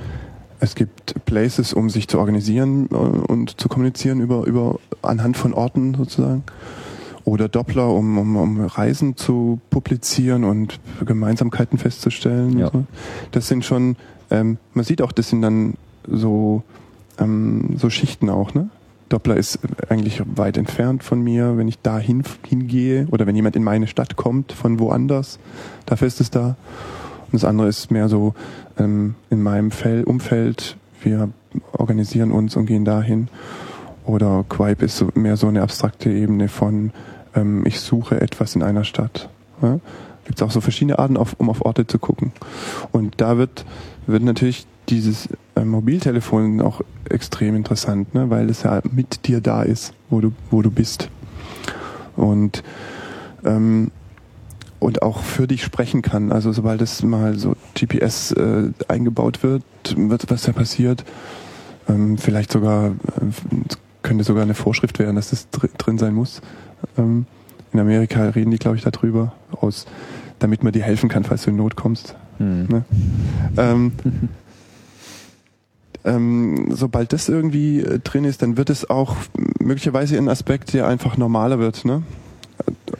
es gibt Places, um sich zu organisieren äh, und zu kommunizieren über, über anhand von Orten sozusagen. Oder Doppler, um, um, um Reisen zu publizieren und Gemeinsamkeiten festzustellen. Ja. So. Das sind schon, ähm, man sieht auch, das sind dann so, ähm, so Schichten auch, ne? Doppler ist eigentlich weit entfernt von mir, wenn ich da hin, hingehe oder wenn jemand in meine Stadt kommt von woanders, dafür ist es da. Und das andere ist mehr so ähm, in meinem Fell, Umfeld, wir organisieren uns und gehen dahin. Oder Quipe ist so, mehr so eine abstrakte Ebene von ähm, ich suche etwas in einer Stadt. Ja? Gibt es auch so verschiedene Arten, auf, um auf Orte zu gucken. Und da wird, wird natürlich dieses äh, Mobiltelefon auch extrem interessant, ne? weil es ja mit dir da ist, wo du, wo du bist. Und ähm, und auch für dich sprechen kann. Also sobald es mal so GPS äh, eingebaut wird, wird was da passiert. Ähm, vielleicht sogar äh, könnte sogar eine Vorschrift werden, dass das dr drin sein muss. Ähm, in Amerika reden die, glaube ich, darüber, aus, damit man dir helfen kann, falls du in Not kommst. Hm. Ne? Ähm, [laughs] ähm, sobald das irgendwie äh, drin ist, dann wird es auch möglicherweise ein Aspekt, der einfach normaler wird. Ne?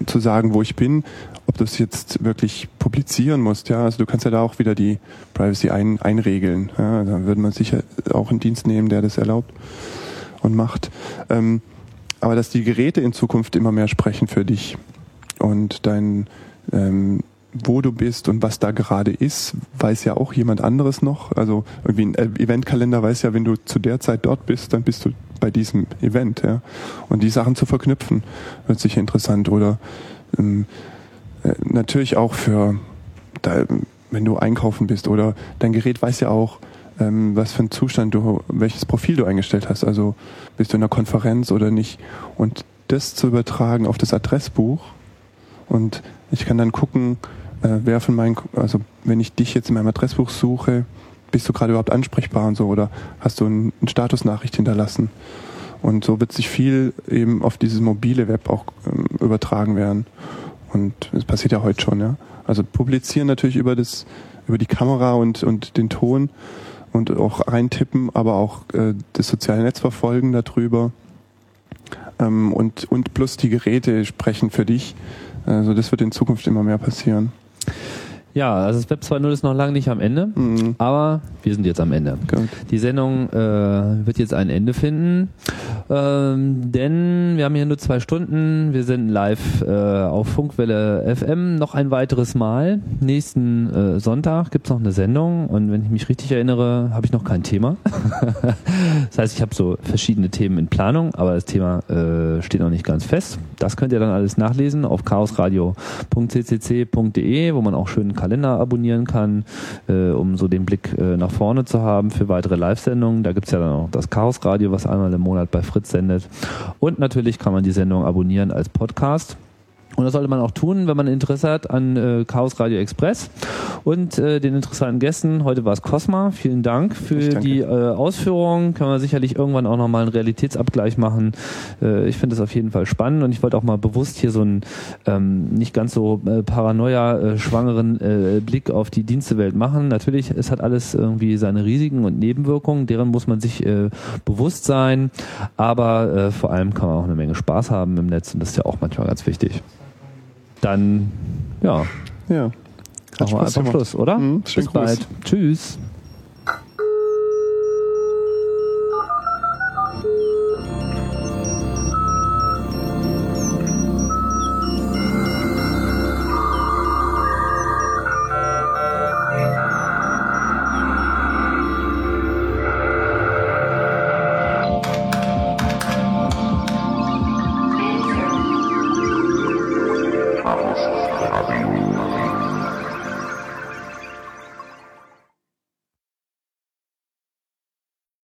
zu sagen, wo ich bin, ob du es jetzt wirklich publizieren musst. Ja, also du kannst ja da auch wieder die Privacy ein, einregeln. Ja, da würde man sicher auch einen Dienst nehmen, der das erlaubt und macht. Ähm, aber dass die Geräte in Zukunft immer mehr sprechen für dich und dein ähm, wo du bist und was da gerade ist, weiß ja auch jemand anderes noch. Also irgendwie ein Eventkalender weiß ja, wenn du zu der Zeit dort bist, dann bist du bei diesem Event. Ja. Und die Sachen zu verknüpfen, wird sicher interessant. Oder ähm, äh, natürlich auch für, da, wenn du einkaufen bist oder dein Gerät weiß ja auch, ähm, was für einen Zustand du, welches Profil du eingestellt hast. Also bist du in einer Konferenz oder nicht. Und das zu übertragen auf das Adressbuch und ich kann dann gucken, äh, wer von meinen, also wenn ich dich jetzt in meinem Adressbuch suche, bist du gerade überhaupt ansprechbar und so oder hast du eine ein Statusnachricht hinterlassen? Und so wird sich viel eben auf dieses mobile Web auch ähm, übertragen werden. Und es passiert ja heute schon, ja. Also publizieren natürlich über das, über die Kamera und, und den Ton und auch reintippen, aber auch äh, das soziale Netz verfolgen darüber. Ähm, und, und plus die Geräte sprechen für dich. Also das wird in Zukunft immer mehr passieren. Ja, also das Web 2.0 ist noch lange nicht am Ende, mhm. aber wir sind jetzt am Ende. Gut. Die Sendung äh, wird jetzt ein Ende finden, ähm, denn wir haben hier nur zwei Stunden. Wir sind live äh, auf Funkwelle FM noch ein weiteres Mal. Nächsten äh, Sonntag gibt's noch eine Sendung und wenn ich mich richtig erinnere, habe ich noch kein Thema. [laughs] das heißt, ich habe so verschiedene Themen in Planung, aber das Thema äh, steht noch nicht ganz fest. Das könnt ihr dann alles nachlesen auf chaosradio.ccc.de, wo man auch schön Kalender abonnieren kann, äh, um so den Blick äh, nach vorne zu haben für weitere Live-Sendungen. Da gibt's ja dann auch das Chaos Radio, was einmal im Monat bei Fritz sendet. Und natürlich kann man die Sendung abonnieren als Podcast. Und das sollte man auch tun, wenn man Interesse hat an äh, Chaos Radio Express und äh, den interessanten Gästen. Heute war es Cosma. Vielen Dank für die äh, Ausführungen. Kann man sicherlich irgendwann auch nochmal einen Realitätsabgleich machen. Äh, ich finde das auf jeden Fall spannend und ich wollte auch mal bewusst hier so einen ähm, nicht ganz so äh, paranoia äh, schwangeren äh, Blick auf die Dienstewelt machen. Natürlich, es hat alles irgendwie seine Risiken und Nebenwirkungen, deren muss man sich äh, bewusst sein. Aber äh, vor allem kann man auch eine Menge Spaß haben im Netz und das ist ja auch manchmal ganz wichtig dann, ja. Ja. Machen wir einfach Schluss, oder? Mhm, Bis bald. Tschüss.